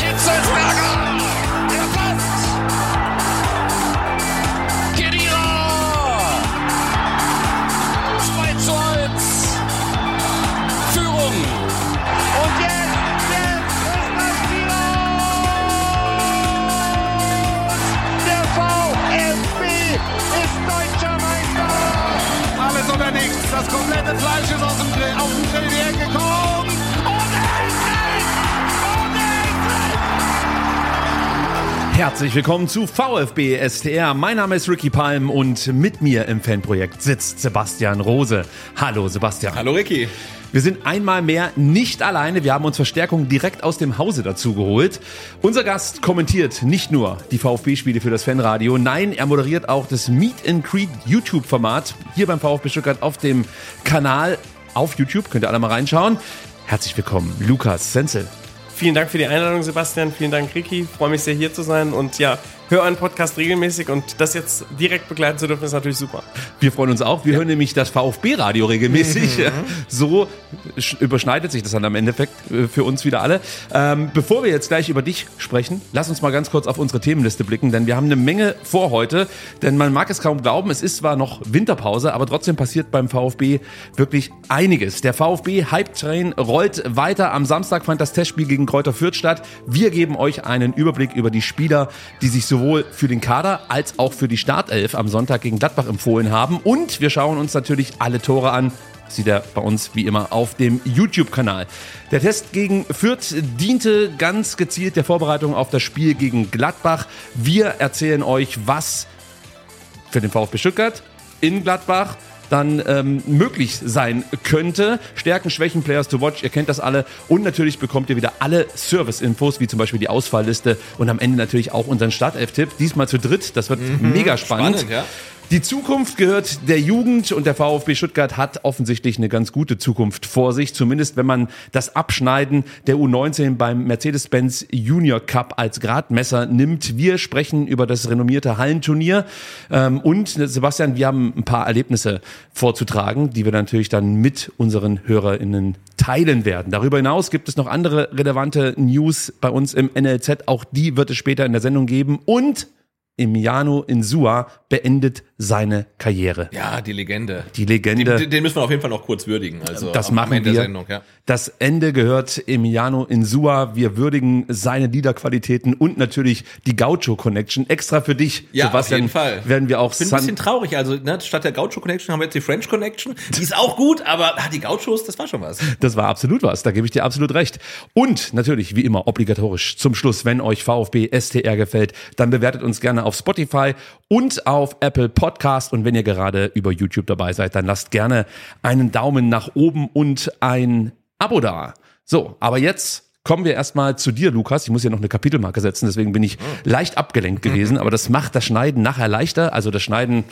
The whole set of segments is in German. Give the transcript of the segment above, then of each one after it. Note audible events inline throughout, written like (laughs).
Hitzelsberger! Der Pass! Kedira! 2 zu 1. Führung. Und jetzt, jetzt ist das wieder! Der VfB ist deutscher Meister! Alles oder. Das komplette Fleisch ist aus dem Grill, auf den Grill hergekommen. Herzlich willkommen zu VfB STR. Mein Name ist Ricky Palm und mit mir im Fanprojekt sitzt Sebastian Rose. Hallo Sebastian. Hallo Ricky. Wir sind einmal mehr nicht alleine. Wir haben uns Verstärkung direkt aus dem Hause dazu geholt. Unser Gast kommentiert nicht nur die VfB-Spiele für das Fanradio. Nein, er moderiert auch das Meet and Creed YouTube-Format hier beim VfB Stuttgart auf dem Kanal auf YouTube. Könnt ihr alle mal reinschauen. Herzlich willkommen, Lukas Senzel. Vielen Dank für die Einladung, Sebastian. Vielen Dank, Ricky. Freue mich sehr, hier zu sein. Und ja, höre einen Podcast regelmäßig und das jetzt direkt begleiten zu dürfen, ist natürlich super. Wir freuen uns auch. Wir hören nämlich das VfB-Radio regelmäßig. (laughs) So sch- überschneidet sich das dann am Endeffekt äh, für uns wieder alle. Ähm, bevor wir jetzt gleich über dich sprechen, lass uns mal ganz kurz auf unsere Themenliste blicken, denn wir haben eine Menge vor heute. Denn man mag es kaum glauben, es ist zwar noch Winterpause, aber trotzdem passiert beim VfB wirklich einiges. Der VfB Hype Train rollt weiter. Am Samstag fand das Testspiel gegen Kräuter Fürth statt. Wir geben euch einen Überblick über die Spieler, die sich sowohl für den Kader als auch für die Startelf am Sonntag gegen Gladbach empfohlen haben. Und wir schauen uns natürlich alle Tore an. Sieht er bei uns wie immer auf dem YouTube-Kanal. Der Test gegen Fürth diente ganz gezielt der Vorbereitung auf das Spiel gegen Gladbach. Wir erzählen euch, was für den VfB Stuttgart in Gladbach dann ähm, möglich sein könnte. Stärken, Schwächen, Players to Watch, ihr kennt das alle. Und natürlich bekommt ihr wieder alle Service-Infos, wie zum Beispiel die Ausfallliste und am Ende natürlich auch unseren Startelf-Tipp. Diesmal zu dritt, das wird mega spannend. Spannend, ja. Die Zukunft gehört der Jugend und der VfB Stuttgart hat offensichtlich eine ganz gute Zukunft vor sich, zumindest wenn man das Abschneiden der U19 beim Mercedes-Benz Junior Cup als Gradmesser nimmt. Wir sprechen über das renommierte Hallenturnier ähm, und Sebastian, wir haben ein paar Erlebnisse vorzutragen, die wir natürlich dann mit unseren HörerInnen teilen werden. Darüber hinaus gibt es noch andere relevante News bei uns im NLZ, auch die wird es später in der Sendung geben und Emiliano Insua beendet seine Karriere. Ja, die Legende. Die Legende. Den, den müssen wir auf jeden Fall noch kurz würdigen. Also Das machen Ende wir. der Sendung, ja. Das Ende gehört Emiliano Insua. Wir würdigen seine Liederqualitäten und natürlich die Gaucho Connection. Extra für dich, Ja, auf Sebastian, jeden Fall. werden wir auch Ich bin ein bisschen traurig. Also ne, statt der Gaucho Connection haben wir jetzt die French Connection. Die ist auch gut, aber ah, die Gauchos, das war schon was. Das war absolut was, da gebe ich dir absolut recht. Und natürlich, wie immer, obligatorisch zum Schluss, wenn euch VfB STR gefällt, dann bewertet uns gerne auf Spotify und auf Apple Podcast. Und wenn ihr gerade über YouTube dabei seid, dann lasst gerne einen Daumen nach oben und ein Abo da. So, aber jetzt kommen wir erstmal zu dir, Lukas. Ich muss hier noch eine Kapitelmarke setzen, deswegen bin ich leicht abgelenkt gewesen, aber das macht das Schneiden nachher leichter. Also das Schneiden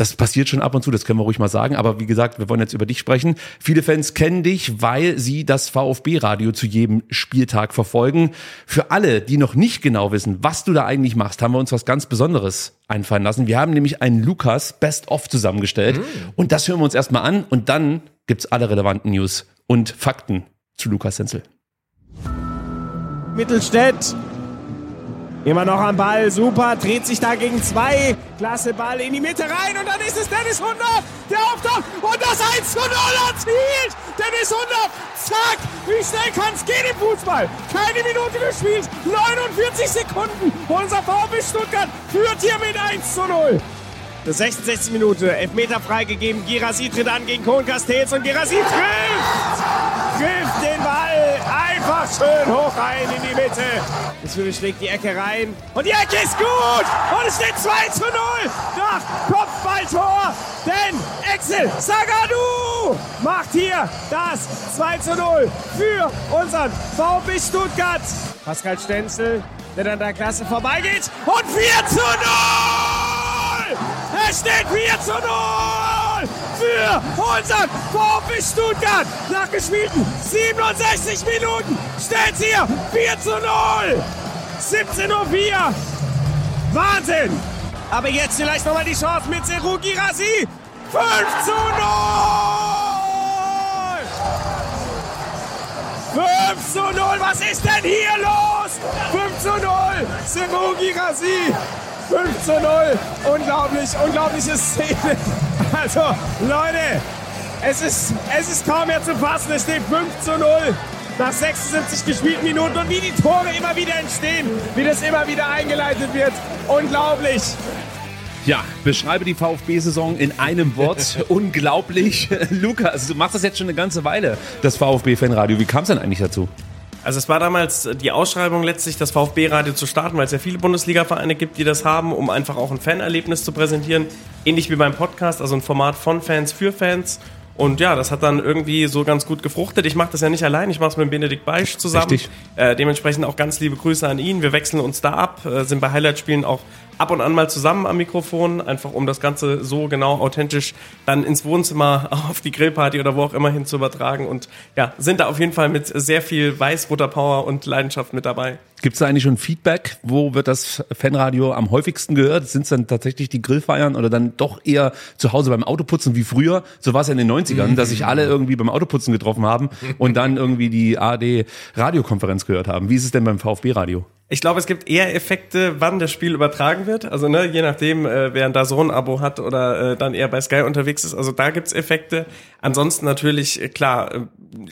das passiert schon ab und zu, das können wir ruhig mal sagen. Aber wie gesagt, wir wollen jetzt über dich sprechen. Viele Fans kennen dich, weil sie das VfB-Radio zu jedem Spieltag verfolgen. Für alle, die noch nicht genau wissen, was du da eigentlich machst, haben wir uns was ganz Besonderes einfallen lassen. Wir haben nämlich einen Lukas Best-of zusammengestellt. Und das hören wir uns erstmal an. Und dann gibt's alle relevanten News und Fakten zu Lukas Senzel. Mittelstädt. Immer noch am Ball, super, dreht sich da gegen zwei. Klasse Ball in die Mitte rein und dann ist es Dennis Hundert, der auftaucht und das 1 zu 0 erzielt. Dennis Hundert, zack, wie schnell kann es gehen im Fußball? Keine Minute gespielt, 49 Sekunden. Unser VfB Stuttgart führt hier mit 1 zu 0. Das 66. Minute, Elfmeter freigegeben, Girassi tritt an gegen Kohn Castells und Girassi trifft! Trifft den Ball einfach schön hoch rein in die Mitte. Jetzt schlägt die Ecke rein. Und die Ecke ist gut. Und es steht 2 zu 0 nach Kopfballtor. Denn Axel Sagadu macht hier das 2 zu 0 für unseren VfB Stuttgart. Pascal Stenzel, der dann der Klasse vorbeigeht. Und 4 zu 0! Es steht 4 zu 0 für unseren VfB Stuttgart. Nach gespielten 67 Minuten steht hier 4 zu 0. 17.04 Uhr. Wahnsinn! Aber jetzt vielleicht nochmal die Chance mit Seru Girassi. 5 zu 0! 5 zu 0, was ist denn hier los? 5 zu 0, Seru Girassi. 5 zu 0, unglaublich, unglaubliche Szene. (laughs) Also, Leute, es ist, es ist kaum mehr zu fassen. Es steht 5 zu 0 nach 76 gespielten Minuten und wie die Tore immer wieder entstehen, wie das immer wieder eingeleitet wird. Unglaublich. Ja, beschreibe die VfB-Saison in einem Wort. (laughs) Unglaublich. Lukas, du machst das jetzt schon eine ganze Weile, das VfB-Fanradio. Wie kam es denn eigentlich dazu? Also es war damals die Ausschreibung letztlich, das VfB-Radio zu starten, weil es ja viele Bundesliga-Vereine gibt, die das haben, um einfach auch ein Fanerlebnis zu präsentieren. Ähnlich wie beim Podcast, also ein Format von Fans für Fans. Und ja, das hat dann irgendwie so ganz gut gefruchtet. Ich mache das ja nicht allein, ich mache es mit Benedikt Beisch zusammen. Äh, dementsprechend auch ganz liebe Grüße an ihn. Wir wechseln uns da ab, äh, sind bei Highlight-Spielen auch ab und an mal zusammen am Mikrofon, einfach um das Ganze so genau authentisch dann ins Wohnzimmer, (laughs) auf die Grillparty oder wo auch immer hin zu übertragen. Und ja, sind da auf jeden Fall mit sehr viel weiß-roter Power und Leidenschaft mit dabei. Gibt es da eigentlich schon Feedback? Wo wird das Fanradio am häufigsten gehört? Sind es dann tatsächlich die Grillfeiern oder dann doch eher zu Hause beim Autoputzen wie früher? So war es ja in den 90ern, dass sich alle irgendwie beim Autoputzen getroffen haben und dann irgendwie die ARD Radiokonferenz gehört haben. Wie ist es denn beim VfB-Radio? Ich glaube, es gibt eher Effekte, wann das Spiel übertragen wird. Also ne, je nachdem, äh, wer ein DAZN-Abo hat oder äh, dann eher bei Sky unterwegs ist. Also da gibt's Effekte. Ansonsten natürlich, äh, klar, äh,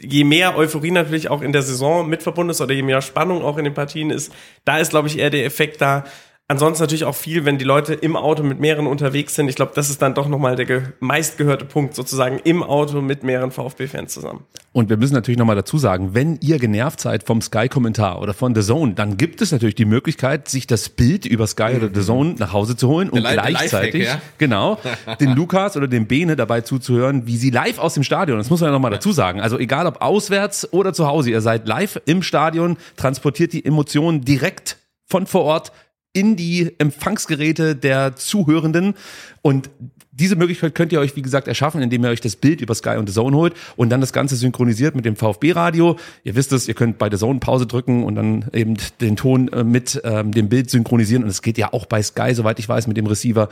je mehr Euphorie natürlich auch in der Saison mit verbunden ist oder je mehr Spannung auch in den Partien ist, da ist, glaube ich, eher der Effekt da. Ansonsten natürlich auch viel, wenn die Leute im Auto mit mehreren unterwegs sind. Ich glaube, das ist dann doch nochmal der ge meistgehörte Punkt, sozusagen im Auto mit mehreren VfB-Fans zusammen. Und wir müssen natürlich nochmal dazu sagen, wenn ihr genervt seid vom Sky-Kommentar oder von The Zone, dann gibt es natürlich die Möglichkeit, sich das Bild über Sky oder The Zone nach Hause zu holen und gleichzeitig, ja? genau, den Lukas oder den Bene dabei zuzuhören, wie sie live aus dem Stadion, das muss man ja nochmal dazu sagen, also egal ob auswärts oder zu Hause, ihr seid live im Stadion, transportiert die Emotionen direkt von vor Ort in die Empfangsgeräte der Zuhörenden und diese Möglichkeit könnt ihr euch, wie gesagt, erschaffen, indem ihr euch das Bild über Sky und The Zone holt und dann das Ganze synchronisiert mit dem VfB-Radio. Ihr wisst es, ihr könnt bei The Zone Pause drücken und dann eben den Ton äh, mit ähm, dem Bild synchronisieren. Und es geht ja auch bei Sky, soweit ich weiß, mit dem Receiver.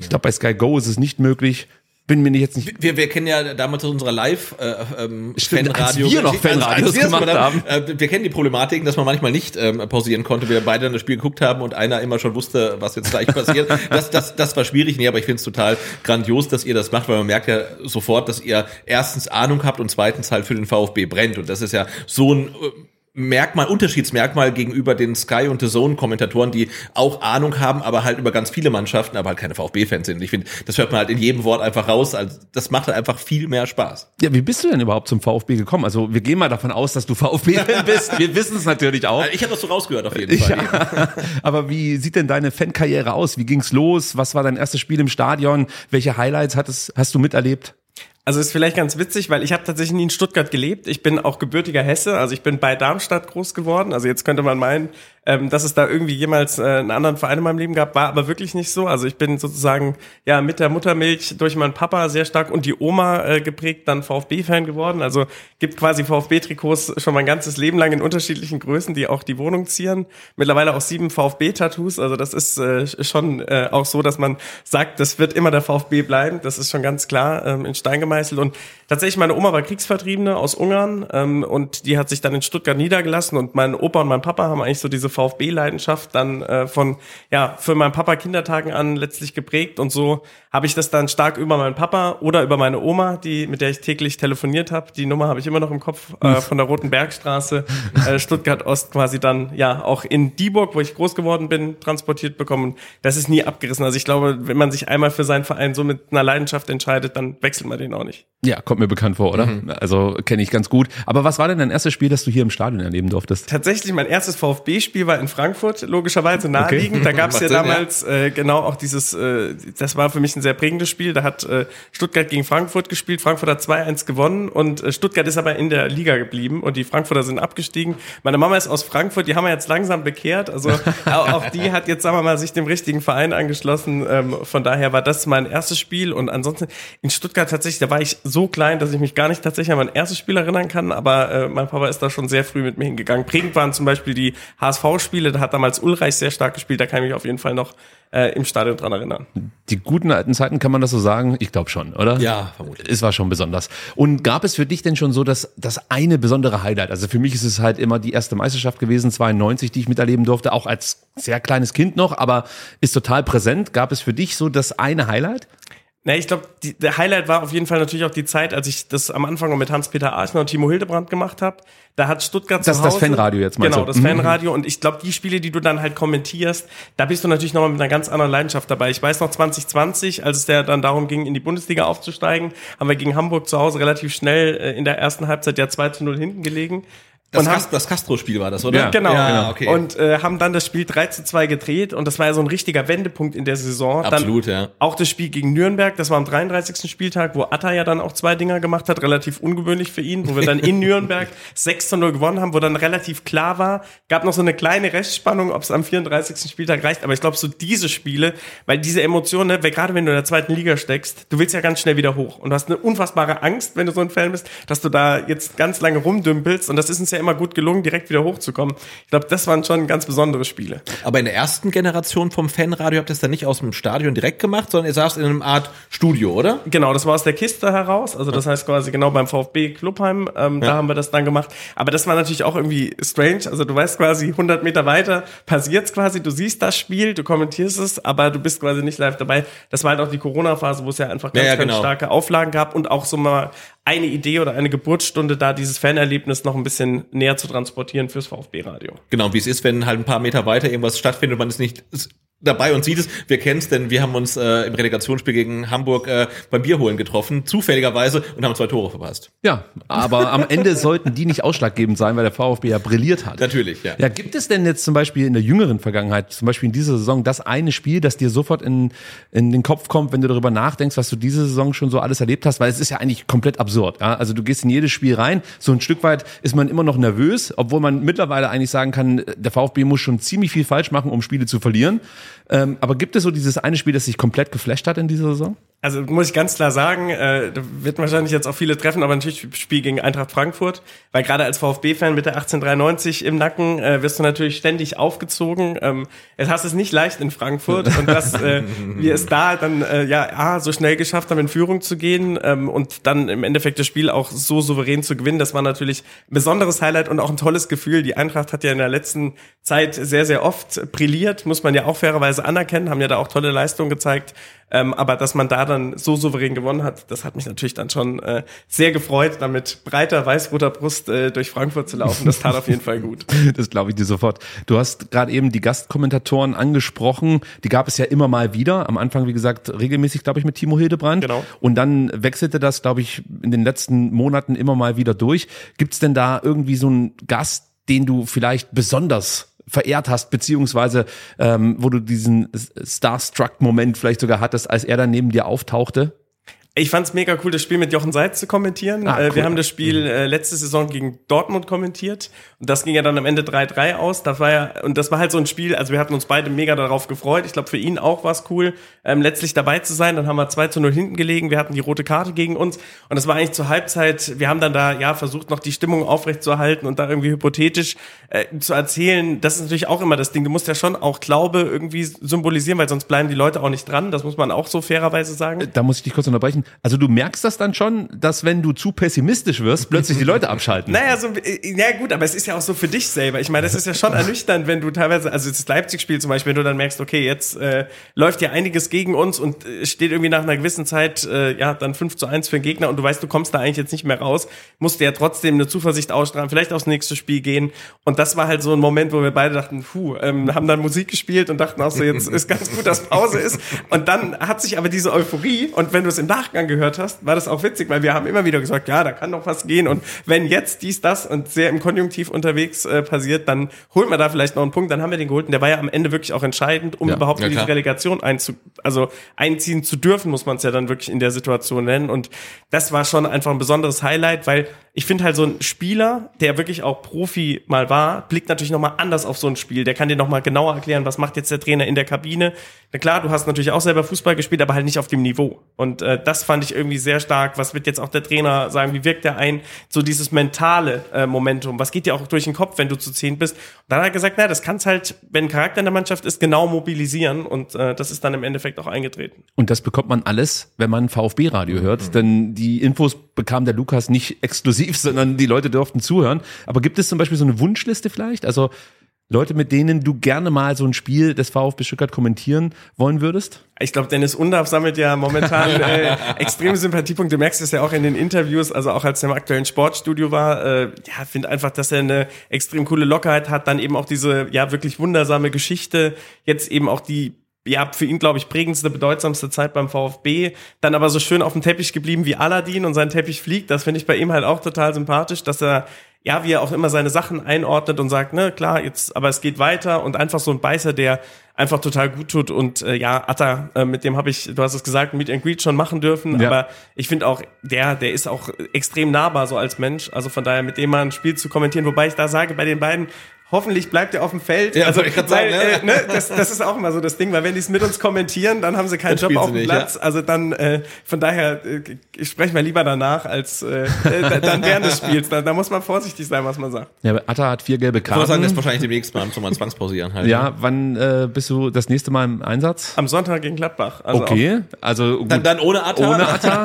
Ich glaube, bei Sky Go ist es nicht möglich. Bin mir jetzt nicht. Wir, wir kennen ja damals aus unserer Live äh, ähm, Stimmt, Fanradio. als wir noch Fanradios gemacht haben. Äh, wir kennen die Problematiken, dass man manchmal nicht ähm, pausieren konnte, wir beide das Spiel geguckt haben und einer immer schon wusste, was jetzt gleich passiert. (laughs) Das, das, das war schwierig, nee, aber ich finde es total grandios, dass ihr das macht, weil man merkt ja sofort, dass ihr erstens Ahnung habt und zweitens halt für den VfB brennt. Und das ist ja so ein äh, Merkmal, Unterschiedsmerkmal gegenüber den Sky und The Zone Kommentatoren, die auch Ahnung haben, aber halt über ganz viele Mannschaften, aber halt keine VfB-Fans sind. Ich finde, das hört man halt in jedem Wort einfach raus. Also das macht halt einfach viel mehr Spaß. Ja, wie bist du denn überhaupt zum VfB gekommen? Also wir gehen mal davon aus, dass du VfB-Fan bist. Wir wissen es natürlich auch. Also ich habe das so rausgehört auf jeden Fall. Ja. Aber wie sieht denn deine Fankarriere aus? Wie ging's los? Was war dein erstes Spiel im Stadion? Welche Highlights hattest, hast du miterlebt? Also ist vielleicht ganz witzig, weil ich habe tatsächlich nie in Stuttgart gelebt. Ich bin auch gebürtiger Hesse, also ich bin bei Darmstadt groß geworden. Also jetzt könnte man meinen, ähm, dass es da irgendwie jemals äh, einen anderen Verein in meinem Leben gab, war aber wirklich nicht so. Also ich bin sozusagen ja mit der Muttermilch durch meinen Papa sehr stark und die Oma äh, geprägt dann VfB-Fan geworden. Also gibt quasi VfB-Trikots schon mein ganzes Leben lang in unterschiedlichen Größen, die auch die Wohnung zieren. Mittlerweile auch sieben VfB-Tattoos. Also das ist äh, schon äh, auch so, dass man sagt, das wird immer der VfB bleiben. Das ist schon ganz klar ähm, in Stein gemeißelt. Und tatsächlich, meine Oma war Kriegsvertriebene aus Ungarn ähm, und die hat sich dann in Stuttgart niedergelassen und mein Opa und mein Papa haben eigentlich so diese VfB-Leidenschaft dann äh, von, ja, für meinen Papa Kindertagen an letztlich geprägt und so habe ich das dann stark über meinen Papa oder über meine Oma, die mit der ich täglich telefoniert habe. Die Nummer habe ich immer noch im Kopf äh, von der Roten Bergstraße, äh, Stuttgart Ost quasi dann ja auch in Dieburg, wo ich groß geworden bin, transportiert bekommen. Das ist nie abgerissen. Also ich glaube, wenn man sich einmal für seinen Verein so mit einer Leidenschaft entscheidet, dann wechselt man den auch nicht. Ja, kommt mir bekannt vor, oder? Mhm. Also kenne ich ganz gut. Aber was war denn dein erstes Spiel, das du hier im Stadion erleben durftest? Tatsächlich, mein erstes VfB-Spiel war in Frankfurt, logischerweise naheliegend. Da gab es ja Sinn, damals äh, genau auch dieses, äh, das war für mich ein sehr prägendes Spiel. Da hat äh, Stuttgart gegen Frankfurt gespielt. Frankfurt hat 2-1 gewonnen und äh, Stuttgart ist aber in der Liga geblieben und die Frankfurter sind abgestiegen. Meine Mama ist aus Frankfurt, die haben wir jetzt langsam bekehrt. Also (laughs) auch, die hat jetzt, sagen wir mal, sich dem richtigen Verein angeschlossen. Ähm, von daher war das mein erstes Spiel und ansonsten in Stuttgart tatsächlich, da war ich so klein, dass ich mich gar nicht tatsächlich an mein erstes Spiel erinnern kann, aber äh, mein Papa ist da schon sehr früh mit mir hingegangen. Prägend waren zum Beispiel die HSV-Spiele, da hat damals Ulreich sehr stark gespielt, da kann ich mich auf jeden Fall noch äh, im Stadion dran erinnern. Die guten alten Zeiten, kann man das so sagen? Ich glaube schon, oder? Ja, vermutlich. Es war schon besonders. Und gab es für dich denn schon so das, das eine besondere Highlight? Also für mich ist es halt immer die erste Meisterschaft gewesen, 92, die ich miterleben durfte, auch als sehr kleines Kind noch, aber ist total präsent. Gab es für dich so das eine Highlight? Na, ich glaube, der Highlight war auf jeden Fall natürlich auch die Zeit, als ich das am Anfang noch mit Hans-Peter Archner und Timo Hildebrand gemacht habe. Da hat Stuttgart Das zu ist das Hause, Fanradio jetzt, meinst Genau, das Mhm. Fanradio. Und ich glaube, die Spiele, die du dann halt kommentierst, da bist du natürlich nochmal mit einer ganz anderen Leidenschaft dabei. Ich weiß noch 2020, als es der dann darum ging, in die Bundesliga aufzusteigen, haben wir gegen Hamburg zu Hause relativ schnell äh, in der ersten Halbzeit ja 2 zu 0 hinten gelegen. Das, Und haben- das Castro-Spiel war das, oder? Ja, Genau. Ja, okay. Und äh, haben dann das Spiel 3 zu 2 gedreht und das war ja so ein richtiger Wendepunkt in der Saison. Absolut, dann ja. Auch das Spiel gegen Nürnberg, das war am 33. Spieltag, wo Atta ja dann auch zwei Dinger gemacht hat, relativ ungewöhnlich für ihn, wo wir dann in (laughs) Nürnberg 6 zu 0 gewonnen haben, wo dann relativ klar war, gab noch so eine kleine Restspannung, ob es am 34. Spieltag reicht, aber ich glaube so diese Spiele, weil diese Emotionen, ne, weil gerade wenn du in der zweiten Liga steckst, du willst ja ganz schnell wieder hoch und du hast eine unfassbare Angst, wenn du so ein Fan bist, dass du da jetzt ganz lange rumdümpelst und das ist uns ja immer gut gelungen, direkt wieder hochzukommen. Ich glaube, das waren schon ganz besondere Spiele. Aber in der ersten Generation vom Fanradio habt ihr es dann nicht aus dem Stadion direkt gemacht, sondern ihr saßt in einem Art Studio, oder? Genau, das war aus der Kiste heraus. Also das heißt quasi genau beim VfB Clubheim. Ähm, Da haben wir das dann gemacht. Aber das war natürlich auch irgendwie strange. Also du weißt quasi 100 Meter weiter passiert's quasi. Du siehst das Spiel, du kommentierst es, aber du bist quasi nicht live dabei. Das war halt auch die Corona-Phase, wo es ja einfach ganz, Ja, ja, ganz genau. starke Auflagen gab und auch so mal eine Idee oder eine Geburtsstunde da, dieses Fanerlebnis noch ein bisschen näher zu transportieren fürs VfB-Radio. Genau, wie es ist, wenn halt ein paar Meter weiter irgendwas stattfindet und man ist nicht dabei und sieht es. Wir kennen es, denn wir haben uns äh, im Relegationsspiel gegen Hamburg äh, beim Bierholen getroffen, zufälligerweise, und haben zwei Tore verpasst. Ja, aber am Ende sollten die nicht ausschlaggebend sein, weil der VfB ja brilliert hat. Natürlich, ja. Ja, gibt es denn jetzt zum Beispiel in der jüngeren Vergangenheit, zum Beispiel in dieser Saison, das eine Spiel, das dir sofort in, in den Kopf kommt, wenn du darüber nachdenkst, was du diese Saison schon so alles erlebt hast? Weil es ist ja eigentlich komplett absurd. Ja? Also du gehst in jedes Spiel rein, so ein Stück weit ist man immer noch nervös, obwohl man mittlerweile eigentlich sagen kann, der VfB muss schon ziemlich viel falsch machen, um Spiele zu verlieren. Ähm, aber gibt es so dieses eine Spiel, das dich komplett geflasht hat in dieser Saison? Also muss ich ganz klar sagen, äh, da wird wahrscheinlich jetzt auch viele treffen, aber natürlich Spiel gegen Eintracht Frankfurt, weil gerade als VfB-Fan mit der 1893 im Nacken äh, wirst du natürlich ständig aufgezogen. Ähm, es hast es nicht leicht in Frankfurt (laughs) und dass äh, wir es da dann äh, ja A, so schnell geschafft haben, in Führung zu gehen ähm, und dann im Endeffekt das Spiel auch so souverän zu gewinnen, das war natürlich ein besonderes Highlight und auch ein tolles Gefühl. Die Eintracht hat ja in der letzten Zeit sehr, sehr oft brilliert, muss man ja auch fairerweise anerkennen, haben ja da auch tolle Leistungen gezeigt. Ähm, aber dass man da dann so souverän gewonnen hat, das hat mich natürlich dann schon äh, sehr gefreut, da mit breiter weiß-roter Brust äh, durch Frankfurt zu laufen. Das tat auf jeden Fall gut. (laughs) Das glaube ich dir sofort. Du hast gerade eben die Gastkommentatoren angesprochen. Die gab es ja immer mal wieder. Am Anfang, wie gesagt, regelmäßig, glaube ich, mit Timo Hildebrand. Genau. Und dann wechselte das, glaube ich, in den letzten Monaten immer mal wieder durch. Gibt es denn da irgendwie so einen Gast, den du vielleicht besonders verehrt hast, beziehungsweise ähm, wo du diesen Starstruck-Moment vielleicht sogar hattest, als er dann neben dir auftauchte? Ich fand's mega cool, das Spiel mit Jochen Seitz zu kommentieren. Ah, äh, cool. Wir haben das Spiel äh, letzte Saison gegen Dortmund kommentiert und das ging ja dann am Ende 3-3 aus. Das war ja und das war halt so ein Spiel. Also wir hatten uns beide mega darauf gefreut. Ich glaube für ihn auch war es cool, ähm, letztlich dabei zu sein. Dann haben wir 2 zu 0 hinten gelegen. Wir hatten die rote Karte gegen uns und das war eigentlich zur Halbzeit. Wir haben dann da ja versucht noch die Stimmung aufrechtzuerhalten und da irgendwie hypothetisch äh, zu erzählen. Das ist natürlich auch immer das Ding. Du musst ja schon auch Glaube irgendwie symbolisieren, weil sonst bleiben die Leute auch nicht dran. Das muss man auch so fairerweise sagen. Da muss ich dich kurz unterbrechen. Also du merkst das dann schon, dass wenn du zu pessimistisch wirst, plötzlich die Leute abschalten. Naja, so, ja gut, aber es ist ja auch so für dich selber. Ich meine, das ist ja schon (laughs) ernüchternd, wenn du teilweise, also das Leipzig-Spiel zum Beispiel, wenn du dann merkst, okay, jetzt äh, läuft ja einiges gegen uns und äh, steht irgendwie nach einer gewissen Zeit, äh, ja, dann 5 zu 1 für den Gegner und du weißt, du kommst da eigentlich jetzt nicht mehr raus, musst du ja trotzdem eine Zuversicht ausstrahlen, vielleicht aufs nächste Spiel gehen. Und das war halt so ein Moment, wo wir beide dachten, puh, ähm, haben dann Musik gespielt und dachten auch so, jetzt ist ganz gut, dass Pause ist. (laughs) Und dann hat sich aber diese Euphorie, und wenn du es im Nachgang gehört hast, war das auch witzig, weil wir haben immer wieder gesagt, ja, da kann doch was gehen. Und wenn jetzt dies, das und sehr im Konjunktiv unterwegs äh, passiert, dann holen wir da vielleicht noch einen Punkt, dann haben wir den geholt. Und der war ja am Ende wirklich auch entscheidend, um Ja. überhaupt Ja, in diese. Relegation einzu also einziehen zu dürfen, muss man es ja dann wirklich in der Situation nennen. Und das war schon einfach ein besonderes Highlight, weil ich finde halt so ein Spieler, der wirklich auch Profi mal war, blickt natürlich nochmal anders auf so ein Spiel. Der kann dir nochmal genauer erklären, was macht jetzt der Trainer in der Kabine. Na klar, du hast natürlich auch selber Fußball gespielt, aber halt nicht auf dem Niveau. Und äh, das fand ich irgendwie sehr stark. Was wird jetzt auch der Trainer sagen? Wie wirkt er ein? So dieses mentale äh, Momentum. Was geht dir auch durch den Kopf, wenn du zu zehn bist? Und dann hat er gesagt, na, das kann's halt, wenn ein Charakter in der Mannschaft ist, genau mobilisieren. Und äh, das ist dann im Endeffekt auch eingetreten. Und das bekommt man alles, wenn man VfB-Radio hört. Denn die Infos bekam der Lukas nicht exklusiv, sondern die Leute durften zuhören. Aber gibt es zum Beispiel so eine Wunschliste vielleicht? Also Leute, mit denen du gerne mal so ein Spiel des VfB Stuttgart kommentieren wollen würdest? Ich glaube, Dennis Undarf sammelt ja momentan äh, (laughs) extreme Sympathiepunkte. Du merkst es ja auch in den Interviews, also auch als er im aktuellen Sportstudio war. Äh, ja, finde einfach, dass er eine extrem coole Lockerheit hat. Dann eben auch diese ja wirklich wundersame Geschichte. Jetzt eben auch die ja, für ihn, glaube ich, prägendste, bedeutsamste Zeit beim VfB. Dann aber so schön auf dem Teppich geblieben wie Aladdin und sein Teppich fliegt. Das finde ich bei ihm halt auch total sympathisch, dass er, ja, wie er auch immer seine Sachen einordnet und sagt, ne, klar, jetzt, aber es geht weiter und einfach so ein Beißer, der einfach total gut tut und äh, ja, Atta, äh, mit dem habe ich, du hast es gesagt, Meet and Greet schon machen dürfen, Ja. aber ich finde auch, der, der ist auch extrem nahbar so als Mensch, also von daher mit dem mal ein Spiel zu kommentieren, wobei ich da sage, bei den beiden, hoffentlich bleibt er auf dem Feld. Ja, also, ich grad weil, sagen, ne? äh, ne, das, das ist auch immer so das Ding, weil wenn die es mit uns kommentieren, dann haben sie keinen Dann Job auf dem nicht, Platz. Also dann, äh, von daher äh, sprechen wir lieber danach als äh, äh, dann während des Spiels. Da, da muss man vorsichtig sein, was man sagt. Ja, aber Atta hat vier gelbe Ich würde sagen, das ist Karten. wahrscheinlich demnächst mal so mal ein Zwangspausieren halt. Ja, wann äh, bist du das nächste Mal im Einsatz? Am Sonntag gegen Gladbach. Also Okay, also gut. Dann, dann ohne Atta. ohne Atta.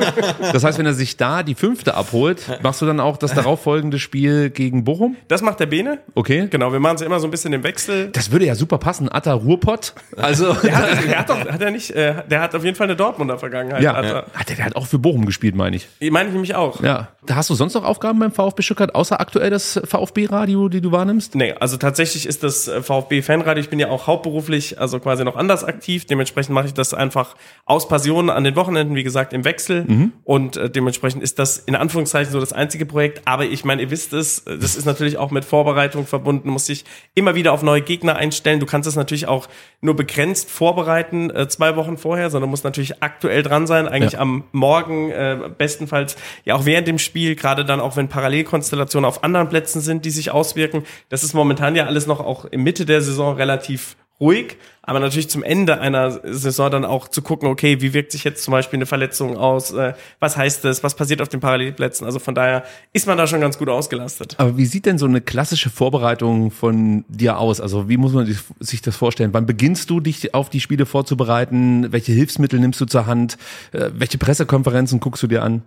Das heißt, wenn er sich da die fünfte abholt, machst du dann auch das darauffolgende Spiel gegen Bochum? Das macht der Bene. Okay. Genau, wir machen es ja immer so ein bisschen im Wechsel. Das würde ja super passen. Atta Ruhrpott. Also, Der hat, der hat doch, hat er nicht, äh, der hat auf jeden Fall eine Dortmunder Vergangenheit. ja. Hat er. Hat der, der hat auch für Bochum gespielt, meine ich. Ich meine ich nämlich auch. Ja. Da hast du sonst noch Aufgaben beim VfB Stuttgart, außer aktuell das VfB-Radio, die du wahrnimmst? Nee, also tatsächlich ist das äh, VfB-Fanradio. Ich bin ja auch hauptberuflich, also quasi noch anders aktiv. Dementsprechend mache ich das einfach aus Passion an den Wochenenden, wie gesagt, im Wechsel. Und äh, dementsprechend ist das in Anführungszeichen so das einzige Projekt. Aber ich meine, ihr wisst es, äh, das ist natürlich auch mit Vorbereitung verbunden, muss sich immer wieder auf neue Gegner einstellen. Du kannst es natürlich auch nur begrenzt vorbereiten, äh, zwei Wochen vorher, sondern musst natürlich aktuell dran sein, eigentlich Ja. am Morgen, äh, bestenfalls ja auch während dem Spiel, gerade dann auch wenn Parallelkonstellationen auf anderen Plätzen sind, die sich auswirken. Das ist momentan ja alles noch auch in Mitte der Saison relativ ruhig, aber natürlich zum Ende einer Saison dann auch zu gucken, okay, wie wirkt sich jetzt zum Beispiel eine Verletzung aus, äh, was heißt das, was passiert auf den Parallelplätzen, also von daher ist man da schon ganz gut ausgelastet. Aber wie sieht denn so eine klassische Vorbereitung von dir aus? Also wie muss man sich- das vorstellen? Wann beginnst du dich auf die Spiele vorzubereiten? Welche Hilfsmittel nimmst du zur Hand? Äh, Welche Pressekonferenzen guckst du dir an?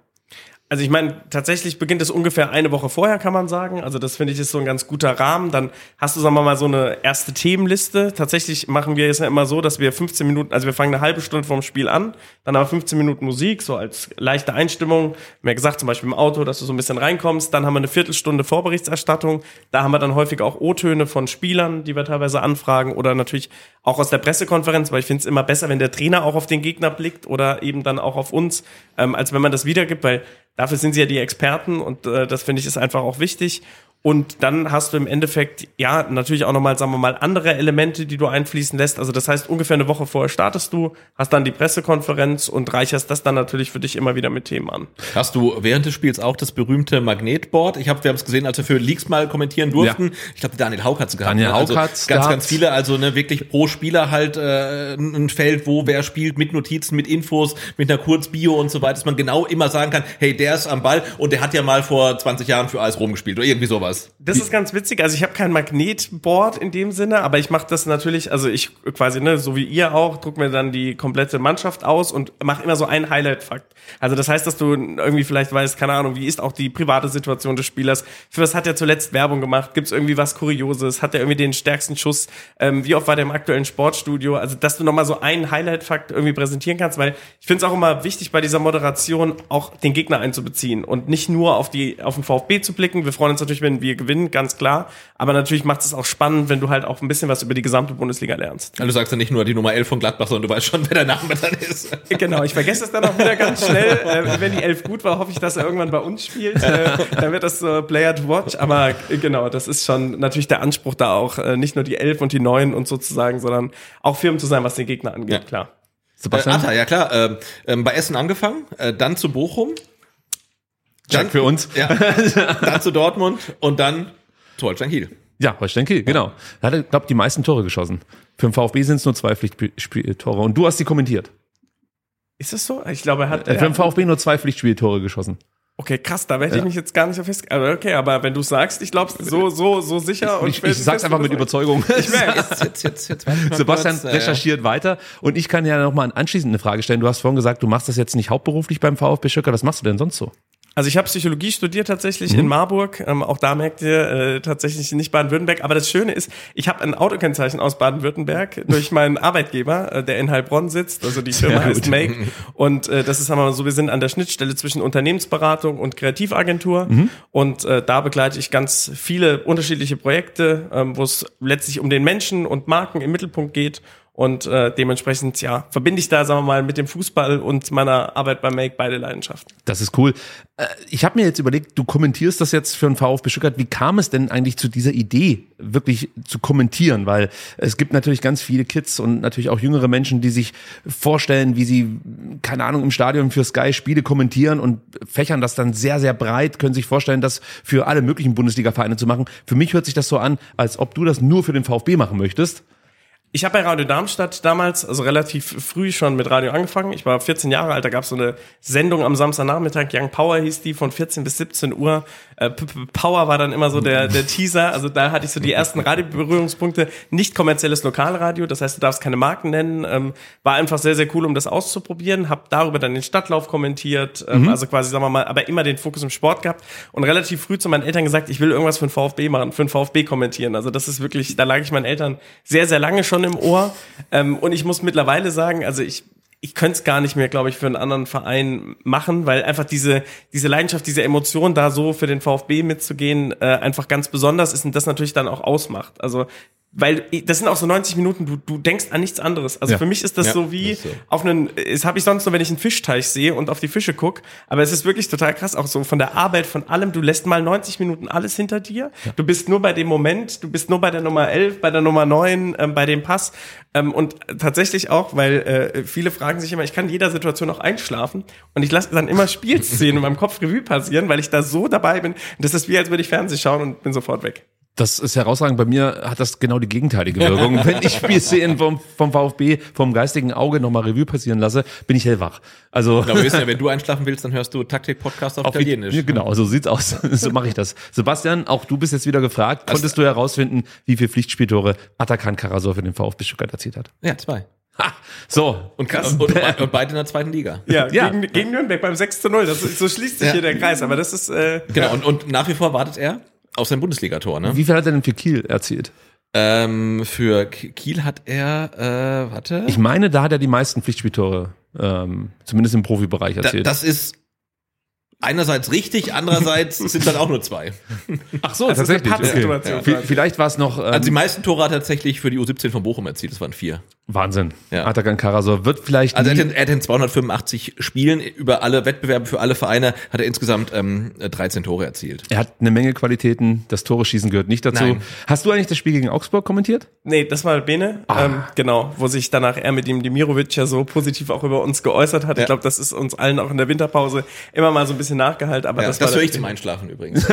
Also ich meine, tatsächlich beginnt es ungefähr eine Woche vorher, kann man sagen. Also das finde ich ist so ein ganz guter Rahmen. Dann hast du, sagen wir mal, so eine erste Themenliste. Tatsächlich machen wir es ja immer so, dass wir 15 Minuten, also wir fangen eine halbe Stunde vorm Spiel an, dann haben wir 15 Minuten Musik, so als leichte Einstimmung. Mehr gesagt, zum Beispiel im Auto, dass du so ein bisschen reinkommst. Dann haben wir eine Viertelstunde Vorberichterstattung. Da haben wir dann häufig auch O-Töne von Spielern, die wir teilweise anfragen oder natürlich auch aus der Pressekonferenz, weil ich finde es immer besser, wenn der Trainer auch auf den Gegner blickt oder eben dann auch auf uns, ähm, als wenn man das wiedergibt, weil dafür sind sie ja die Experten und äh, das finde ich ist einfach auch wichtig. Und dann hast du im Endeffekt, ja, natürlich auch nochmal, sagen wir mal, andere Elemente, die du einfließen lässt. Also das heißt, ungefähr eine Woche vorher startest du, hast dann die Pressekonferenz und reicherst das dann natürlich für dich immer wieder mit Themen an. Hast du während des Spiels auch das berühmte Magnetboard? Ich habe, wir haben es gesehen, als wir für Leaks mal kommentieren durften. Ich glaube, Daniel Haug hat es gehabt. Daniel ne? Haug also hat's ganz, ganz viele. Also ne, wirklich pro Spieler halt äh, ein Feld, wo wer spielt, mit Notizen, mit Infos, mit einer Kurzbio und so weiter, dass man genau immer sagen kann, hey, der ist am Ball und der hat ja mal vor 20 Jahren für AS Rom gespielt oder irgendwie sowas. Was? Das ist ganz witzig. Also ich habe kein Magnetboard in dem Sinne, aber ich mache das natürlich, also ich quasi, ne, so wie ihr auch, druck mir dann die komplette Mannschaft aus und mache immer so einen Highlight-Fakt. Also das heißt, dass du irgendwie vielleicht weißt, keine Ahnung, wie ist auch die private Situation des Spielers, für was hat er zuletzt Werbung gemacht, gibt es irgendwie was Kurioses, hat er irgendwie den stärksten Schuss, ähm, wie oft war der im aktuellen Sportstudio, also dass du nochmal so einen Highlight-Fakt irgendwie präsentieren kannst, weil ich finde es auch immer wichtig bei dieser Moderation auch den Gegner einzubeziehen und nicht nur auf die auf den VfB zu blicken. Wir freuen uns natürlich, wenn wir gewinnen, ganz klar, aber natürlich macht es auch spannend, wenn du halt auch ein bisschen was über die gesamte Bundesliga lernst. Also du sagst ja nicht nur die Nummer 11 von Gladbach, sondern du weißt schon, wer der Name dann ist. Genau, ich vergesse es dann auch wieder ganz schnell. Äh, wenn die 11 gut war, hoffe ich, dass er irgendwann bei uns spielt. Äh, dann wird das so Player to Watch, aber äh, genau, das ist schon natürlich der Anspruch da auch, äh, nicht nur die 11 und die 9 und sozusagen, sondern auch Firmen zu sein, was den Gegner angeht, Ja. klar. Sebastian? Äh, Atta, ja klar. Ähm, ähm, bei Essen angefangen, äh, dann zu Bochum. Check für uns. (laughs) Ja, dann zu Dortmund und dann zu Holstein Kiel. Ja, Holstein Kiel, genau. Da hat er, glaube die meisten Tore geschossen. Für den VfB sind es nur zwei Pflichtspieltore. Und du hast die kommentiert. Ist es so? Ich glaube, er hat. Äh, Für er den VfB nur zwei Pflichtspieltore geschossen. Okay, krass, da werde ich mich jetzt gar nicht so fest. Aber okay, aber wenn du sagst, ich glaube so, so, so sicher und Ich, ich sag's einfach mit Überzeugung. Ich merke. (laughs) Jetzt, jetzt, jetzt, jetzt Sebastian kurz, äh, recherchiert weiter und ich kann ja noch mal anschließend eine Frage stellen. Du hast vorhin gesagt, du machst das jetzt nicht hauptberuflich beim VfB Schöcker. Was machst du denn sonst so? Also ich habe Psychologie studiert tatsächlich in Marburg. Ähm, auch da merkt ihr äh, tatsächlich nicht Baden-Württemberg. Aber das Schöne ist, ich habe ein Autokennzeichen aus Baden-Württemberg (laughs) durch meinen Arbeitgeber, äh, der in Heilbronn sitzt. Also die Firma heißt Make. (laughs) Und äh, das ist aber so, wir sind an der Schnittstelle zwischen Unternehmensberatung und Kreativagentur. Und äh, da begleite ich ganz viele unterschiedliche Projekte, ähm, wo es letztlich um den Menschen und Marken im Mittelpunkt geht. Und äh, dementsprechend, ja, verbinde ich da, sagen wir mal, mit dem Fußball und meiner Arbeit bei Make beide Leidenschaften. Das ist cool. Äh, Ich habe mir jetzt überlegt, du kommentierst das jetzt für den VfB Stuttgart. Wie kam es denn eigentlich zu dieser Idee, wirklich zu kommentieren? Weil es gibt natürlich ganz viele Kids und natürlich auch jüngere Menschen, die sich vorstellen, wie sie, keine Ahnung, im Stadion für Sky Spiele kommentieren und fächern das dann sehr, sehr breit, können sich vorstellen, das für alle möglichen Bundesliga-Vereine zu machen. Für mich hört sich das so an, als ob du das nur für den VfB machen möchtest. Ich habe bei Radio Darmstadt damals, also relativ früh schon mit Radio angefangen. Ich war 14 Jahre alt, da gab es so eine Sendung am Samstagnachmittag, Young Power hieß die, von 14 bis 17 Uhr. Äh, P -P Power war dann immer so der, der Teaser. Also da hatte ich so die ersten Radioberührungspunkte. Nicht kommerzielles Lokalradio, das heißt, du darfst keine Marken nennen. Ähm, war einfach sehr, sehr cool, um das auszuprobieren. Hab darüber dann den Stadtlauf kommentiert, ähm, also quasi, sagen wir mal, aber immer den Fokus im Sport gehabt und relativ früh zu meinen Eltern gesagt, ich will irgendwas für den VfB machen, für den VfB kommentieren. Also das ist wirklich, da lag ich meinen Eltern sehr, sehr lange schon im Ohr. Ähm, und ich muss mittlerweile sagen, also ich ich könnte es gar nicht mehr, glaube ich, für einen anderen Verein machen, weil einfach diese, diese Leidenschaft, diese Emotion da so für den VfB mitzugehen, äh, einfach ganz besonders ist und das natürlich dann auch ausmacht. Also weil das sind auch so 90 Minuten, du, du denkst an nichts anderes. Also Ja. für mich ist das Ja, so wie das so. auf einen, das habe ich sonst nur, wenn ich einen Fischteich sehe und auf die Fische guck. Aber es ist wirklich total krass, auch so von der Arbeit, von allem. Du lässt mal 90 Minuten alles hinter dir. Du bist nur bei dem Moment, du bist nur bei der Nummer 11, bei der Nummer 9, ähm, bei dem Pass. Ähm, und tatsächlich auch, weil äh, viele fragen sich immer, ich kann in jeder Situation auch einschlafen und ich lasse dann immer Spielszenen in meinem Kopf Revue passieren, weil ich da so dabei bin. Und das ist wie, als würde ich Fernsehen schauen und bin sofort weg. Das ist herausragend. Bei mir hat das genau die gegenteilige Wirkung. (laughs) Wenn ich Spielszenen vom, vom VfB vom geistigen Auge nochmal Revue passieren lasse, bin ich hellwach. Also Genau, wir wissen ja, wenn du (laughs) einschlafen willst, dann hörst du Taktik-Podcast auf, auf Italienisch. Ja, genau, so sieht's aus. (laughs) So mache ich das. Sebastian, auch du bist jetzt wieder gefragt. Konntest du herausfinden, wie viele Pflichtspieltore Atakan Karasor für den VfB Stuttgart erzielt hat? Ja, zwei. Ha, so. Und, und, und, und beide in der zweiten Liga. Ja, Ja. Gegen, gegen Nürnberg beim 6 zu 0. Das, ist- so schließt sich Ja. hier der Kreis. Aber das ist, äh, Genau, und, und nach wie vor wartet er auf sein Bundesligator, ne? Wie viel hat er denn für Kiel erzielt? Ähm, für Kiel hat er, äh, warte. Ich meine, da hat er die meisten Pflichtspieltore, ähm, zumindest im Profibereich da, erzielt. das ist einerseits richtig, andererseits (laughs) sind dann auch nur zwei. Ach so, das ist eine Pappsituation. V- Vielleicht war es noch ähm, Also die meisten Tore hat er tatsächlich für die U17 von Bochum erzielt, das waren vier. Wahnsinn. Ja. Atakan Karasor wird vielleicht Also er hat, in, er hat in 285 Spielen über alle Wettbewerbe für alle Vereine hat er insgesamt ähm, 13 Tore erzielt. er hat eine Menge Qualitäten. Das Tore schießen gehört nicht dazu. Nein. Hast du eigentlich das Spiel gegen Augsburg kommentiert? nee, das war Bene. Ah. Ähm, genau, wo sich danach er mit dem Dimirovic ja so positiv auch über uns geäußert hat. Ja. Ich glaube, das ist uns allen auch in der Winterpause immer mal so ein bisschen nachgehalten. Aber Ja, das, das, war höre ich zum Einschlafen übrigens. (laughs)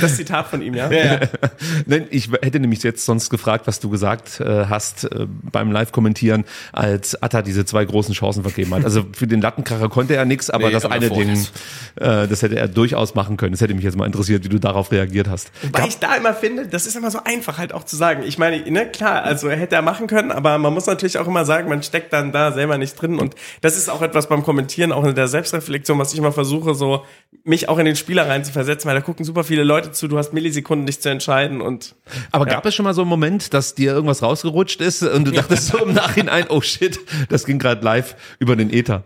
das Zitat von ihm, ja. (laughs) Nein, ich hätte nämlich jetzt sonst gefragt, was du gesagt äh, äh, hast äh, beim Live-Kommentieren, als Atta diese zwei großen Chancen vergeben hat. Also für den Lattenkracher konnte er nichts, aber Nee, das aber eine Ding, das. äh, das hätte er durchaus machen können. Das hätte mich jetzt mal interessiert, wie du darauf reagiert hast. Weil ich da immer finde, das ist immer so einfach halt auch zu sagen. Ich meine, ne, klar, also hätte er machen können, aber man muss natürlich auch immer sagen, man steckt dann da selber nicht drin. Und das ist auch etwas beim Kommentieren, auch in der Selbstreflexion, was ich immer versuche, so mich auch in den Spieler rein zu versetzen, weil da gucken super viele Leute zu, du hast Millisekunden, dich zu entscheiden und Aber gab es schon mal so einen Moment, dass dir irgendwas rausgerutscht ist und du dachtest so im Nachhinein, oh shit, das ging gerade live über den Ether.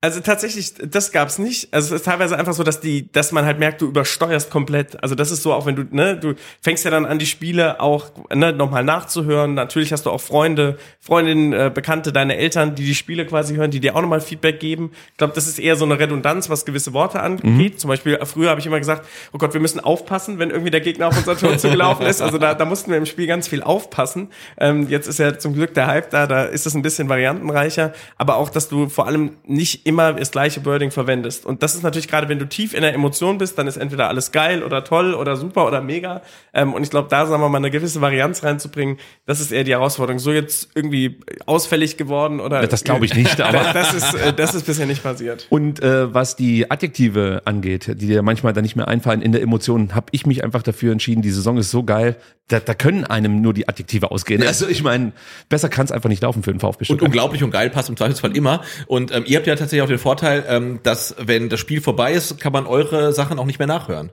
Also tatsächlich, das gab's nicht. Also es ist teilweise einfach so, dass die, dass man halt merkt, du übersteuerst komplett. Also das ist so, auch wenn du, ne, du fängst ja dann an, die Spiele auch ne, nochmal nachzuhören. Natürlich hast du auch Freunde, Freundinnen, äh, Bekannte, deine Eltern, die die Spiele quasi hören, die dir auch nochmal Feedback geben. Ich glaube, das ist eher so eine Redundanz, was gewisse Worte angeht. Zum Beispiel, äh, früher habe ich immer gesagt, oh Gott, wir müssen aufpassen, wenn irgendwie der Gegner auf unser Tor (laughs) zugelaufen ist. Also da, da mussten wir im Spiel ganz viel aufpassen. Ähm, jetzt ist ja zum Glück der Hype da, da ist es ein bisschen variantenreicher. Aber auch, dass du vor allem nicht immer das gleiche Wording verwendest. Und das ist natürlich gerade, wenn du tief in der Emotion bist, dann ist entweder alles geil oder toll oder super oder mega. Ähm, und ich glaube, da sagen wir mal eine gewisse Varianz reinzubringen, das ist eher die Herausforderung. So jetzt irgendwie ausfällig geworden oder. Das glaube ich nicht, aber- (laughs) das ist, äh, das ist bisher nicht passiert. Und äh, was die Adjektive angeht, die dir manchmal dann nicht mehr einfallen in der Emotion, habe ich mich einfach dafür entschieden, die Saison ist so geil, da, da können einem nur die Adjektive ausgehen. Also ich meine, besser kann es einfach nicht laufen für den VfB Und Stuttgart. unglaublich und geil passt im Zweifelsfall immer. Und ähm, ihr habt ja tatsächlich auch den Vorteil, ähm, dass wenn das Spiel vorbei ist, kann man eure Sachen auch nicht mehr nachhören.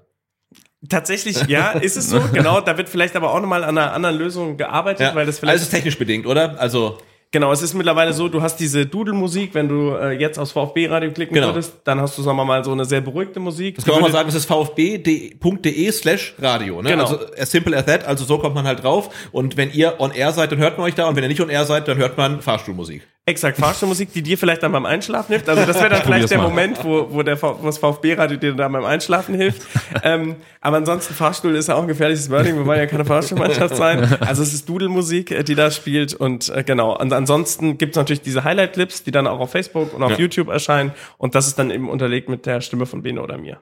Tatsächlich, (laughs) ja, ist es so. Genau, da wird vielleicht aber auch nochmal an einer anderen Lösung gearbeitet, weil das vielleicht. also es ist technisch bedingt, oder? Also Genau, es ist mittlerweile so, du hast diese Dudelmusik, wenn du äh, jetzt aufs VfB-Radio klicken Genau. würdest, dann hast du, sagen wir mal, so eine sehr beruhigte Musik. Das kann man mal sagen, das ist vfb.de slash Radio. Ne? Genau. Also as simple as that, also so kommt man halt drauf. Und wenn ihr on air seid, dann hört man euch da. Und wenn ihr nicht on air seid, dann hört man Fahrstuhlmusik. Exakt, Fahrstuhlmusik, die dir vielleicht dann beim Einschlafen hilft. Also das wäre dann vielleicht der mal. Moment, wo, wo, der, wo das VfB-Radio dir dann beim Einschlafen hilft. (laughs) ähm, aber ansonsten, Fahrstuhl ist ja auch ein gefährliches Wording. Wir wollen ja keine Fahrstuhlmannschaft sein. Also es ist Dudelmusik, äh, die da spielt. Und äh, genau, und ansonsten gibt es natürlich diese Highlight-Clips, die dann auch auf Facebook und auf Ja. YouTube erscheinen. Und das ist dann eben unterlegt mit der Stimme von Bene oder mir.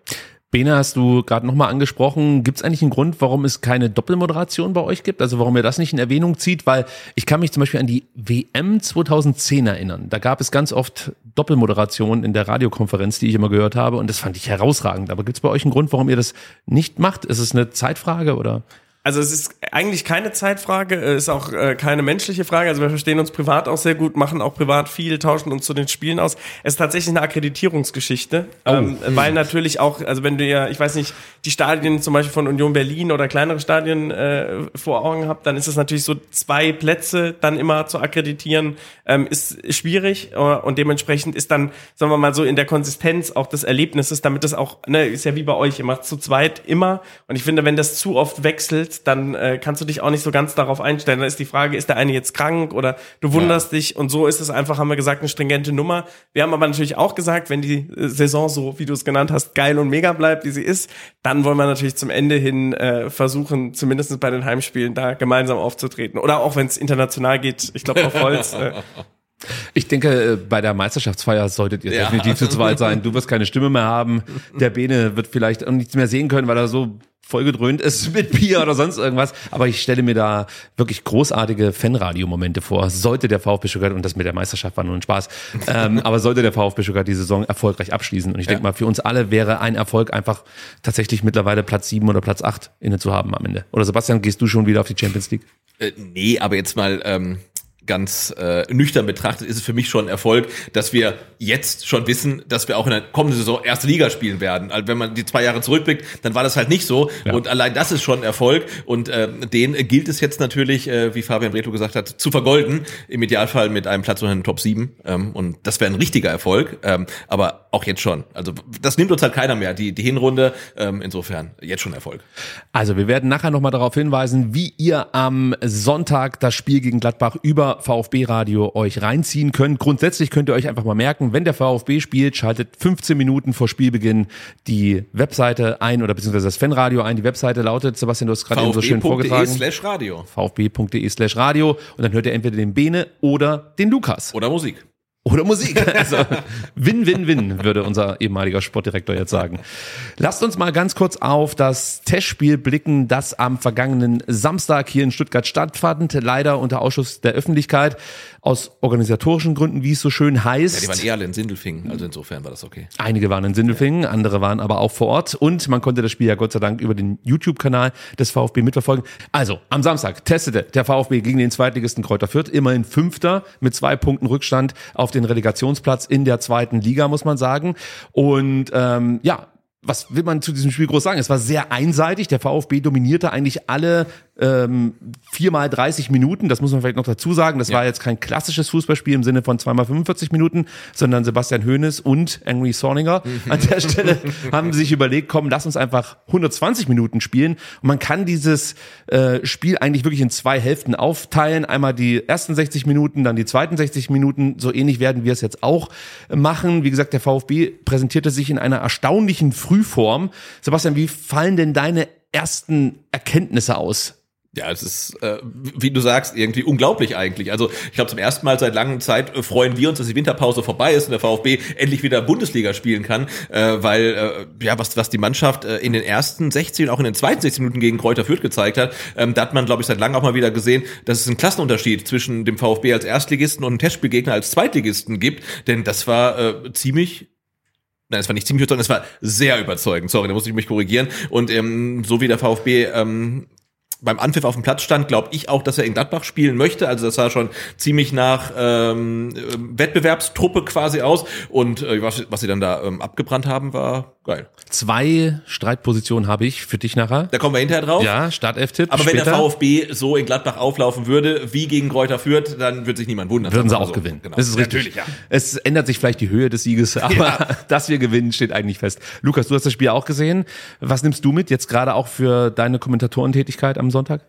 Bene hast du gerade nochmal angesprochen. Gibt es eigentlich einen Grund, warum es keine Doppelmoderation bei euch gibt? Also warum ihr das nicht in Erwähnung zieht? Weil ich kann mich zum Beispiel an die WM 2010 erinnern. Da gab es ganz oft Doppelmoderation in der Radiokonferenz, die ich immer gehört habe. Und das fand ich herausragend. Aber gibt es bei euch einen Grund, warum ihr das nicht macht? Ist es eine Zeitfrage oder? Also es ist eigentlich keine Zeitfrage, äh, ist auch äh, keine menschliche Frage. Also wir verstehen uns privat auch sehr gut, machen auch privat viel, tauschen uns zu den Spielen aus. Es ist tatsächlich eine Akkreditierungsgeschichte, ähm, weil natürlich auch, also wenn du ja, ich weiß nicht, die Stadien zum Beispiel von Union Berlin oder kleinere Stadien äh, vor Augen habt, dann ist es natürlich so zwei Plätze dann immer zu akkreditieren, ähm, ist schwierig äh, und dementsprechend ist dann, sagen wir mal so, in der Konsistenz auch des Erlebnisses, damit das auch, ne, ist ja wie bei euch, ihr macht zu zweit immer und ich finde, wenn das zu oft wechselt, dann äh, kannst du dich auch nicht so ganz darauf einstellen. Dann ist die Frage, ist der eine jetzt krank oder du wunderst dich und so ist es einfach, haben wir gesagt, eine stringente Nummer. Wir haben aber natürlich auch gesagt, wenn die äh, Saison so, wie du es genannt hast, geil und mega bleibt, wie sie ist, dann wollen wir natürlich zum Ende hin äh, versuchen, zumindest bei den Heimspielen da gemeinsam aufzutreten. Oder auch wenn es international geht, ich glaube auf Holz. Äh, (laughs) Ich denke, äh, bei der Meisterschaftsfeier solltet ihr Ja. definitiv zu zweit sein. Du wirst keine Stimme mehr haben. Der Bene wird vielleicht auch nichts mehr sehen können, weil er so vollgedröhnt ist (laughs) mit Bier oder sonst irgendwas. Aber ich stelle mir da wirklich großartige Fanradio-Momente vor. Sollte der VfB Stuttgart, und das mit der Meisterschaft war nur ein Spaß, ähm, (laughs) aber sollte der VfB Stuttgart die Saison erfolgreich abschließen. Und ich denke mal, für uns alle wäre ein Erfolg einfach tatsächlich mittlerweile Platz sieben oder Platz acht inne zu haben am Ende. Oder Sebastian, gehst du schon wieder auf die Champions League? Äh, nee, aber jetzt mal ähm, ganz äh, nüchtern betrachtet ist es für mich schon ein Erfolg, dass wir jetzt schon wissen, dass wir auch in der kommenden Saison erste Liga spielen werden. Also wenn man die zwei Jahre zurückblickt, dann war das halt nicht so. Ja. Und allein das ist schon ein Erfolg. Und äh, den gilt es jetzt natürlich, äh, wie Fabian Bretlo gesagt hat, zu vergolden. Im Idealfall mit einem Platz in den Top 7. Ähm, und das wäre ein richtiger Erfolg. Ähm, aber auch jetzt schon. Also das nimmt uns halt keiner mehr. Die, die Hinrunde, ähm, insofern jetzt schon Erfolg. Also wir werden nachher nochmal darauf hinweisen, wie ihr am Sonntag das Spiel gegen Gladbach über VfB Radio euch reinziehen könnt. Grundsätzlich könnt ihr euch einfach mal merken, wenn der VfB spielt, schaltet 15 Minuten vor Spielbeginn die Webseite ein oder beziehungsweise das Fanradio ein. Die Webseite lautet, Sebastian, du hast gerade eben so schön vorgetragen. slash Radio. vfb.de slash radio und dann hört ihr entweder den Bene oder den Lukas. Oder Musik. Oder Musik. (laughs) Also Win, Win, Win, würde unser ehemaliger Sportdirektor jetzt sagen. Lasst uns mal ganz kurz auf das Testspiel blicken, das am vergangenen Samstag hier in Stuttgart stattfand. Leider unter Ausschuss der Öffentlichkeit. Aus organisatorischen Gründen, wie es so schön heißt. Ja, die waren eher alle in Sindelfingen, also insofern war das okay. Einige waren in Sindelfingen, andere waren aber auch vor Ort und man konnte das Spiel ja Gott sei Dank über den YouTube-Kanal des VfB mitverfolgen. Also, am Samstag testete der VfB gegen den Zweitligisten Kräuter Fürth, immerhin Fünfter mit zwei Punkten Rückstand auf den Relegationsplatz in der zweiten Liga, muss man sagen. Und ähm, ja, was will man zu diesem Spiel groß sagen? Es war sehr einseitig. Der VfB dominierte eigentlich alle ähm, viermal 30 Minuten. Das muss man vielleicht noch dazu sagen. Das ja. war jetzt kein klassisches Fußballspiel im Sinne von zweimal 45 Minuten, sondern Sebastian Hoeneß und Angry Sorninger an der (laughs) Stelle haben sich überlegt, komm, lass uns einfach 120 Minuten spielen. Und man kann dieses äh, Spiel eigentlich wirklich in zwei Hälften aufteilen. Einmal die ersten 60 Minuten, dann die zweiten 60 Minuten. So ähnlich werden wir es jetzt auch machen. Wie gesagt, der VfB präsentierte sich in einer erstaunlichen Frühform. Sebastian, wie fallen denn deine ersten Erkenntnisse aus? Ja, es ist, äh, wie du sagst, irgendwie unglaublich eigentlich. Also ich glaube, zum ersten Mal seit langer Zeit äh, freuen wir uns, dass die Winterpause vorbei ist und der VfB endlich wieder Bundesliga spielen kann, äh, weil äh, ja was was die Mannschaft äh, in den ersten 16 und auch in den zweiten 16 Minuten gegen Kräuter Fürth gezeigt hat, ähm, da hat man glaube ich seit langem auch mal wieder gesehen, dass es einen Klassenunterschied zwischen dem VfB als Erstligisten und einem Testspielgegner als Zweitligisten gibt, denn das war äh, ziemlich Nein, es war nicht ziemlich überzeugend, es war sehr überzeugend. Sorry, da muss ich mich korrigieren. Und ähm, so wie der VfB ähm, beim Anpfiff auf dem Platz stand, glaube ich auch, dass er in Gladbach spielen möchte. Also das sah schon ziemlich nach ähm, Wettbewerbstruppe quasi aus. Und äh, was, was sie dann da ähm, abgebrannt haben, war geil. Zwei Streitpositionen habe ich für dich nachher. Da kommen wir hinterher drauf. Ja, Startelf-Tipp. Aber später. wenn der VfB so in Gladbach auflaufen würde, wie gegen Kräuter führt, dann wird sich niemand wundern. Würden sie auch so. gewinnen. Genau. Das ist richtig. Natürlich, ja. Es ändert sich vielleicht die Höhe des Sieges, (laughs) aber ja. dass wir gewinnen, steht eigentlich fest. Lukas, du hast das Spiel auch gesehen. Was nimmst du mit jetzt gerade auch für deine Kommentatorentätigkeit am Sonntag?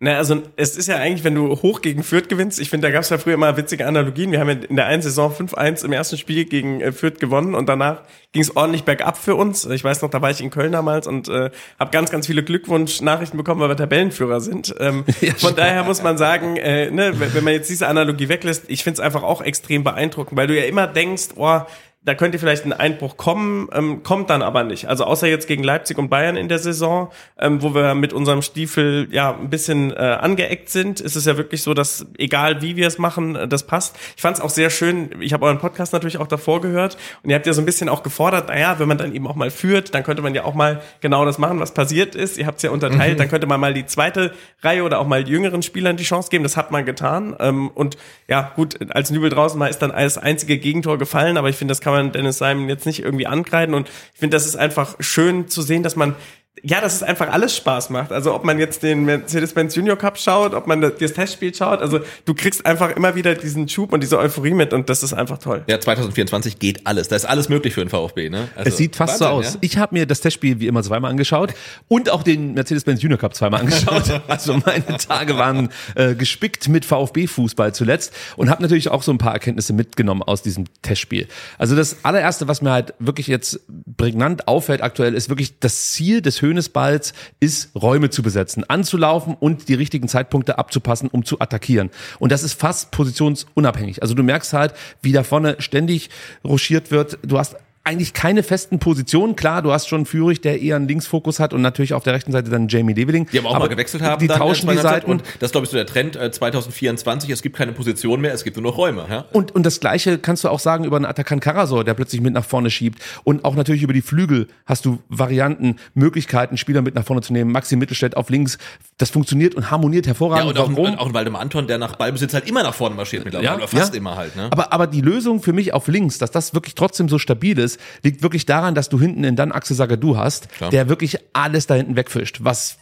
Na, also es ist ja eigentlich, wenn du hoch gegen Fürth gewinnst, ich finde, da gab es ja früher immer witzige Analogien. Wir haben ja in der einen Saison 5-1 im ersten Spiel gegen äh, Fürth gewonnen und danach ging es ordentlich bergab für uns. Ich weiß noch, da war ich in Köln damals und äh, habe ganz, ganz viele Glückwunsch-Nachrichten bekommen, weil wir Tabellenführer sind. Ähm, (laughs) ja, von daher muss man sagen, äh, ne, wenn man jetzt diese Analogie weglässt, ich finde es einfach auch extrem beeindruckend, weil du ja immer denkst, oh, da könnte vielleicht ein Einbruch kommen, ähm, kommt dann aber nicht. Also außer jetzt gegen Leipzig und Bayern in der Saison, ähm, wo wir mit unserem Stiefel ja ein bisschen äh, angeeckt sind, ist es ja wirklich so, dass egal wie wir es machen, äh, das passt. Ich fand es auch sehr schön, ich habe euren Podcast natürlich auch davor gehört und ihr habt ja so ein bisschen auch gefordert, naja, wenn man dann eben auch mal führt, dann könnte man ja auch mal genau das machen, was passiert ist. Ihr habt es ja unterteilt, mhm. dann könnte man mal die zweite Reihe oder auch mal jüngeren Spielern die Chance geben. Das hat man getan. Ähm, und ja, gut, als Nübel draußen mal ist dann das einzige Gegentor gefallen, aber ich finde, das kann man Dennis Simon jetzt nicht irgendwie ankreiden. Und ich finde, das ist einfach schön zu sehen, dass man ja, dass es einfach alles Spaß macht. Also ob man jetzt den Mercedes-Benz Junior Cup schaut, ob man das Testspiel schaut, also du kriegst einfach immer wieder diesen Schub und diese Euphorie mit und das ist einfach toll. Ja, 2024 geht alles. Da ist alles möglich für den VfB. Ne? Also, es sieht fast Wahnsinn, so aus. Ja? Ich habe mir das Testspiel wie immer zweimal angeschaut und auch den Mercedes-Benz Junior Cup zweimal angeschaut. (laughs) also meine Tage waren äh, gespickt mit VfB-Fußball zuletzt und habe natürlich auch so ein paar Erkenntnisse mitgenommen aus diesem Testspiel. Also das allererste, was mir halt wirklich jetzt prägnant auffällt aktuell, ist wirklich das Ziel des Höhnesballs ist, Räume zu besetzen, anzulaufen und die richtigen Zeitpunkte abzupassen, um zu attackieren. Und das ist fast positionsunabhängig. Also du merkst halt, wie da vorne ständig ruschiert wird. Du hast eigentlich keine festen Positionen. Klar, du hast schon Führig, der eher einen Linksfokus hat und natürlich auf der rechten Seite dann Jamie Leveling. Die aber auch aber mal gewechselt haben. Die tauschen die Seiten. Und das ist, glaube ich, so der Trend äh, 2024. Es gibt keine Position mehr, es gibt nur noch Räume. Ja? Und, und das Gleiche kannst du auch sagen über einen Atakan Karasor, der plötzlich mit nach vorne schiebt. Und auch natürlich über die Flügel hast du Varianten, Möglichkeiten, Spieler mit nach vorne zu nehmen. Maxi Mittelstädt auf links. Das funktioniert und harmoniert hervorragend. Ja, und auch, auch ein Waldemar Anton, der nach Ballbesitz halt immer nach vorne marschiert mittlerweile. Ja, oder fast ja. immer halt. Ne? Aber, aber die Lösung für mich auf links, dass das wirklich trotzdem so stabil ist, liegt wirklich da daran, dass du hinten in dann Axel Sagadou hast, Klar. der wirklich alles da hinten wegfischt, was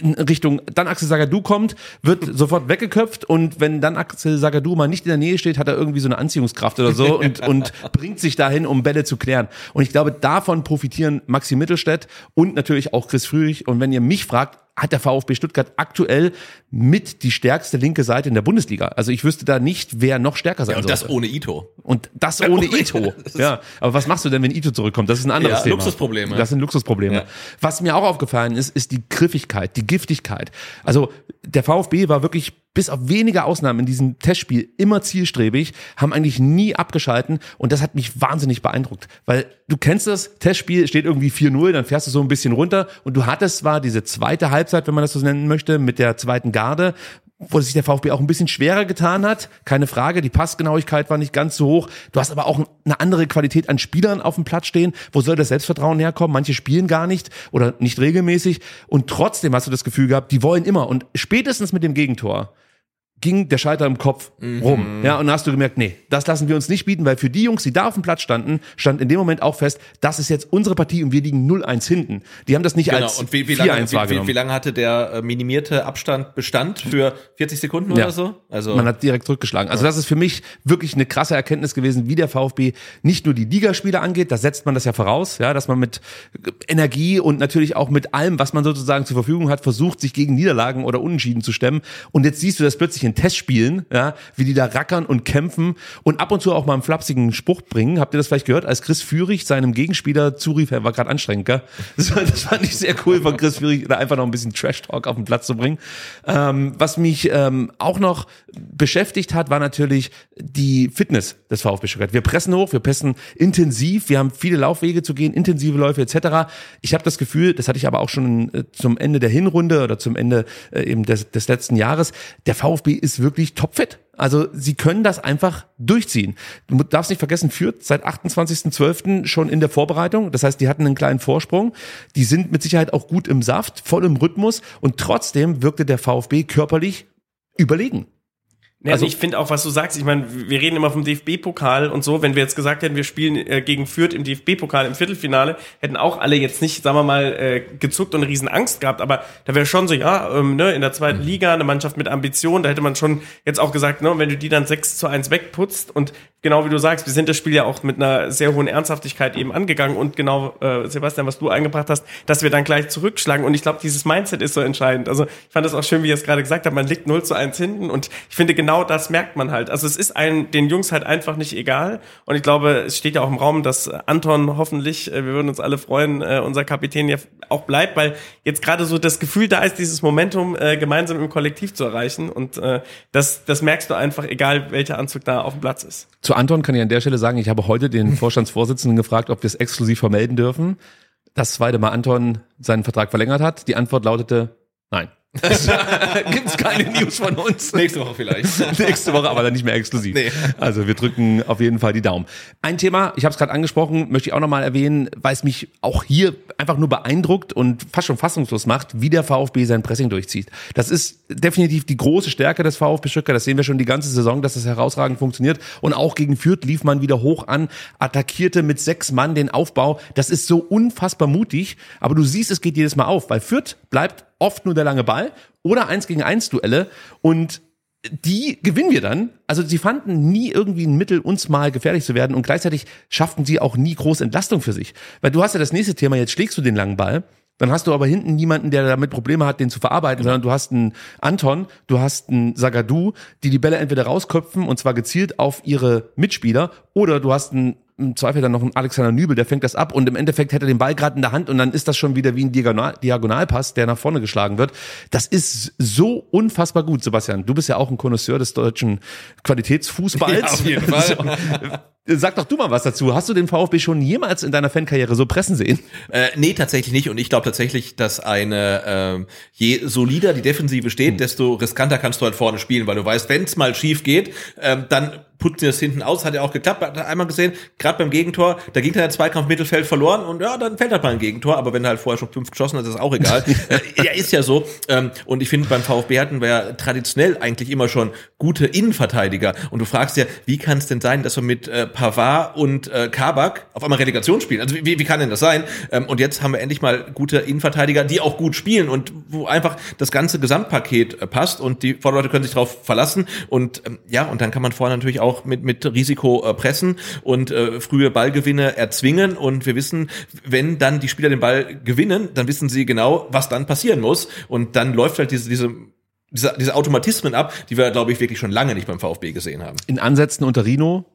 in Richtung dann Axel Sagadou kommt, wird (laughs) sofort weggeköpft und wenn dann Axel Sagadou mal nicht in der Nähe steht, hat er irgendwie so eine Anziehungskraft oder so und, (laughs) und bringt sich dahin, um Bälle zu klären. Und ich glaube, davon profitieren Maxi Mittelstädt und natürlich auch Chris Frühlich. Und wenn ihr mich fragt, hat der VfB Stuttgart aktuell mit die stärkste linke Seite in der Bundesliga. Also ich wüsste da nicht, wer noch stärker sein ja, und sollte. das ohne Ito. Und das (laughs) ohne Ito. (laughs) ja, aber was machst du denn, wenn Ito zurückkommt? Das ist ein anderes ja, Thema. Luxusprobleme. Das sind Luxusprobleme. Ja. Was mir auch aufgefallen ist, ist die Griffigkeit, die Giftigkeit. Also der VfB war wirklich bis auf wenige Ausnahmen in diesem Testspiel immer zielstrebig, haben eigentlich nie abgeschalten und das hat mich wahnsinnig beeindruckt, weil du kennst das, Testspiel steht irgendwie 4-0, dann fährst du so ein bisschen runter und du hattest zwar diese zweite Halbzeit, wenn man das so nennen möchte, mit der zweiten Garde, wo sich der VfB auch ein bisschen schwerer getan hat. Keine Frage, die Passgenauigkeit war nicht ganz so hoch. Du hast aber auch eine andere Qualität an Spielern auf dem Platz stehen. Wo soll das Selbstvertrauen herkommen? Manche spielen gar nicht oder nicht regelmäßig. Und trotzdem hast du das Gefühl gehabt, die wollen immer. Und spätestens mit dem Gegentor ging der Schalter im Kopf rum. Ja, und dann hast du gemerkt, nee, das lassen wir uns nicht bieten, weil für die Jungs, die da auf dem Platz standen, stand in dem Moment auch fest, das ist jetzt unsere Partie und wir liegen 0-1 hinten. Die haben das nicht Genau, als und wie, wie, 4-1 lange, wie, wie, wie lange hatte der äh, minimierte Abstand Bestand? Für 40 Sekunden Ja. oder so? Also Man hat direkt zurückgeschlagen. Also das ist für mich wirklich eine krasse Erkenntnis gewesen, wie der VfB nicht nur die Ligaspiele angeht, da setzt man das ja voraus, ja, dass man mit Energie und natürlich auch mit allem, was man sozusagen zur Verfügung hat, versucht, sich gegen Niederlagen oder Unentschieden zu stemmen. Und jetzt siehst du das plötzlich in Testspielen, ja, wie die da rackern und kämpfen und ab und zu auch mal einen flapsigen Spruch bringen. Habt ihr das vielleicht gehört, als Chris Führig seinem Gegenspieler zurief, er war gerade anstrengend, gell? (laughs) Das fand ich sehr cool von Chris Führig, da einfach noch ein bisschen Trash-Talk auf den Platz zu bringen. Ähm, was mich ähm, auch noch beschäftigt hat, war natürlich die Fitness des VfB Stuttgart. Wir pressen hoch, wir pressen intensiv, wir haben viele Laufwege zu gehen, intensive Läufe etc. Ich habe das Gefühl, das hatte ich aber auch schon äh, zum Ende der Hinrunde oder zum Ende äh, eben des, des letzten Jahres, der VfB ist wirklich topfit. Also sie können das einfach durchziehen. Du darfst nicht vergessen, Fürth seit 28.12. schon in der Vorbereitung. Das heißt, die hatten einen kleinen Vorsprung. Die sind mit Sicherheit auch gut im Saft, voll im Rhythmus und trotzdem wirkte der VfB körperlich überlegen. Ja, Also- also ich finde auch, was du sagst, ich meine, wir reden immer vom DFB-Pokal und so, wenn wir jetzt gesagt hätten, wir spielen äh, gegen Fürth im DFB-Pokal im Viertelfinale, hätten auch alle jetzt nicht, sagen wir mal, äh, gezuckt und eine riesen Angst gehabt, aber da wäre schon so, ja, ähm, ne, in der zweiten Liga, eine Mannschaft mit Ambition, da hätte man schon jetzt auch gesagt, ne, wenn du die dann 6 zu 1 wegputzt und genau wie du sagst, wir sind das Spiel ja auch mit einer sehr hohen Ernsthaftigkeit eben angegangen und genau, äh, Sebastian, was du eingebracht hast, dass wir dann gleich zurückschlagen und ich glaube, dieses Mindset ist so entscheidend. Also ich fand das auch schön, wie ihr es gerade gesagt habt, man liegt 0 zu 1 hinten und ich finde genau das merkt man halt. Also es ist ein, den Jungs halt einfach nicht egal und ich glaube, es steht ja auch im Raum, dass Anton hoffentlich, äh, wir würden uns alle freuen, äh, unser Kapitän ja auch bleibt, weil jetzt gerade so das Gefühl da ist, dieses Momentum äh, gemeinsam im Kollektiv zu erreichen und äh, das, das merkst du einfach, egal welcher Anzug da auf dem Platz ist. Zu Anton kann ich an der Stelle sagen, ich habe heute den (laughs) Vorstandsvorsitzenden gefragt, ob wir es exklusiv vermelden dürfen. Das zweite Mal Anton seinen Vertrag verlängert hat. Die Antwort lautete nein. (laughs) Gibt es keine News von uns. nächste Woche vielleicht. (laughs) Nächste Woche, aber dann nicht mehr exklusiv. Nee. Also wir drücken auf jeden Fall die Daumen. Ein Thema, ich habe es gerade angesprochen, möchte ich auch nochmal erwähnen, weil es mich auch hier einfach nur beeindruckt und fast schon fassungslos macht, wie der VfB sein Pressing durchzieht. Das ist definitiv die große Stärke des VfB Stuttgart. Das sehen wir schon die ganze Saison, dass das herausragend funktioniert. Und auch gegen Fürth lief man wieder hoch an, attackierte mit sechs Mann den Aufbau. Das ist so unfassbar mutig. Aber du siehst, es geht jedes Mal auf, weil Fürth bleibt oft nur der lange Ball oder eins gegen eins Duelle und die gewinnen wir dann. Also sie fanden nie irgendwie ein Mittel, uns mal gefährlich zu werden und gleichzeitig schafften sie auch nie große Entlastung für sich. Weil du hast ja das nächste Thema, jetzt schlägst du den langen Ball, dann hast du aber hinten niemanden, der damit Probleme hat, den zu verarbeiten, sondern du hast einen Anton, du hast einen Sagadu, die die Bälle entweder rausköpfen und zwar gezielt auf ihre Mitspieler oder du hast einen im Zweifel dann noch ein Alexander Nübel, der fängt das ab und im Endeffekt hätte er den Ball gerade in der Hand und dann ist das schon wieder wie ein Diagonal Diagonalpass, der nach vorne geschlagen wird. Das ist so unfassbar gut, Sebastian. Du bist ja auch ein Connoisseur des deutschen Qualitätsfußballs. Ja, auf jeden (laughs) Fall. Sag doch du mal was dazu. Hast du den VfB schon jemals in deiner Fankarriere so pressen sehen? Äh, nee, tatsächlich nicht. Und ich glaube tatsächlich, dass eine, ähm, je solider die Defensive steht, desto riskanter kannst du halt vorne spielen, weil du weißt, wenn es mal schief geht, ähm, dann putzt ihr das hinten aus, hat ja auch geklappt, hat er einmal gesehen, gerade beim Gegentor, der Gegner hat Zweikampf Mittelfeld verloren und ja, dann fällt halt mal ein Gegentor, aber wenn er halt vorher schon fünf geschossen hat, ist es auch egal. (laughs) äh, ja, ist ja so. Ähm, und ich finde, beim VfB hatten wir ja traditionell eigentlich immer schon gute Innenverteidiger. Und du fragst ja, wie kann es denn sein, dass wir mit äh, Pavard und äh, Kabak auf einmal Relegation spielen? Also wie, wie kann denn das sein? Ähm, und jetzt haben wir endlich mal gute Innenverteidiger, die auch gut spielen und wo einfach das ganze Gesamtpaket äh, passt und die Vorderleute können sich darauf verlassen. Und ähm, ja, und dann kann man vorne natürlich auch mit, mit Risiko äh, pressen und äh, frühe Ballgewinne erzwingen. Und wir wissen, wenn dann die Spieler den Ball gewinnen, dann wissen sie genau, was dann passieren muss. Und dann läuft halt diese, diese diese, diese Automatismen ab, die wir, glaube ich, wirklich schon lange nicht beim VfB gesehen haben. In Ansätzen unter Rino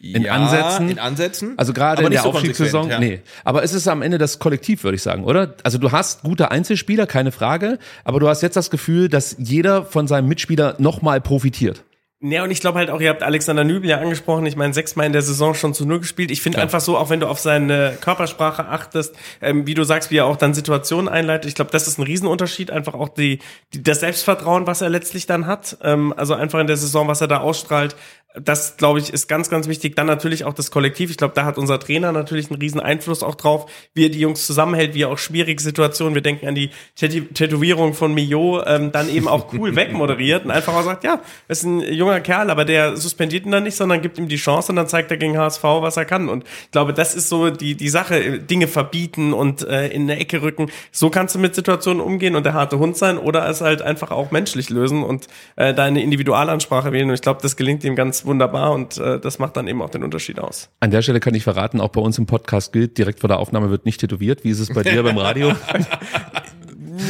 In Ja, Ansätzen. in Ansätzen. Also gerade in der so Aufstiegssaison, ja. nee. Aber es ist am Ende das Kollektiv, würde ich sagen, oder? Also du hast gute Einzelspieler, keine Frage, aber du hast jetzt das Gefühl, dass jeder von seinem Mitspieler nochmal profitiert. Ja, und ich glaube halt auch, ihr habt Alexander Nübel ja angesprochen. Ich meine, sechsmal in der Saison schon zu null gespielt. Ich finde einfach so, auch wenn du auf seine Körpersprache achtest, ähm, wie du sagst, wie er auch dann Situationen einleitet, ich glaube, das ist ein Riesenunterschied. Einfach auch die, die das Selbstvertrauen, was er letztlich dann hat. Ähm, also einfach in der Saison, was er da ausstrahlt. Das, glaube ich, ist ganz, ganz wichtig. Dann natürlich auch das Kollektiv. Ich glaube, da hat unser Trainer natürlich einen riesen Einfluss auch drauf, wie er die Jungs zusammenhält, wie er auch schwierige Situationen, wir denken an die Tätowierung von Mio, ähm, dann eben auch cool (laughs) wegmoderiert und einfach auch sagt, ja, ist ein junger Kerl, aber der suspendiert ihn dann nicht, sondern gibt ihm die Chance und dann zeigt er gegen HSV, was er kann. Und ich glaube, das ist so die, die Sache, Dinge verbieten und äh, in eine Ecke rücken. So kannst du mit Situationen umgehen und der harte Hund sein oder es halt einfach auch menschlich lösen und äh, deine Individualansprache wählen. Und ich glaube, das gelingt ihm ganz wunderbar und äh, das macht dann eben auch den Unterschied aus. An der Stelle kann ich verraten, auch bei uns im Podcast gilt, direkt vor der Aufnahme wird nicht tätowiert. Wie ist es bei dir beim Radio? (laughs)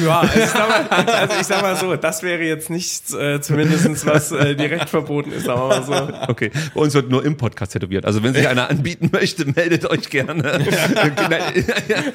Ja, also ich, sag mal, also ich sag mal so, das wäre jetzt nicht äh, zumindest was äh, direkt verboten ist, aber so. Okay, bei uns wird nur im Podcast tätowiert. Also wenn sich einer anbieten möchte, meldet euch gerne. (laughs)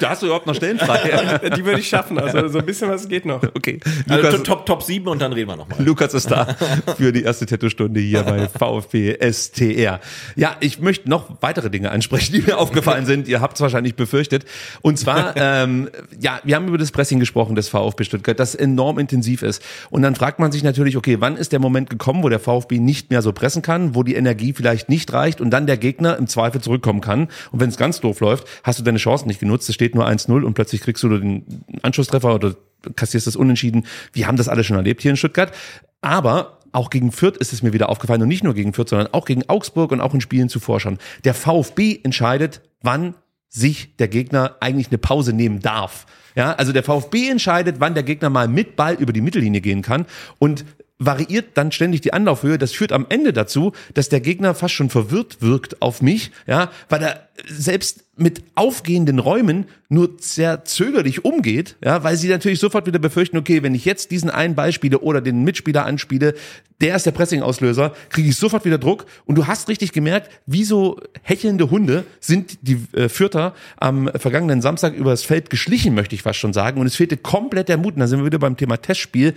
da hast du überhaupt noch Stellen frei. Die würde ich schaffen, also so ein bisschen was geht noch. Okay, Also Lukas, Top, Top 7 und dann reden wir nochmal. Lukas ist da für die erste Tattoo-Stunde hier bei VfB STR. Ja, ich möchte noch weitere Dinge ansprechen, die mir aufgefallen sind. Ihr habt es wahrscheinlich befürchtet. Und zwar, (laughs) ähm, ja, wir haben über das Pressing gesprochen des VfB Stuttgart, das enorm intensiv ist. Und dann fragt man sich natürlich, okay, wann ist der Moment gekommen, wo der VfB nicht mehr so pressen kann, wo die Energie vielleicht nicht reicht und dann der Gegner im Zweifel zurückkommen kann. Und wenn es ganz doof läuft, hast du deine Chancen nicht genutzt. Es steht nur 1-0 und plötzlich kriegst du den Anschlusstreffer oder kassierst das Unentschieden. Wir haben das alle schon erlebt hier in Stuttgart. Aber auch gegen Fürth ist es mir wieder aufgefallen und nicht nur gegen Fürth, sondern auch gegen Augsburg und auch in Spielen zuvor schon. Der VfB entscheidet, wann sich der Gegner eigentlich eine Pause nehmen darf. Ja, also der VfB entscheidet, wann der Gegner mal mit Ball über die Mittellinie gehen kann. Und variiert dann ständig die Anlaufhöhe. Das führt am Ende dazu, dass der Gegner fast schon verwirrt wirkt auf mich, ja, weil er selbst mit aufgehenden Räumen nur sehr zögerlich umgeht, ja, weil sie natürlich sofort wieder befürchten, okay, wenn ich jetzt diesen einen Ball spiele oder den Mitspieler anspiele, der ist der Pressing-Auslöser, kriege ich sofort wieder Druck. Und du hast richtig gemerkt, wie so hechelnde Hunde sind die äh, Fürther am vergangenen Samstag übers Feld geschlichen, möchte ich fast schon sagen. Und es fehlte komplett der Mut. Und da sind wir wieder beim Thema Testspiel,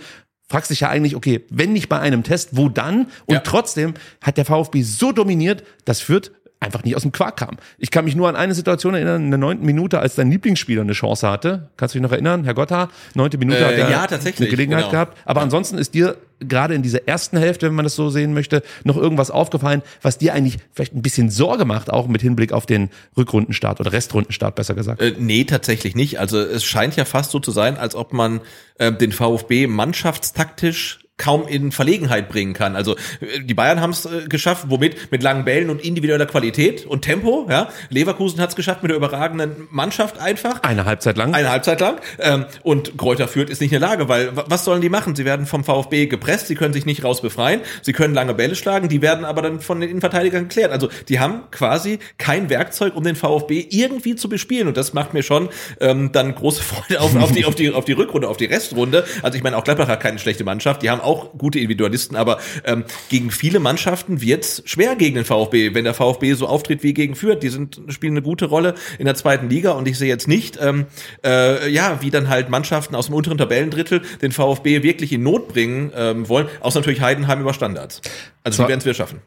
fragst dich ja eigentlich, okay, wenn nicht bei einem Test, wo dann? Und Ja. trotzdem hat der VfB so dominiert, dass Fürth einfach nicht aus dem Quark kam. Ich kann mich nur an eine Situation erinnern, in der neunten Minute, als dein Lieblingsspieler eine Chance hatte. Kannst du dich noch erinnern, Herr Gotha? Neunte Minute Äh, hat er ja, tatsächlich, eine Gelegenheit genau. gehabt. Aber ansonsten ist dir gerade in dieser ersten Hälfte, wenn man das so sehen möchte, noch irgendwas aufgefallen, was dir eigentlich vielleicht ein bisschen Sorge macht, auch mit Hinblick auf den Rückrundenstart oder Restrundenstart, besser gesagt. Äh, nee, tatsächlich nicht. Also es scheint ja fast so zu sein, als ob man äh, den VfB mannschaftstaktisch kaum in Verlegenheit bringen kann. Also äh, die Bayern haben es äh, geschafft, womit? Mit langen Bällen und individueller Qualität und Tempo. Ja, Leverkusen hat es geschafft mit der überragenden Mannschaft einfach. Eine Halbzeit lang. Eine Halbzeit lang. Ähm, und Kräuter Fürth ist nicht in der Lage, weil wa- was sollen die machen? Sie werden vom VfB gepresst, sie können sich nicht raus befreien, sie können lange Bälle schlagen, die werden aber dann von den Innenverteidigern geklärt. Also die haben quasi kein Werkzeug, um den VfB irgendwie zu bespielen. Und das macht mir schon ähm, dann große Freude auf, auf, die, auf, die, auf die Rückrunde, auf die Restrunde. Also ich meine, auch Gladbach hat keine schlechte Mannschaft, die haben auch gute Individualisten, aber ähm, gegen viele Mannschaften wird's schwer gegen den VfB, wenn der VfB so auftritt wie gegen Fürth. Die sind, spielen eine gute Rolle in der zweiten Liga und ich sehe jetzt nicht, ähm, äh, ja, wie dann halt Mannschaften aus dem unteren Tabellendrittel den VfB wirklich in Not bringen ähm, wollen, außer natürlich Heidenheim über Standards. Also So. die werden es wir schaffen.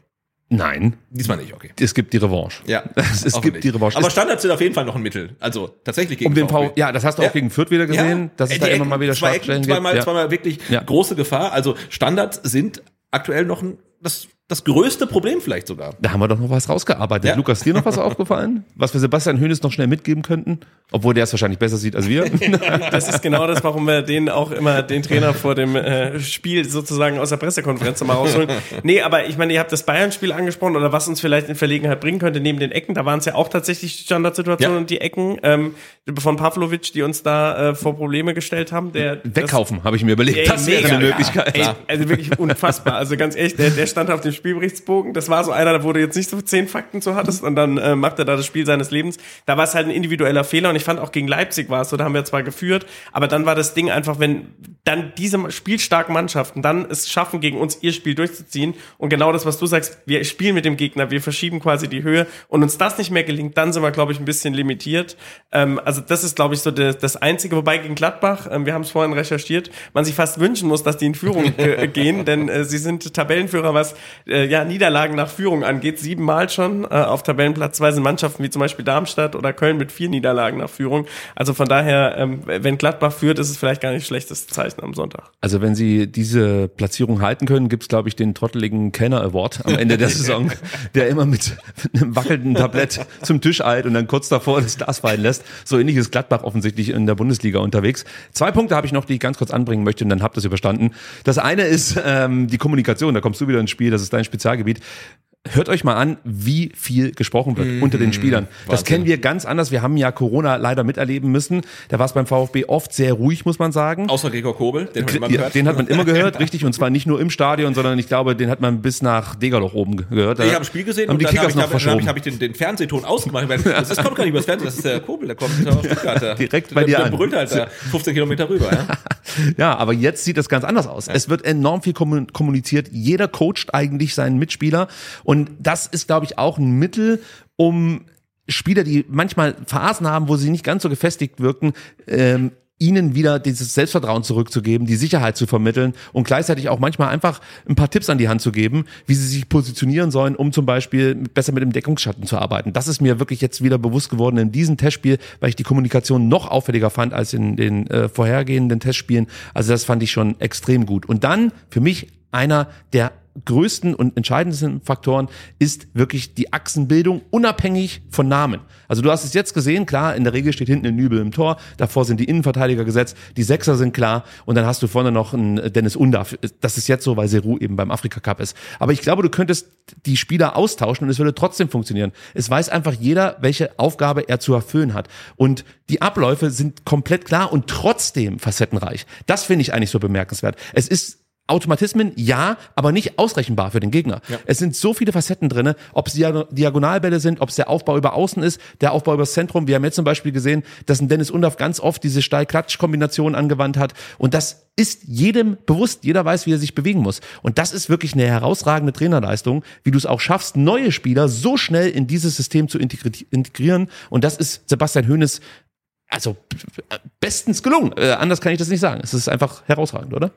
Nein, Diesmal nicht, okay. es gibt die Revanche. Ja, (laughs) es, gibt die Revanche. Aber Standards sind auf jeden Fall noch ein Mittel. Also tatsächlich gegen um den VfB. Ja, das hast du Ja. auch gegen Fürth wieder gesehen, dass es Äh, da die immer Ecken, mal wieder zwei Ecken, zweimal, Ja. zweimal wirklich Ja. große Gefahr. Also Standards sind aktuell noch ein, das, das größte Problem vielleicht sogar. Da haben wir doch noch was rausgearbeitet. Ja. Lukas, dir noch was (laughs) aufgefallen? Was wir Sebastian Hönes noch schnell mitgeben könnten? Obwohl der es wahrscheinlich besser sieht als wir. (laughs) Das ist genau das, warum wir den auch immer den Trainer vor dem äh, Spiel sozusagen aus der Pressekonferenz nochmal rausholen. Nee, aber ich meine, ihr habt das Bayern-Spiel angesprochen oder was uns vielleicht in Verlegenheit bringen könnte neben den Ecken. Da waren es ja auch tatsächlich die Standardsituationen Ja. und die Ecken ähm, von Pavlovic, die uns da äh, vor Probleme gestellt haben. Der Wegkaufen, habe ich mir überlegt. Ey, das wäre eine Möglichkeit. Ey, also wirklich unfassbar. Also ganz ehrlich, der, der stand auf dem Spielberichtsbogen. Das war so einer, wo du jetzt nicht so zehn Fakten zu hattest und dann äh, macht er da das Spiel seines Lebens. Da war es halt ein individueller Fehler und ich fand auch gegen Leipzig war es so, da haben wir zwar geführt, aber dann war das Ding einfach, wenn dann diese spielstarken Mannschaften dann es schaffen, gegen uns ihr Spiel durchzuziehen und genau das, was du sagst, wir spielen mit dem Gegner, wir verschieben quasi die Höhe und uns das nicht mehr gelingt, dann sind wir, glaube ich, ein bisschen limitiert. Ähm, also das ist, glaube ich, so das, das Einzige, wobei gegen Gladbach, ähm, wir haben es vorhin recherchiert, man sich fast wünschen muss, dass die in Führung äh, gehen, denn äh, sie sind Tabellenführer, was äh, ja Niederlagen nach Führung angeht, siebenmal schon. Äh, auf Tabellenplatz zwei sind Mannschaften wie zum Beispiel Darmstadt oder Köln mit vier Niederlagen nach Führung. Also von daher, ähm, wenn Gladbach führt, ist es vielleicht gar nicht schlechtes Zeichen am Sonntag. Also wenn sie diese Platzierung halten können, gibt's glaube ich, den trotteligen Kenner Award am Ende der (laughs) Saison, der immer mit, mit einem wackelnden Tablett zum Tisch eilt und dann kurz davor das Glas fallen lässt. So ähnlich ist Gladbach offensichtlich in der Bundesliga unterwegs. Zwei Punkte habe ich noch, die ich ganz kurz anbringen möchte und dann habt ihr es überstanden. Das eine ist ähm, die Kommunikation, da kommst du wieder ins Spiel, das ist dein Spezialgebiet. Hört euch mal an, wie viel gesprochen wird Mhm. unter den Spielern. Das Wahnsinn. kennen wir ganz anders. Wir haben ja Corona leider miterleben müssen. Da war es beim VfB oft sehr ruhig, muss man sagen. Außer Gregor Kobel, den hat man Ja, gehört. den hat man immer gehört, richtig. Und zwar nicht nur im Stadion, sondern ich glaube, den hat man bis nach Degerloch oben ge- gehört. Da Ich habe ein Spiel gesehen haben die und dann habe ich, hab, hab ich, hab ich den, den Fernsehton ausgemacht. Weil Das, das kommt gar nicht übers Fernsehen, das ist der Kobel, der kommt aus Stuttgart. Der, Direkt bei dir der, der brüllt halt da 15 Kilometer rüber. Ja? (laughs) Ja, aber jetzt sieht das ganz anders aus. Es wird enorm viel kommun- kommuniziert. Jeder coacht eigentlich seinen Mitspieler. Und das ist, glaube ich, auch ein Mittel, um Spieler, die manchmal Phasen haben, wo sie nicht ganz so gefestigt wirken, ähm, ihnen wieder dieses Selbstvertrauen zurückzugeben, die Sicherheit zu vermitteln und gleichzeitig auch manchmal einfach ein paar Tipps an die Hand zu geben, wie sie sich positionieren sollen, um zum Beispiel besser mit dem Deckungsschatten zu arbeiten. Das ist mir wirklich jetzt wieder bewusst geworden in diesem Testspiel, weil ich die Kommunikation noch auffälliger fand als in den äh, vorhergehenden Testspielen. Also das fand ich schon extrem gut. Und dann für mich einer der größten und entscheidendsten Faktoren ist wirklich die Achsenbildung unabhängig von Namen. Also du hast es jetzt gesehen, klar, in der Regel steht hinten ein Nübel im Tor, davor sind die Innenverteidiger gesetzt, die Sechser sind klar und dann hast du vorne noch einen Dennis Undaff. Das ist jetzt so, weil Seru eben beim Afrika Cup ist. Aber ich glaube, du könntest die Spieler austauschen und es würde trotzdem funktionieren. Es weiß einfach jeder, welche Aufgabe er zu erfüllen hat. Und die Abläufe sind komplett klar und trotzdem facettenreich. Das finde ich eigentlich so bemerkenswert. Es ist Automatismen, ja, aber nicht ausrechenbar für den Gegner. Es sind so viele Facetten drinne, ob es Diag- Diagonalbälle sind, ob es der Aufbau über Außen ist, der Aufbau über das Zentrum. Wir haben jetzt zum Beispiel gesehen, dass ein Dennis Undaff ganz oft diese Steil-Klatsch-Kombination angewandt hat. Und das ist jedem bewusst. Jeder weiß, wie er sich bewegen muss. Und das ist wirklich eine herausragende Trainerleistung, wie du es auch schaffst, neue Spieler so schnell in dieses System zu integri- integrieren. Und das ist Sebastian Hoeneß also bestens gelungen. Äh, anders kann ich das nicht sagen. Es ist einfach herausragend, oder?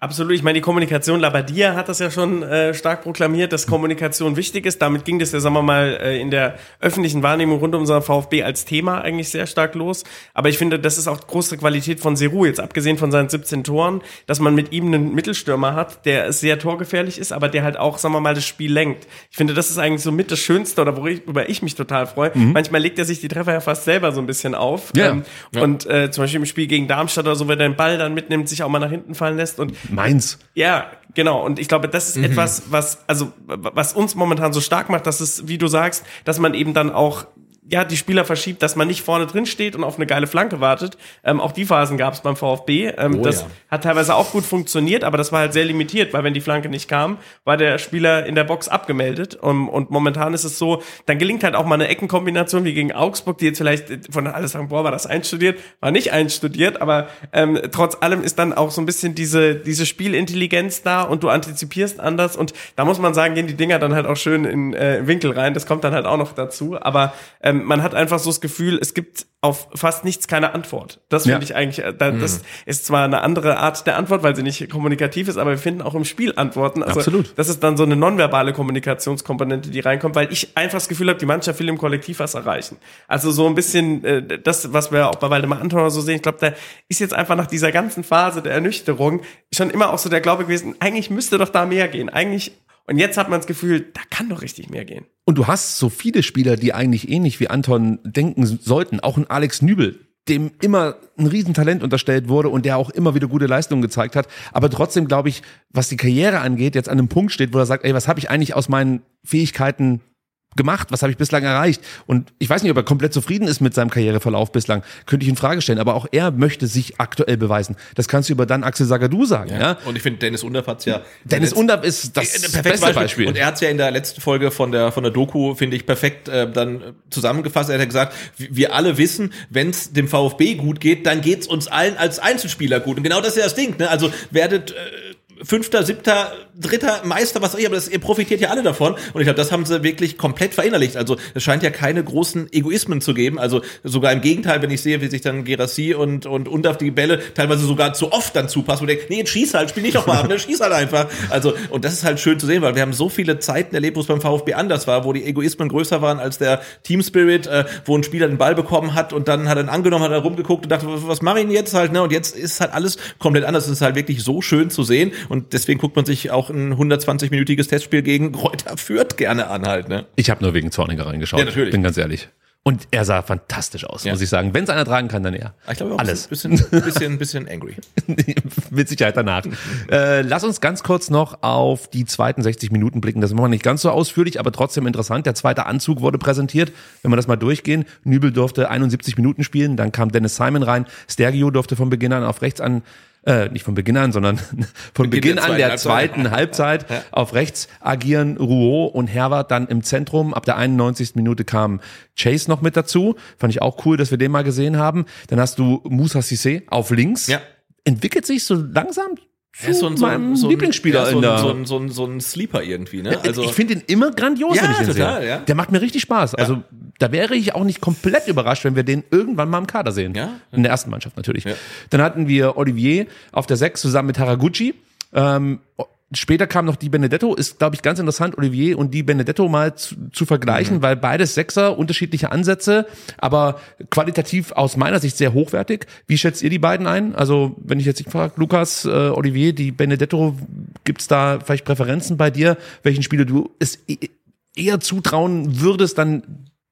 Absolut. Ich meine, die Kommunikation, Labadia hat das ja schon äh, stark proklamiert, dass Kommunikation wichtig ist. Damit ging das ja, sagen wir mal, äh, in der öffentlichen Wahrnehmung rund um unseren VfB als Thema eigentlich sehr stark los. Aber ich finde, das ist auch große Qualität von Seru, jetzt abgesehen von seinen 17 Toren, dass man mit ihm einen Mittelstürmer hat, der sehr torgefährlich ist, aber der halt auch, sagen wir mal, das Spiel lenkt. Ich finde, das ist eigentlich so mit das Schönste oder worüber ich mich total freue. Manchmal legt er sich die Treffer ja fast selber so ein bisschen auf. Ja. Ähm, Und äh, zum Beispiel im Spiel gegen Darmstadt oder so, wenn er den Ball dann mitnimmt, sich auch mal nach hinten fallen lässt und Meins. ja, genau. Und ich glaube, das ist etwas, was, also, was uns momentan so stark macht, dass es, wie du sagst, dass man eben dann auch ja, die Spieler verschiebt, dass man nicht vorne drin steht und auf eine geile Flanke wartet. Ähm, auch die Phasen gab es beim VfB. Ähm, Oh das ja. hat teilweise auch gut funktioniert, aber das war halt sehr limitiert, weil wenn die Flanke nicht kam, war der Spieler in der Box abgemeldet. Um, und momentan ist es so, dann gelingt halt auch mal eine Eckenkombination wie gegen Augsburg, die jetzt vielleicht von alle sagen, boah, war das einstudiert, war nicht einstudiert, aber ähm, trotz allem ist dann auch so ein bisschen diese, diese Spielintelligenz da und du antizipierst anders und da muss man sagen, gehen die Dinger dann halt auch schön in äh, Winkel rein. Das kommt dann halt auch noch dazu. Aber ähm, man hat einfach so das Gefühl, es gibt auf fast nichts keine Antwort. Das finde Ja. ich eigentlich, äh, da, das ist zwar eine andere Art der Antwort, weil sie nicht kommunikativ ist, aber wir finden auch im Spiel Antworten. Also Absolut. das ist dann so eine nonverbale Kommunikationskomponente, die reinkommt, weil ich einfach das Gefühl habe, die Mannschaft will im Kollektiv was erreichen. Also so ein bisschen äh, das, was wir auch bei Waldemar Anton oder so sehen, ich glaube, da ist jetzt einfach nach dieser ganzen Phase der Ernüchterung schon immer auch so der Glaube gewesen, eigentlich müsste doch da mehr gehen. Eigentlich und jetzt hat man das Gefühl, da kann doch richtig mehr gehen. Und du hast so viele Spieler, die eigentlich ähnlich wie Anton denken sollten. Auch ein Alex Nübel, dem immer ein Riesentalent unterstellt wurde und der auch immer wieder gute Leistungen gezeigt hat. Aber trotzdem, glaube ich, was die Karriere angeht, jetzt an einem Punkt steht, wo er sagt, ey, was habe ich eigentlich aus meinen Fähigkeiten gemacht? Was habe ich bislang erreicht? Und ich weiß nicht, ob er komplett zufrieden ist mit seinem Karriereverlauf bislang. Könnte ich in Frage stellen. Aber auch er möchte sich aktuell beweisen. Das kannst du über dann Axel Sagadou sagen. Ja. Und ich finde, Dennis Undorf hat's ja. Dennis Undorf ist das Äh, perfektes beste Beispiel. Und er hat's ja in der letzten Folge von der von der Doku, finde ich, perfekt äh, dann äh, zusammengefasst. Er hat ja gesagt, wir wir alle wissen, wenn es dem VfB gut geht, dann geht's uns allen als Einzelspieler gut. Und genau das ist ja das Ding. Ne? Also werdet äh, Fünfter, siebter, dritter Meister, was auch immer, aber das, ihr profitiert ja alle davon. Und ich glaube, das haben sie wirklich komplett verinnerlicht. Also es scheint ja keine großen Egoismen zu geben. Also sogar im Gegenteil, wenn ich sehe, wie sich dann Gerassi und, und Undaf die Bälle teilweise sogar zu oft dann zupassen und denke, nee, jetzt schieß halt, spiel nicht nochmal ab, ne, schieß halt einfach. Also, und das ist halt schön zu sehen, weil wir haben so viele Zeiten erlebt, wo es beim VfB anders war, wo die Egoismen größer waren als der Team Spirit, äh, wo ein Spieler den Ball bekommen hat und dann hat er ihn angenommen, hat er rumgeguckt und dachte, was, mache ich denn jetzt halt, ne? Und jetzt ist halt alles komplett anders. Es ist halt wirklich so schön zu sehen und deswegen guckt man sich auch ein 120-minütiges Testspiel gegen Kräuter Fürth gerne an halt, ne? Ich habe nur wegen Zorniger reingeschaut. Ja, natürlich. Bin ganz ehrlich. Und er sah fantastisch aus, Ja. muss ich sagen. Wenn es einer tragen kann, dann er. Ich glaube auch Alles. ein bisschen, bisschen, bisschen angry. (laughs) Mit Sicherheit danach. äh, lass uns ganz kurz noch auf die zweiten 60 Minuten blicken. Das machen wir nicht ganz so ausführlich, aber trotzdem interessant. Der zweite Anzug wurde präsentiert. Wenn wir das mal durchgehen. Nübel durfte 71 Minuten spielen. Dann kam Dennis Simon rein. Stergio durfte von Beginn an auf rechts an äh, nicht von Beginn an, sondern (laughs) von Beginn Beginn, der an zweiten der Halbzeit. zweiten Halbzeit auf rechts agieren Rouault und Herwart dann im Zentrum. Ab der 91. Minute kam Chase noch mit dazu. Fand ich auch cool, dass wir den mal gesehen haben. Dann hast du Moussa Sissé auf links. Ja. Entwickelt sich so langsam zu Er ist so ein, so ein, meinem so ein Lieblingsspieler ja, so in ein, der... so ein, so ein, so ein Sleeper irgendwie, ne? Also, ich finde ihn immer grandios, Ja, wenn ich ihn total, sehe. ja. Der macht mir richtig Spaß. Also da wäre ich auch nicht komplett überrascht, wenn wir den irgendwann mal im Kader sehen. Ja. In der ersten Mannschaft natürlich. Ja. Dann hatten wir Olivier auf der 6 zusammen mit Haraguchi. Ähm, Später kam noch Di Benedetto, ist, glaube ich, ganz interessant, Olivier und Di Benedetto mal zu, zu vergleichen, Mhm. weil beides Sechser, unterschiedliche Ansätze, aber qualitativ aus meiner Sicht sehr hochwertig. Wie schätzt ihr die beiden ein? Also, wenn ich jetzt nicht frage, Lukas, äh, Olivier, Di Benedetto, gibt's da vielleicht Präferenzen bei dir, welchen Spieler du es e- eher zutrauen würdest, dann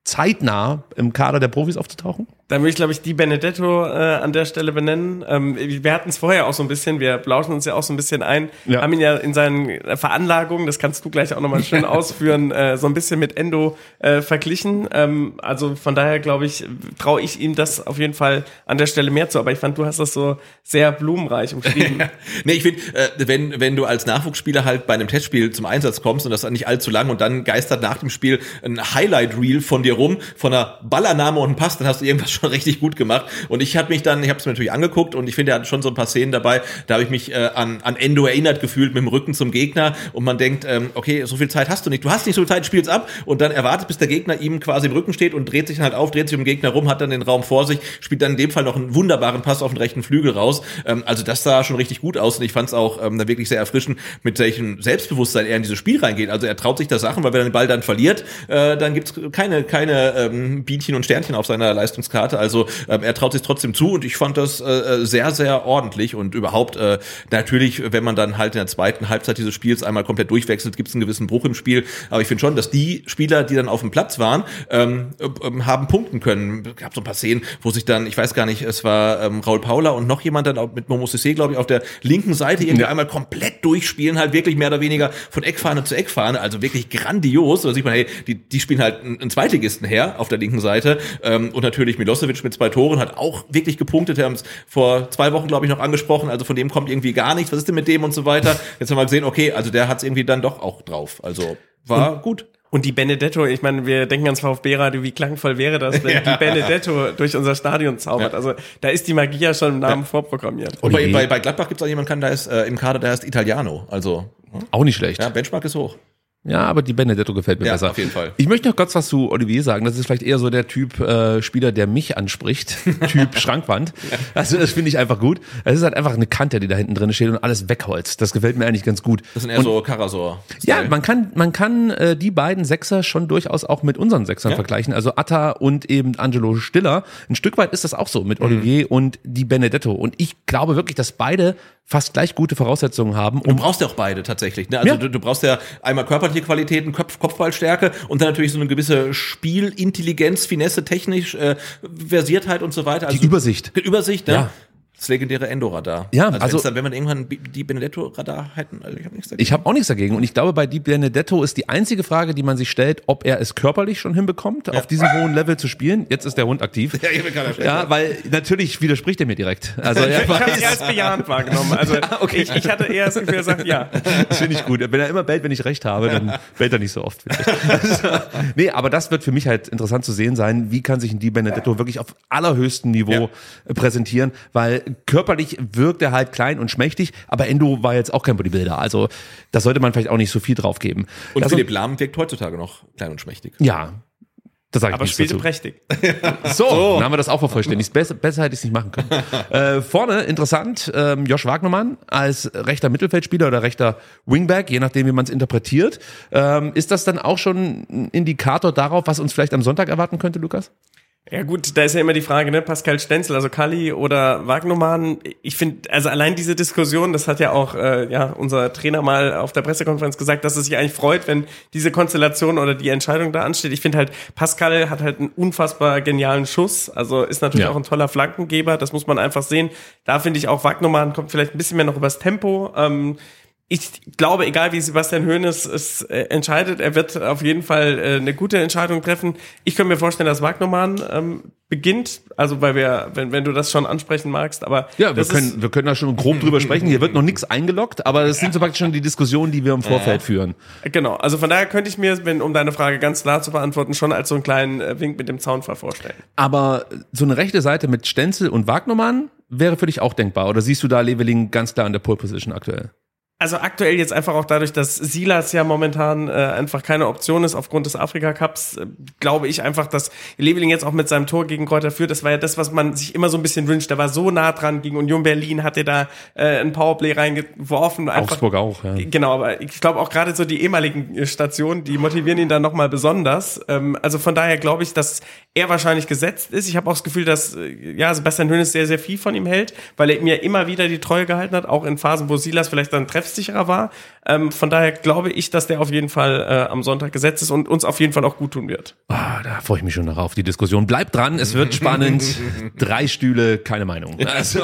zeitnah im Kader der Profis aufzutauchen? Dann würde ich, glaube ich, die Benedetto äh, an der Stelle benennen. Ähm, wir hatten es vorher auch so ein bisschen, wir blauschen uns ja auch so ein bisschen ein, Ja. haben ihn ja in seinen Veranlagungen, das kannst du gleich auch nochmal schön (laughs) ausführen, äh, so ein bisschen mit Endo äh, verglichen. Ähm, also von daher, glaube ich, traue ich ihm das auf jeden Fall an der Stelle mehr zu. Aber ich fand, du hast das so sehr blumenreich umschrieben. (laughs) nee, ich finde, äh, wenn, wenn du als Nachwuchsspieler halt bei einem Testspiel zum Einsatz kommst und das nicht allzu lang und dann geistert nach dem Spiel ein Highlight-Reel von dir rum, von einer Ballannahme und einem Pass, dann hast du irgendwas schon richtig gut gemacht. Und ich habe mich dann, ich habe es mir natürlich angeguckt und ich finde, er hat schon so ein paar Szenen dabei, da habe ich mich äh, an, an Endo erinnert gefühlt mit dem Rücken zum Gegner und man denkt, ähm, okay, so viel Zeit hast du nicht, du hast nicht so viel Zeit, spielst ab und dann erwartet, bis der Gegner ihm quasi im Rücken steht und dreht sich dann halt auf, dreht sich um den Gegner rum, hat dann den Raum vor sich, spielt dann in dem Fall noch einen wunderbaren Pass auf den rechten Flügel raus. Ähm, also das sah schon richtig gut aus und ich fand es auch ähm, da wirklich sehr erfrischend, mit welchem Selbstbewusstsein er in dieses Spiel reingeht. Also er traut sich da Sachen, weil wenn er den Ball dann verliert, äh, dann gibt's keine, keine ähm, Bienchen und Sternchen auf seiner Leistungskarte. Also ähm, er traut sich trotzdem zu und ich fand das äh, sehr, sehr ordentlich und überhaupt äh, natürlich, wenn man dann halt in der zweiten Halbzeit dieses Spiels einmal komplett durchwechselt, gibt's einen gewissen Bruch im Spiel. Aber ich finde schon, dass die Spieler, die dann auf dem Platz waren, ähm, ähm, haben punkten können. Es gab so ein paar Szenen, wo sich dann, ich weiß gar nicht, es war ähm, Raul Paula und noch jemand dann auch mit Momo Sissé, glaube ich, auf der linken Seite irgendwie Ja. einmal komplett durchspielen, halt wirklich mehr oder weniger von Eckfahne zu Eckfahne, also wirklich grandios. Da sieht man, hey, die, die spielen halt einen, Zweitligisten her auf der linken Seite. Ähm, und natürlich Milosevic mit zwei Toren hat auch wirklich gepunktet. Wir haben es vor zwei Wochen, glaube ich, noch angesprochen. Also von dem kommt irgendwie gar nichts. Was ist denn mit dem und so weiter? Jetzt haben wir gesehen, okay, also der hat es irgendwie dann doch auch drauf. Also war gut. Und die Benedetto, ich meine, wir denken ans VfB-Radio, wie klangvoll wäre das, wenn (laughs) die Benedetto durch unser Stadion zaubert. Ja. Also da ist die Magie ja schon im Namen vorprogrammiert. Und bei, bei, bei Gladbach gibt es auch jemanden, kann, der ist äh, im Kader, der heißt Italiano. Also Auch nicht schlecht. ja, Benchmark ist hoch. Ja, aber die Benedetto gefällt mir Ja, besser. auf jeden Fall. Ich möchte noch kurz was zu Olivier sagen. Das ist vielleicht eher so der Typ äh, Spieler, der mich anspricht. (laughs) typ Schrankwand. Also das finde ich einfach gut. Es ist halt einfach eine Kante, die da hinten drin steht und alles wegholzt. Das gefällt mir eigentlich ganz gut. Das sind eher und, so Karasor. ja, man kann, man kann äh, die beiden Sechser schon durchaus auch mit unseren Sechsern Ja. vergleichen. Also Atta und eben Angelo Stiller. Ein Stück weit ist das auch so mit Mhm. Olivier und die Benedetto. Und ich glaube wirklich, dass beide fast gleich gute Voraussetzungen haben, Du um brauchst ja auch beide tatsächlich. Ne? Also Ja. du, du brauchst ja einmal körperliche Qualitäten, Kopf, Kopfballstärke und dann natürlich so eine gewisse Spielintelligenz, Finesse, technisch, äh, Versiertheit und so weiter. Also die Übersicht. Übersicht, ne? Ja. Das legendäre Endoradar. Ja, also, also- dann, wenn man irgendwann die Benedetto-Radar hätten, also ich habe nichts dagegen. Ich habe auch nichts dagegen. Und ich glaube, bei Di Benedetto ist die einzige Frage, die man sich stellt, ob er es körperlich schon hinbekommt, auf diesem hohen Level zu spielen. Jetzt ist der Hund aktiv. (laughs) Ja. Ja, weil natürlich widerspricht er mir direkt. Also er Ich habe es eher als bejahend wahrgenommen. Also (laughs) okay. ich, ich hatte eher das Gefühl, er sagt ja. (laughs) das finde ich gut. Wenn er immer bellt, wenn ich recht habe, dann bellt er nicht so oft. Also, nee, aber das wird für mich halt interessant zu sehen sein, wie kann sich ein Di Benedetto wirklich auf allerhöchstem Niveau präsentieren, weil körperlich wirkt er halt klein und schmächtig, aber Endo war jetzt auch kein Bodybuilder. Also da sollte man vielleicht auch nicht so viel drauf geben. Und Lass Philipp Lahm wirkt heutzutage noch klein und schmächtig. Ja. Das sage ich Aber spielte dazu. prächtig. (laughs) So, dann haben wir das auch vervollständigt. Besser, besser hätte ich es nicht machen können. (laughs) äh, vorne, interessant, ähm, Josh Wagnermann als rechter Mittelfeldspieler oder rechter Wingback, je nachdem, wie man es interpretiert. Ähm, ist das dann auch schon ein Indikator darauf, was uns vielleicht am Sonntag erwarten könnte, Lukas? Ja gut, da ist ja immer die Frage, ne, Pascal Stenzel, also Kali oder Wagnumann. Ich finde, also allein diese Diskussion, das hat ja auch äh, ja unser Trainer mal auf der Pressekonferenz gesagt, dass er sich eigentlich freut, wenn diese Konstellation oder die Entscheidung da ansteht. Ich finde halt, Pascal hat halt einen unfassbar genialen Schuss, also ist natürlich Ja. auch ein toller Flankengeber, das muss man einfach sehen. Da finde ich auch Wagnumann kommt vielleicht ein bisschen mehr noch übers Tempo. Ähm, ich glaube, egal wie Sebastian Hoeneß es äh, entscheidet, er wird auf jeden Fall äh, eine gute Entscheidung treffen. Ich könnte mir vorstellen, dass Wagnermann ähm, beginnt, also weil wir, wenn, wenn du das schon ansprechen magst, aber Ja, wir können, wir können da schon grob drüber sprechen. Hier wird noch nichts eingeloggt, aber das sind so praktisch schon die Diskussionen, die wir im Vorfeld führen. genau. Also von daher könnte ich mir, wenn um deine Frage ganz klar zu beantworten, schon als so einen kleinen äh, Wink mit dem Zaunfall vorstellen. Aber so eine rechte Seite mit Stenzel und Wagnermann wäre für dich auch denkbar. Oder siehst du da Leveling ganz klar in der Pole Position aktuell? Also aktuell jetzt einfach auch dadurch, dass Silas ja momentan äh, einfach keine Option ist aufgrund des Afrika Cups, äh, glaube ich einfach, dass Leveling jetzt auch mit seinem Tor gegen Kräuter führt. Das war ja das, was man sich immer so ein bisschen wünscht. Der war so nah dran gegen Union Berlin, hat er da äh, ein Powerplay reingeworfen. Einfach, Augsburg auch, ja. Genau, aber ich glaube auch gerade so die ehemaligen äh, Stationen, die motivieren ihn dann nochmal besonders. Ähm, also von daher glaube ich, dass er wahrscheinlich gesetzt ist. Ich habe auch das Gefühl, dass äh, ja Sebastian Hoeneß sehr, sehr viel von ihm hält, weil er mir immer wieder die Treue gehalten hat, auch in Phasen, wo Silas vielleicht dann treffsicherer war. Ähm, von daher glaube ich, dass der auf jeden Fall äh, am Sonntag gesetzt ist und uns auf jeden Fall auch gut tun wird. Ah, da freue ich mich schon darauf, die Diskussion. Bleibt dran, es wird (laughs) spannend. Drei Stühle, keine Meinung. Also,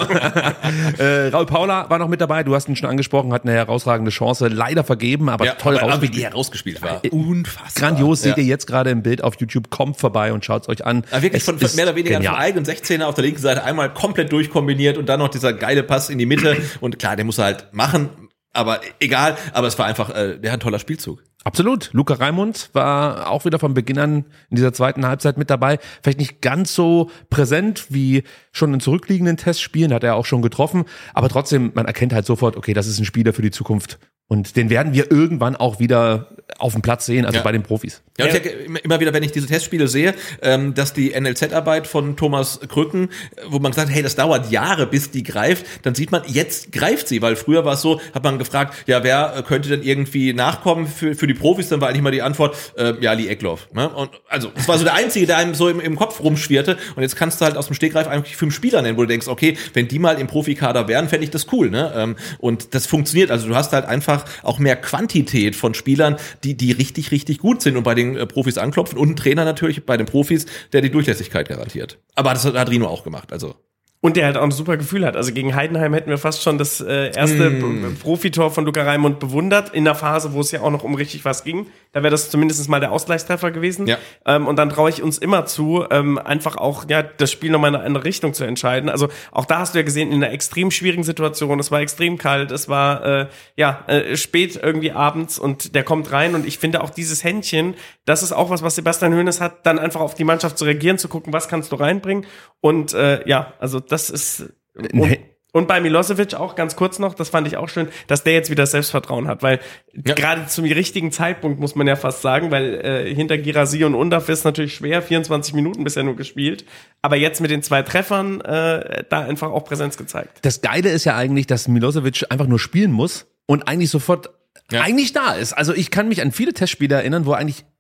äh, Raul Paula war noch mit dabei, du hast ihn schon angesprochen, hat eine herausragende Chance, leider vergeben, aber toll aber, rausgespielt. herausgespielt war. Unfassbar. Grandios, seht Ja. ihr jetzt gerade im Bild auf YouTube, kommt vorbei und schaut es euch an. Aber wirklich Es von, von mehr oder weniger genial. vom eigenen 16er auf der linken Seite einmal komplett durchkombiniert und dann noch dieser geile Pass in die Mitte. (laughs) Und klar, der muss er halt machen, aber egal. Aber es war einfach, äh, der hat ein toller Spielzug. Absolut. Luca Raimund war auch wieder von Beginn an in dieser zweiten Halbzeit mit dabei. Vielleicht nicht ganz so präsent wie schon in zurückliegenden Testspielen, hat er auch schon getroffen. Aber trotzdem, man erkennt halt sofort, okay, das ist ein Spieler für die Zukunft. Und den werden wir irgendwann auch wieder auf dem Platz sehen, also Ja. bei den Profis. Ja, und ich denke immer- wieder, wenn ich diese Testspiele sehe, ähm, dass die NLZ-Arbeit von Thomas Krücken, wo man gesagt hat, hey, das dauert Jahre, bis die greift, dann sieht man, jetzt greift sie, weil früher war es so, hat man gefragt, ja, wer äh, könnte denn irgendwie nachkommen für, für die Profis, dann war eigentlich mal die Antwort, äh, ja, Lee Eckloff. Ne? Und also, es war so der Einzige, der einem so im, im Kopf rumschwirrte und jetzt kannst du halt aus dem Stegreif eigentlich fünf Spieler nennen, wo du denkst, okay, wenn die mal im Profikader wären, fände ich das cool. Ne? Ähm, und das funktioniert, also du hast halt einfach auch mehr Quantität von Spielern, die, die richtig, richtig gut sind und bei den äh, Profis anklopfen und ein Trainer natürlich bei den Profis, der die Durchlässigkeit garantiert. Aber das hat, hat Rino auch gemacht, also. Und der halt auch ein super Gefühl hat. Also gegen Heidenheim hätten wir fast schon das äh, erste Mm. Profitor von Luca Raimund bewundert, in der Phase, wo es ja auch noch um richtig was ging. Da wäre das zumindest mal der Ausgleichstreffer gewesen. Ja. Ähm, und dann traue ich uns immer zu, ähm, einfach auch ja das Spiel nochmal in eine andere Richtung zu entscheiden. Also auch da hast du ja gesehen, in einer extrem schwierigen Situation, es war extrem kalt, es war äh, ja äh, spät irgendwie abends und der kommt rein und ich finde auch dieses Händchen, das ist auch was, was Sebastian Hoeneß hat, dann einfach auf die Mannschaft zu reagieren, zu gucken, was kannst du reinbringen und äh, ja, also das ist und, Hä- und bei Milosevic auch ganz kurz noch, das fand ich auch schön, dass der jetzt wieder Selbstvertrauen hat, weil gerade zum richtigen Zeitpunkt muss man ja fast sagen, weil äh, hinter Girasi und Undaf ist natürlich schwer, 24 Minuten bisher nur gespielt, aber jetzt mit den zwei Treffern äh, da einfach auch Präsenz gezeigt. Das Geile ist ja eigentlich, dass Milosevic einfach nur spielen muss und eigentlich sofort eigentlich da ist. Also ich kann mich an viele Testspiele erinnern, wo er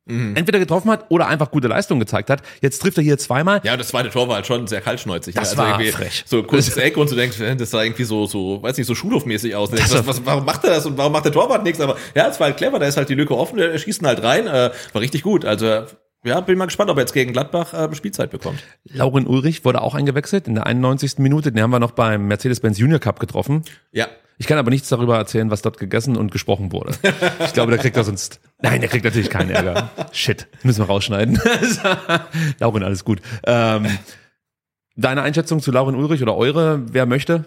eigentlich entweder getroffen hat oder einfach gute Leistung gezeigt hat. Jetzt trifft er hier zweimal. Ja, das zweite Tor war halt schon sehr kaltschneuzig. Das ne? war irgendwie frech. So kurzes Eck und du denkst, das sah irgendwie so, so, weiß nicht, so schulhofmäßig aus. Denkst, was, was, warum macht er das und warum macht der Torwart nichts? Aber ja, es war halt clever, da ist halt die Lücke offen, er schießt ihn halt rein, äh, war richtig gut. Also Ja, bin mal gespannt, ob er jetzt gegen Gladbach äh, Spielzeit bekommt. Lauren Ulrich wurde auch eingewechselt in der 91. Minute. Den haben wir noch beim Mercedes-Benz Junior Cup getroffen. Ja. Ich kann aber nichts darüber erzählen, was dort gegessen und gesprochen wurde. Ich glaube, da kriegt er sonst. Nein, der kriegt natürlich keinen Ärger. Shit, müssen wir rausschneiden. (laughs) Lauren, alles gut. Ähm, deine Einschätzung zu Lauren Ulrich oder eure, wer möchte?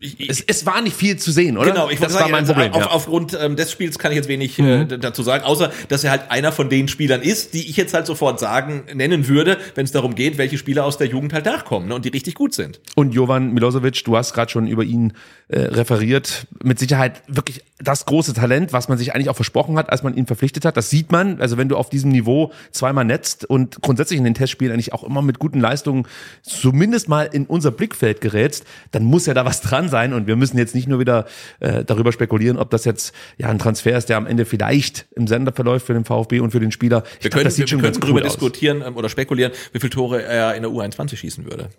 Ich, ich, Es, es war nicht viel zu sehen, oder? Genau, ich das wollte war sagen, mein also Problem. Auf, ja. Aufgrund ähm, des Spiels kann ich jetzt wenig äh, d- dazu sagen, außer dass er halt einer von den Spielern ist, die ich jetzt halt sofort sagen, nennen würde, wenn es darum geht, welche Spieler aus der Jugend halt nachkommen ne, und die richtig gut sind. Und Jovan Milosevic, du hast gerade schon über ihn äh, referiert. Mit Sicherheit wirklich das große Talent, was man sich eigentlich auch versprochen hat, als man ihn verpflichtet hat. Das sieht man. Also wenn du auf diesem Niveau zweimal netzt und grundsätzlich in den Testspielen eigentlich auch immer mit guten Leistungen zumindest mal in unser Blickfeld gerätst, dann muss ja da was dran sein. Und wir müssen jetzt nicht nur wieder äh, darüber spekulieren, ob das jetzt ja ein Transfer ist, der am Ende vielleicht im Sender verläuft für den VfB und für den Spieler. Ich Wir glaub, können, das sieht wir schon können ganz darüber cool diskutieren ähm, oder spekulieren, wie viele Tore er in der U21 schießen würde.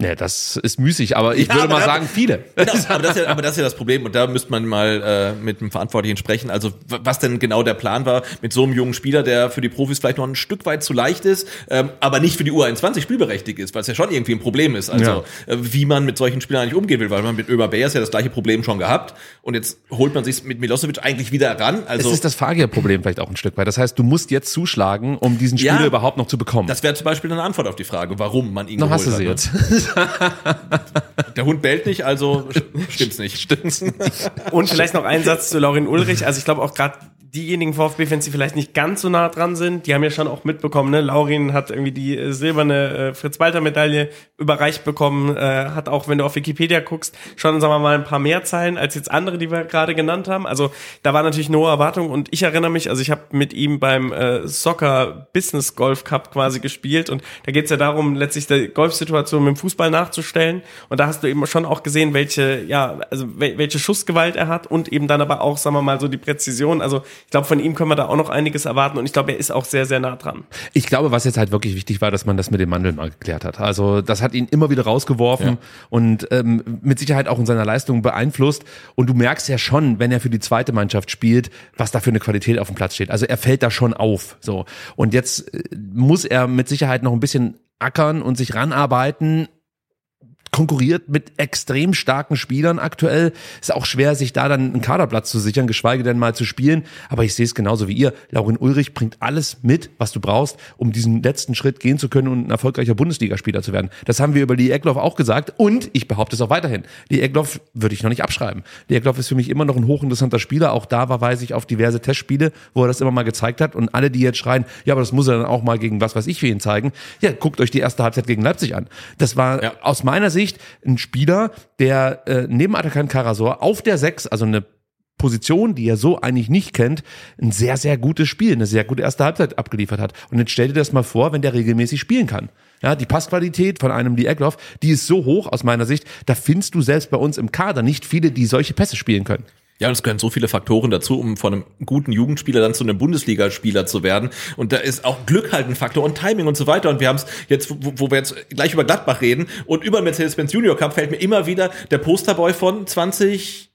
Ja, das ist müßig, aber ich Ja, würde mal da- sagen, viele. (laughs) Genau, aber, das ist ja, aber das ist ja das Problem und da müsste man mal äh, mit dem Verantwortlichen sprechen. Also was denn genau der Plan war mit so einem jungen Spieler, der für die Profis vielleicht noch ein Stück weit zu leicht ist, ähm, aber nicht für die U21 spielberechtigt ist, weil es ja schon irgendwie ein Problem ist. Also äh, wie man mit solchen Spielern eigentlich umgehen will, weil man mit Ömer Bayers ja das gleiche Problem schon gehabt und jetzt holt man sich mit Milosevic eigentlich wieder ran. Also es ist das Fahrgehrproblem vielleicht auch ein Stück weit. Das heißt, du musst jetzt zuschlagen, um diesen Spieler Ja. überhaupt noch zu bekommen. das wäre zum Beispiel eine Antwort auf die Frage, warum man ihn noch geholt hast du hat. sie ne? jetzt. (laughs) (laughs) Der Hund bellt nicht, also (laughs) stimmt's nicht. Stimmt's nicht. Und vielleicht noch ein Satz zu Laurin Ulrich. Also ich glaube auch gerade diejenigen VfB-Fans, die vielleicht nicht ganz so nah dran sind, die haben ja schon auch mitbekommen, ne? Laurin hat irgendwie die äh, silberne äh, Fritz-Walter-Medaille überreicht bekommen, äh, hat auch, wenn du auf Wikipedia guckst, schon, sagen wir mal, ein paar mehr Zeilen als jetzt andere, die wir gerade genannt haben. Also da war natürlich eine hohe Erwartung und ich erinnere mich, also ich habe mit ihm beim äh, Soccer Business Golf Cup quasi gespielt und da geht es ja darum, letztlich die Golfsituation mit dem Fußball nachzustellen und da hast du eben schon auch gesehen, welche, ja, also wel welche Schussgewalt er hat und eben dann aber auch, sagen wir mal, so die Präzision. Also ich glaube, von ihm können wir da auch noch einiges erwarten und ich glaube, er ist auch sehr, sehr nah dran. Ich glaube, was jetzt halt wirklich wichtig war, dass man das mit dem Mandel mal geklärt hat. Also das hat ihn immer wieder rausgeworfen Ja. und ähm, mit Sicherheit auch in seiner Leistung beeinflusst. Und du merkst ja schon, wenn er für die zweite Mannschaft spielt, was da für eine Qualität auf dem Platz steht. Also er fällt da schon auf. So und jetzt äh, muss er mit Sicherheit noch ein bisschen ackern und sich ranarbeiten konkurriert mit extrem starken Spielern aktuell. Ist auch schwer, sich da dann einen Kaderplatz zu sichern, geschweige denn mal zu spielen. Aber ich sehe es genauso wie ihr. Laurin Ulrich bringt alles mit, was du brauchst, um diesen letzten Schritt gehen zu können und ein erfolgreicher Bundesligaspieler zu werden. Das haben wir über Lee Eckloff auch gesagt und ich behaupte es auch weiterhin. Lee Eckloff würde ich noch nicht abschreiben. Lee Eckloff ist für mich immer noch ein hochinteressanter Spieler. Auch da verweise ich auf diverse Testspiele, wo er das immer mal gezeigt hat. Und alle, die jetzt schreien, ja, aber das muss er dann auch mal gegen was weiß ich für ihn zeigen. Ja, guckt euch die erste Halbzeit gegen Leipzig an. Das war Ja. aus meiner Sicht ein Spieler, der äh, neben Atakan Karasor auf der 6, also eine Position, die er so eigentlich nicht kennt, ein sehr, sehr gutes Spiel, eine sehr gute erste Halbzeit abgeliefert hat. Und jetzt stell dir das mal vor, wenn der regelmäßig spielen kann. Ja, die Passqualität von einem Lee Eckloff, die ist so hoch aus meiner Sicht, da findest du selbst bei uns im Kader nicht viele, die solche Pässe spielen können. Ja, und es gehören so viele Faktoren dazu, um von einem guten Jugendspieler dann zu einem Bundesligaspieler zu werden. Und da ist auch Glück halt ein Faktor und Timing und so weiter. Und wir haben es jetzt, wo, wo wir jetzt gleich über Gladbach reden und über Mercedes-Benz Junior Cup fällt mir immer wieder der Posterboy von 20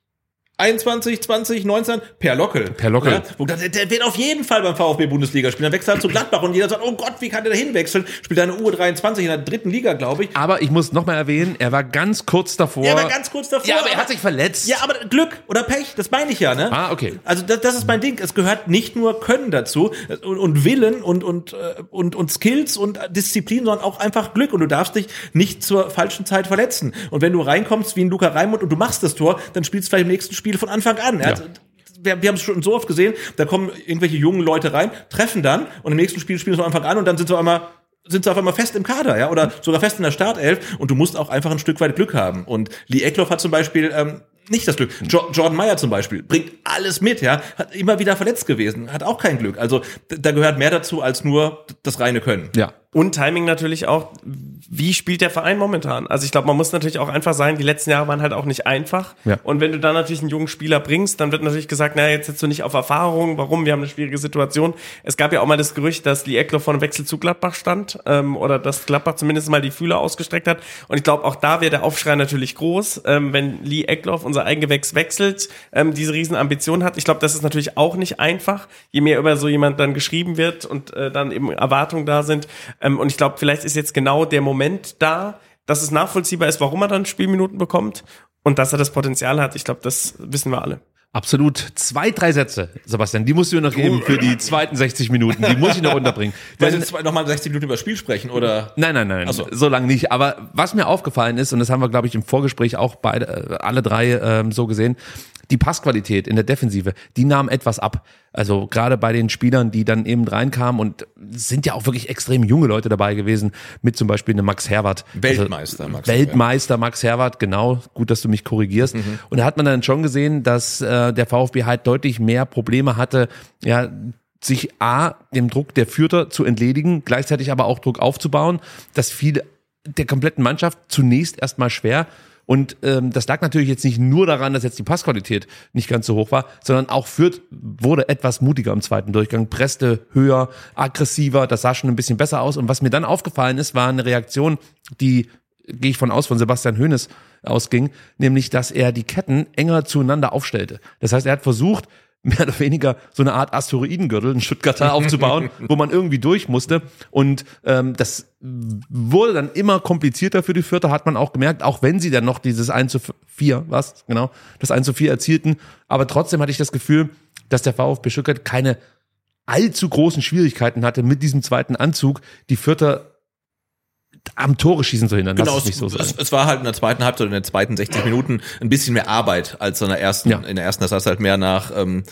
21, 20, 19, Per Lockel. Per Lockel. Ja, der, der wird auf jeden Fall beim VfB Bundesliga spielen. Dann wechselt er halt zu Gladbach und jeder sagt, oh Gott, wie kann der da hinwechseln? Spielt er eine U23 in der dritten Liga, glaube ich. Aber ich muss noch mal erwähnen, er war ganz kurz davor. Ja, aber ganz kurz davor. Ja, aber er hat sich verletzt. Ja, aber Glück oder Pech, das meine ich ja, ne? Ah, okay. Also das, das ist mein Ding. Es gehört nicht nur Können dazu und, und Willen und, und, äh, und, und Skills und Disziplin, sondern auch einfach Glück. Und du darfst dich nicht zur falschen Zeit verletzen. Und wenn du reinkommst wie ein Luca Raimund und du machst das Tor, dann spielst du vielleicht im nächsten Spiel von Anfang an. Er hat- Wir, wir haben es schon so oft gesehen, da kommen irgendwelche jungen Leute rein, treffen dann und im nächsten Spiel spielen sie von Anfang an und dann sind sie auf einmal sind sie auf einmal fest im Kader, ja, oder sogar fest in der Startelf und du musst auch einfach ein Stück weit Glück haben. Und Lee Eckloff hat zum Beispiel ähm, nicht das Glück. Jo Jordan Meyer zum Beispiel bringt alles mit, ja, hat immer wieder verletzt gewesen, hat auch kein Glück. Also da gehört mehr dazu als nur das reine Können. Ja. Und Timing natürlich auch, wie spielt der Verein momentan? Also ich glaube, man muss natürlich auch einfach sagen, die letzten Jahre waren halt auch nicht einfach. Ja. Und wenn du dann natürlich einen jungen Spieler bringst, dann wird natürlich gesagt, naja, jetzt setzt du nicht auf Erfahrung, warum? Wir haben eine schwierige Situation. Es gab ja auch mal das Gerücht, dass Lee Eckler vor einem Wechsel zu Gladbach stand ähm, oder dass Gladbach zumindest mal die Fühler ausgestreckt hat. Und ich glaube, auch da wäre der Aufschrei natürlich groß, ähm, wenn Lee Eckloff, unser Eigengewächs, wechselt, ähm, diese riesen Ambition hat. Ich glaube, das ist natürlich auch nicht einfach, je mehr über so jemand dann geschrieben wird und äh, dann eben Erwartungen da sind. Ähm, und ich glaube, vielleicht ist jetzt genau der Moment da, dass es nachvollziehbar ist, warum er dann Spielminuten bekommt und dass er das Potenzial hat. Ich glaube, das wissen wir alle. Absolut. Zwei, drei Sätze, Sebastian, die musst du mir noch geben für die zweiten 60 Minuten. Die muss ich noch unterbringen. (laughs) Wollen wir jetzt nochmal 60 Minuten über das Spiel sprechen, oder? Nein, nein, nein, so. so lange nicht. Aber was mir aufgefallen ist, und das haben wir, glaube ich, im Vorgespräch auch beide, äh, alle drei ähm, so gesehen, die Passqualität in der Defensive, die nahm etwas ab. Also gerade bei den Spielern, die dann eben reinkamen und sind ja auch wirklich extrem junge Leute dabei gewesen, mit zum Beispiel einem Max Herwart. Weltmeister, also, Max Weltmeister Max Herwart, genau. Gut, dass du mich korrigierst. Und da hat man dann schon gesehen, dass äh, der VfB halt deutlich mehr Probleme hatte, ja, sich A, dem Druck der Fürther zu entledigen, gleichzeitig aber auch Druck aufzubauen. Das fiel der kompletten Mannschaft zunächst erstmal schwer. Und ähm, das lag natürlich jetzt nicht nur daran, dass jetzt die Passqualität nicht ganz so hoch war, sondern auch Fürth wurde etwas mutiger im zweiten Durchgang, presste höher, aggressiver, das sah schon ein bisschen besser aus. Und was mir dann aufgefallen ist, war eine Reaktion, die gehe ich von aus, von Sebastian Hoeneß ausging, nämlich, dass er die Ketten enger zueinander aufstellte. Das heißt, er hat versucht, mehr oder weniger so eine Art Asteroidengürtel, einen Stuttgarter aufzubauen, (laughs) wo man irgendwie durch musste. Und ähm, das wurde dann immer komplizierter für die Vierter, hat man auch gemerkt, auch wenn sie dann noch dieses 1 zu 4, was, genau, das 1 zu 4 erzielten. Aber trotzdem hatte ich das Gefühl, dass der VfB Stuttgart keine allzu großen Schwierigkeiten hatte, mit diesem zweiten Anzug die Vierter am Tore schießen zu hindern. Genau, es, so es, es war halt in der zweiten Halbzeit, in den zweiten 60 Minuten ein bisschen mehr Arbeit als in der ersten. Ja. In der ersten, das sah es halt mehr nach ähm,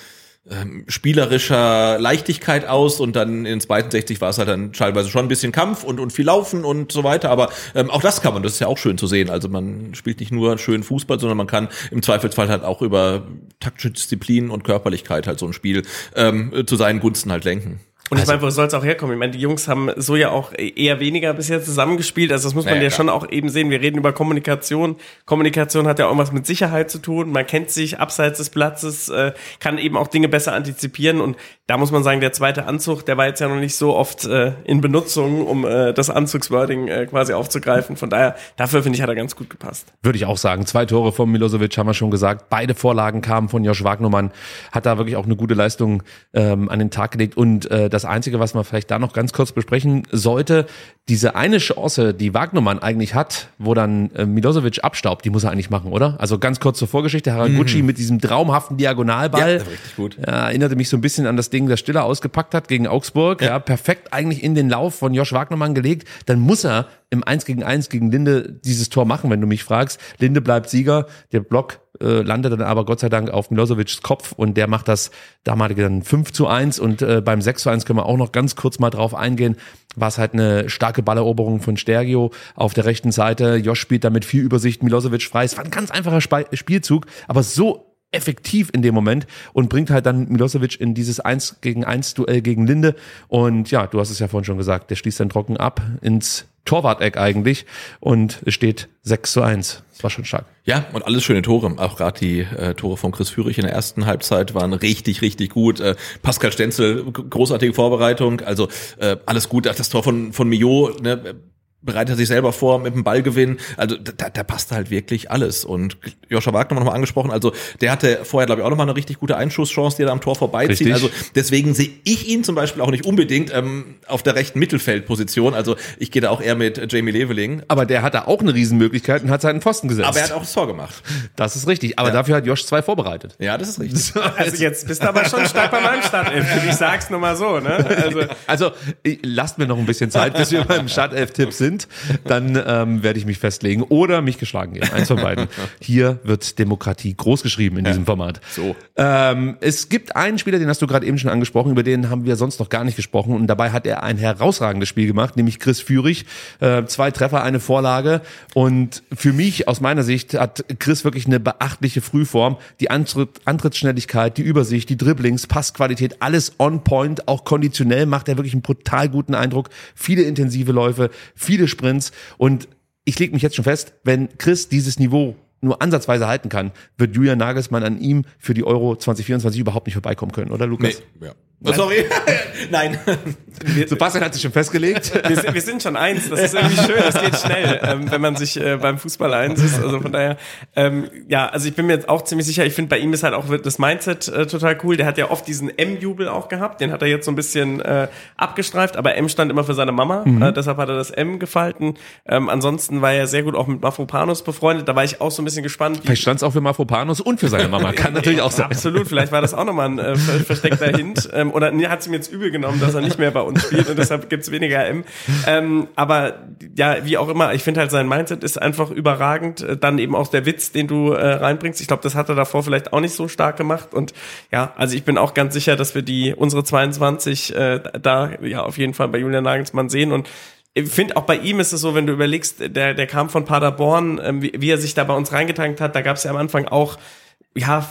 ähm, spielerischer Leichtigkeit aus und dann in den zweiten 60 war es halt dann teilweise schon ein bisschen Kampf und, und viel Laufen und so weiter. Aber ähm, auch das kann man, das ist ja auch schön zu sehen. Also man spielt nicht nur schön Fußball, sondern man kann im Zweifelsfall halt auch über taktische Disziplin und Körperlichkeit halt so ein Spiel ähm, zu seinen Gunsten halt lenken. Und ich meine, wo soll es auch herkommen? Ich meine, die Jungs haben so ja auch eher weniger bisher zusammengespielt. Also das muss man Ja, ja, schon auch eben sehen. Wir reden über Kommunikation. Kommunikation hat ja auch was mit Sicherheit zu tun. Man kennt sich abseits des Platzes, äh, kann eben auch Dinge besser antizipieren. Und da muss man sagen, der zweite Anzug, der war jetzt ja noch nicht so oft äh, in Benutzung, um äh, das Anzugswording äh, quasi aufzugreifen. Von daher, dafür finde ich, hat er ganz gut gepasst. Würde ich auch sagen. Zwei Tore von Milosevic haben wir schon gesagt. Beide Vorlagen kamen von Josh Wagnermann. Hat da wirklich auch eine gute Leistung ähm, an den Tag gelegt. Und äh, das Einzige, was man vielleicht da noch ganz kurz besprechen sollte, diese eine Chance, die Wagnermann eigentlich hat, wo dann äh, Milosevic abstaubt, die muss er eigentlich machen, oder? Also ganz kurz zur Vorgeschichte. Haraguchi mit diesem traumhaften Diagonalball. Ja, richtig gut. Ja, erinnerte mich so ein bisschen an das Ding, das Stiller ausgepackt hat gegen Augsburg. Ja. perfekt eigentlich in den Lauf von Josh Wagnermann gelegt. Dann muss er im 1 gegen 1 gegen Linde dieses Tor machen, wenn du mich fragst. Linde bleibt Sieger. Der Block äh, landet dann aber Gott sei Dank auf Milosevics Kopf und der macht das damalige dann 5 zu 1 und äh, beim 6 zu 1 können wir auch noch ganz kurz mal drauf eingehen. War es halt eine starke Balleroberung von Stergio auf der rechten Seite. Josh spielt damit viel Übersicht, Milosevic frei. Es war ein ganz einfacher Spe Spielzug, aber so effektiv in dem Moment und bringt halt dann Milosevic in dieses 1 gegen 1 Duell gegen Linde. Und ja, du hast es ja vorhin schon gesagt, der schließt dann trocken ab ins Torwart-Eck eigentlich und es steht 6 zu 1. Das war schon stark. Ja, und alles schöne Tore. Auch gerade die äh, Tore von Chris Führig in der ersten Halbzeit waren richtig, richtig gut. Äh, Pascal Stenzel, großartige Vorbereitung. Also äh, alles gut. Das Tor von, von Mio, ne, bereitet er sich selber vor mit dem Ballgewinn. Also da, da passt halt wirklich alles. Und Joscha Wagner noch mal angesprochen, also der hatte vorher, glaube ich, auch noch mal eine richtig gute Einschusschance, die er da am Tor vorbeizieht. Richtig. Also deswegen sehe ich ihn zum Beispiel auch nicht unbedingt ähm, auf der rechten Mittelfeldposition. Also ich gehe da auch eher mit Jamie Leveling. Aber der hatte auch eine Riesenmöglichkeit und hat seinen Pfosten gesetzt. Aber er hat auch das Tor gemacht. das ist richtig. Aber Ja. dafür hat Josh zwei vorbereitet. Ja, das ist richtig. Also jetzt bist du aber schon stark bei meinem Startelf. Ich sag's nur mal so, ne? Also Also lasst mir noch ein bisschen Zeit, bis wir beim Startelf-Tipp sind. Sind, dann ähm, werde ich mich festlegen oder mich geschlagen geben. Eins von beiden. Hier wird Demokratie groß geschrieben in diesem Format. So. Ähm, es gibt einen Spieler, den hast du gerade eben schon angesprochen, über den haben wir sonst noch gar nicht gesprochen und dabei hat er ein herausragendes Spiel gemacht, nämlich Chris Führig. Äh, zwei Treffer, eine Vorlage und für mich aus meiner Sicht hat Chris wirklich eine beachtliche Frühform. Die Antritt, Antrittsschnelligkeit, die Übersicht, die Dribblings, Passqualität, alles on point, auch konditionell macht er wirklich einen brutal guten Eindruck. Viele intensive Läufe, viele Sprints und ich lege mich jetzt schon fest, wenn Chris dieses Niveau nur ansatzweise halten kann, wird Julian Nagelsmann an ihm für die Euro 2024 überhaupt nicht vorbeikommen können, oder Lukas? Nee, ja. Oh, sorry. (laughs) Nein. Sebastian hat sich schon festgelegt. (laughs) Wir sind, wir sind schon eins, das ist irgendwie schön, das geht schnell, ähm, wenn man sich äh, beim Fußball eins ist. Also von daher, ähm, ja, also ich bin mir jetzt auch ziemlich sicher, ich finde bei ihm ist halt auch das Mindset äh, total cool. Der hat ja oft diesen M-Jubel auch gehabt, den hat er jetzt so ein bisschen äh, abgestreift, aber M stand immer für seine Mama, Mhm. äh, deshalb hat er das M gefalten. Ähm, ansonsten war er sehr gut auch mit Mafropanos befreundet, da war ich auch so ein bisschen gespannt. Vielleicht stand es auch für Mafropanos und für seine Mama. Kann (laughs) natürlich auch sein. Absolut, vielleicht war das auch nochmal ein äh, ver- versteckter Hint. Oder nee, hat sie mir jetzt übel genommen, dass er nicht mehr bei uns spielt und deshalb gibt's weniger M. Ähm, aber ja, wie auch immer, ich finde halt sein Mindset ist einfach überragend. Äh, Dann eben auch der Witz, den du äh, reinbringst. Ich glaube, das hat er davor vielleicht auch nicht so stark gemacht. Und ja, also ich bin auch ganz sicher, dass wir die unsere 22 äh, da ja auf jeden Fall bei Julian Nagelsmann sehen und ich finde auch bei ihm ist es so, wenn du überlegst, der, der kam von Paderborn, ähm, wie, wie er sich da bei uns reingetankt hat, da gab es ja am Anfang auch, ja,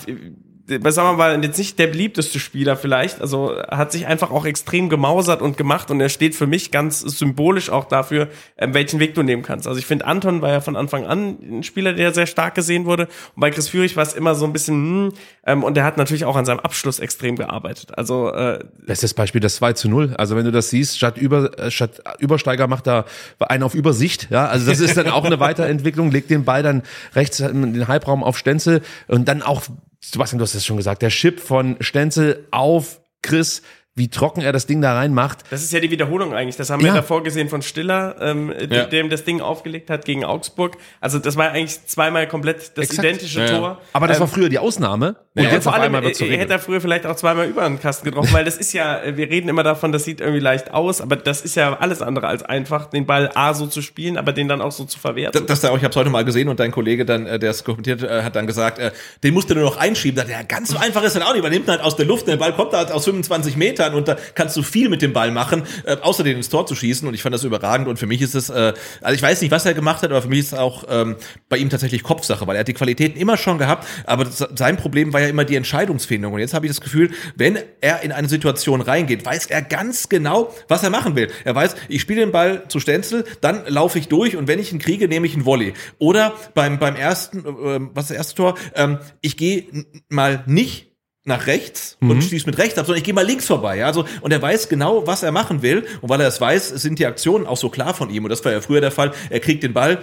sagen wir mal, jetzt nicht der beliebteste Spieler vielleicht, also hat sich einfach auch extrem gemausert und gemacht und er steht für mich ganz symbolisch auch dafür, ähm, welchen Weg du nehmen kannst. Also ich finde, Anton war ja von Anfang an ein Spieler, der sehr stark gesehen wurde und bei Chris Führig war es immer so ein bisschen, hm, ähm, und er hat natürlich auch an seinem Abschluss extrem gearbeitet. Also äh, Bestes Beispiel das 2 zu 0. Also wenn du das siehst, statt, über, äh, statt Übersteiger macht er einen auf Übersicht. Ja, also das ist dann auch eine (laughs) Weiterentwicklung. Legt den Ball dann rechts in den Halbraum auf Stenzel und dann auch, Sebastian, du hast es schon gesagt, der Chip von Stenzel auf Chris, wie trocken er das Ding da reinmacht. Das ist ja die Wiederholung eigentlich. Das haben Ja. wir davor gesehen von Stiller, ähm, Ja. dem das Ding aufgelegt hat gegen Augsburg. Also das war eigentlich zweimal komplett das Exakt. identische Ja, ja. Tor. Aber das Ähm, war früher die Ausnahme. Und jetzt vor allem wird Regel. hätte er früher vielleicht auch zweimal über den Kasten getroffen, weil das ist ja, wir reden immer davon, das sieht irgendwie leicht aus, aber das ist ja alles andere als einfach, den Ball A so zu spielen, aber den dann auch so zu verwerten. Das, das da auch, ich habe es heute mal gesehen und dein Kollege dann, äh, der es kommentiert, äh, hat dann gesagt, äh, den musst du nur noch einschieben. Ja, ganz so einfach ist das auch nicht. Man nimmt ihn halt aus der Luft, der Ball kommt halt aus 25 Metern und da kannst du viel mit dem Ball machen, äh, außer den ins Tor zu schießen. Und ich fand das überragend. Und für mich ist es, äh, also ich weiß nicht, was er gemacht hat, aber für mich ist es auch ähm, bei ihm tatsächlich Kopfsache, weil er hat die Qualitäten immer schon gehabt, aber das, sein Problem war ja immer die Entscheidungsfindung. Und jetzt habe ich das Gefühl, wenn er in eine Situation reingeht, weiß er ganz genau, was er machen will. Er weiß, ich spiele den Ball zu Stenzel, dann laufe ich durch und wenn ich ihn kriege, nehme ich einen Volley. Oder beim, beim ersten, äh, was ist das erste Tor? Ähm, ich gehe mal nicht nach rechts und schließe mit rechts ab, sondern ich gehe mal links vorbei. Ja? Also, und er weiß genau, was er machen will. Und weil er es weiß, sind die Aktionen auch so klar von ihm. Und das war ja früher der Fall. Er kriegt den Ball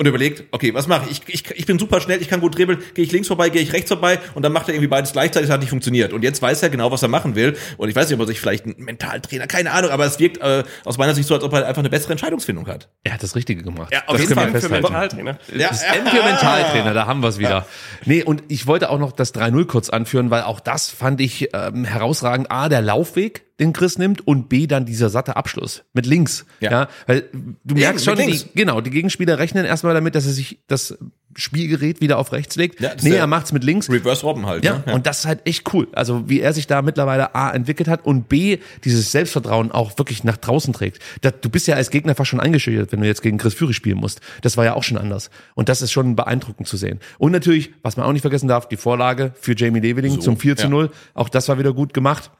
und überlegt, okay, was mache ich? ich? Ich ich bin super schnell, ich kann gut dribbeln, gehe ich links vorbei, gehe ich rechts vorbei und dann macht er irgendwie beides gleichzeitig, das hat nicht funktioniert. Und jetzt weiß er genau, was er machen will. Und ich weiß nicht, ob er sich vielleicht einen Mentaltrainer, keine Ahnung, aber es wirkt äh, aus meiner Sicht so, als ob er einfach eine bessere Entscheidungsfindung hat. Er hat das Richtige gemacht. Ja, auf das jeden Fall. für. Mentaltrainer. Ja, Das M für Mentaltrainer, da haben wir es wieder. Nee, und ich wollte auch noch das 3-0 kurz anführen, weil auch das fand ich ähm, herausragend. A, der Laufweg, den Chris nimmt und B, dann dieser satte Abschluss mit links. Ja. Ja. weil du merkst mit schon, die, genau, die Gegenspieler rechnen erstmal damit, dass er sich das Spielgerät wieder auf rechts legt. Ja, das nee, er macht's mit links. Reverse Robben halt. Ja, ne? und das ist halt echt cool. Also wie er sich da mittlerweile A entwickelt hat und B dieses Selbstvertrauen auch wirklich nach draußen trägt. Da, du bist ja als Gegner fast schon eingeschüchtert, wenn du jetzt gegen Chris Führig spielen musst. Das war ja auch schon anders. Und das ist schon beeindruckend zu sehen. Und natürlich, was man auch nicht vergessen darf, die Vorlage für Jamie Leveling zum 4 zu 0. Auch das war wieder gut gemacht.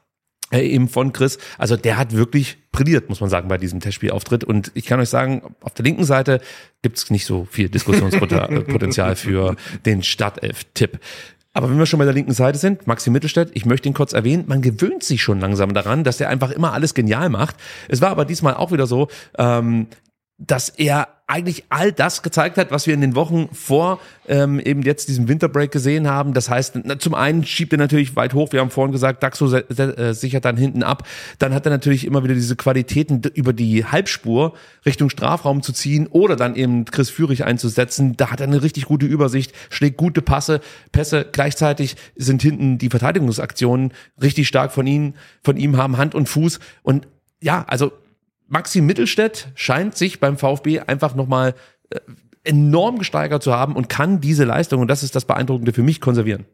Eben von Chris. Also der hat wirklich brilliert, muss man sagen, bei diesem Testspielauftritt. Und ich kann euch sagen, auf der linken Seite gibt's nicht so viel Diskussionspotenzial (laughs) für den Startelf-Tipp. Aber wenn wir schon bei der linken Seite sind, Maxi Mittelstädt, ich möchte ihn kurz erwähnen, man gewöhnt sich schon langsam daran, dass er einfach immer alles genial macht. Es war aber diesmal auch wieder so, ähm, dass er eigentlich all das gezeigt hat, was wir in den Wochen vor ähm, eben jetzt diesem Winterbreak gesehen haben. Das heißt, zum einen schiebt er natürlich weit hoch, wir haben vorhin gesagt, Daxo äh, sichert dann hinten ab. Dann hat er natürlich immer wieder diese Qualitäten, über die Halbspur Richtung Strafraum zu ziehen oder dann eben Chris Führig einzusetzen. Da hat er eine richtig gute Übersicht, schlägt gute Passe, Pässe. Gleichzeitig sind hinten die Verteidigungsaktionen richtig stark von ihm, von ihm haben Hand und Fuß. Und ja, also Maxi Mittelstädt scheint sich beim VfB einfach nochmal äh, enorm gesteigert zu haben und kann diese Leistung, und das ist das Beeindruckende für mich, konservieren.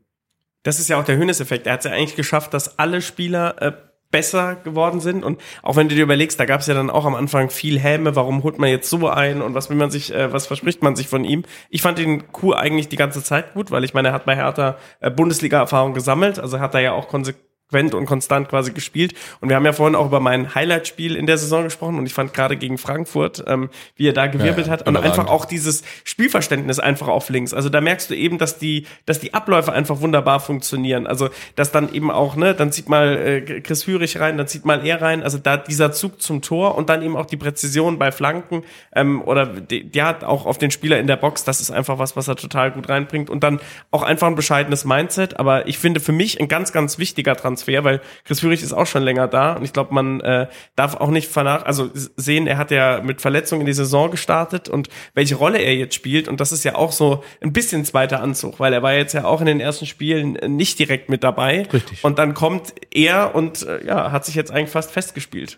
Das ist ja auch der Hönes-Effekt. Er hat es ja eigentlich geschafft, dass alle Spieler äh, besser geworden sind. Und auch wenn du dir überlegst, da gab es ja dann auch am Anfang viel Häme, warum holt man jetzt so ein und was will man sich, äh, was verspricht man sich von ihm? Ich fand den Coup eigentlich die ganze Zeit gut, weil ich meine, er hat bei Hertha äh, Bundesliga-Erfahrung gesammelt, also hat er ja auch konsequent und konstant quasi gespielt. Und wir haben ja vorhin auch über mein Highlight-Spiel in der Saison gesprochen und ich fand gerade gegen Frankfurt, ähm, wie er da gewirbelt Ja, hat und einfach auch dieses Spielverständnis einfach auf links. Also da merkst du eben, dass die, dass die Abläufe einfach wunderbar funktionieren. Also dass dann eben auch, ne, dann zieht mal äh, Chris Führig rein, dann zieht mal er rein. Also da dieser Zug zum Tor und dann eben auch die Präzision bei Flanken ähm, oder die, hat auch auf den Spieler in der Box. Das ist einfach was, was er total gut reinbringt und dann auch einfach ein bescheidenes Mindset. Aber ich finde für mich ein ganz, ganz wichtiger Transfer, weil Chris Führig ist auch schon länger da und ich glaube, man äh, darf auch nicht vernach, also sehen, er hat ja mit Verletzungen in die Saison gestartet und welche Rolle er jetzt spielt und das ist ja auch so ein bisschen zweiter Anzug, weil er war jetzt ja auch in den ersten Spielen nicht direkt mit dabei. Richtig. Und dann kommt er und äh, ja, hat sich jetzt eigentlich fast festgespielt.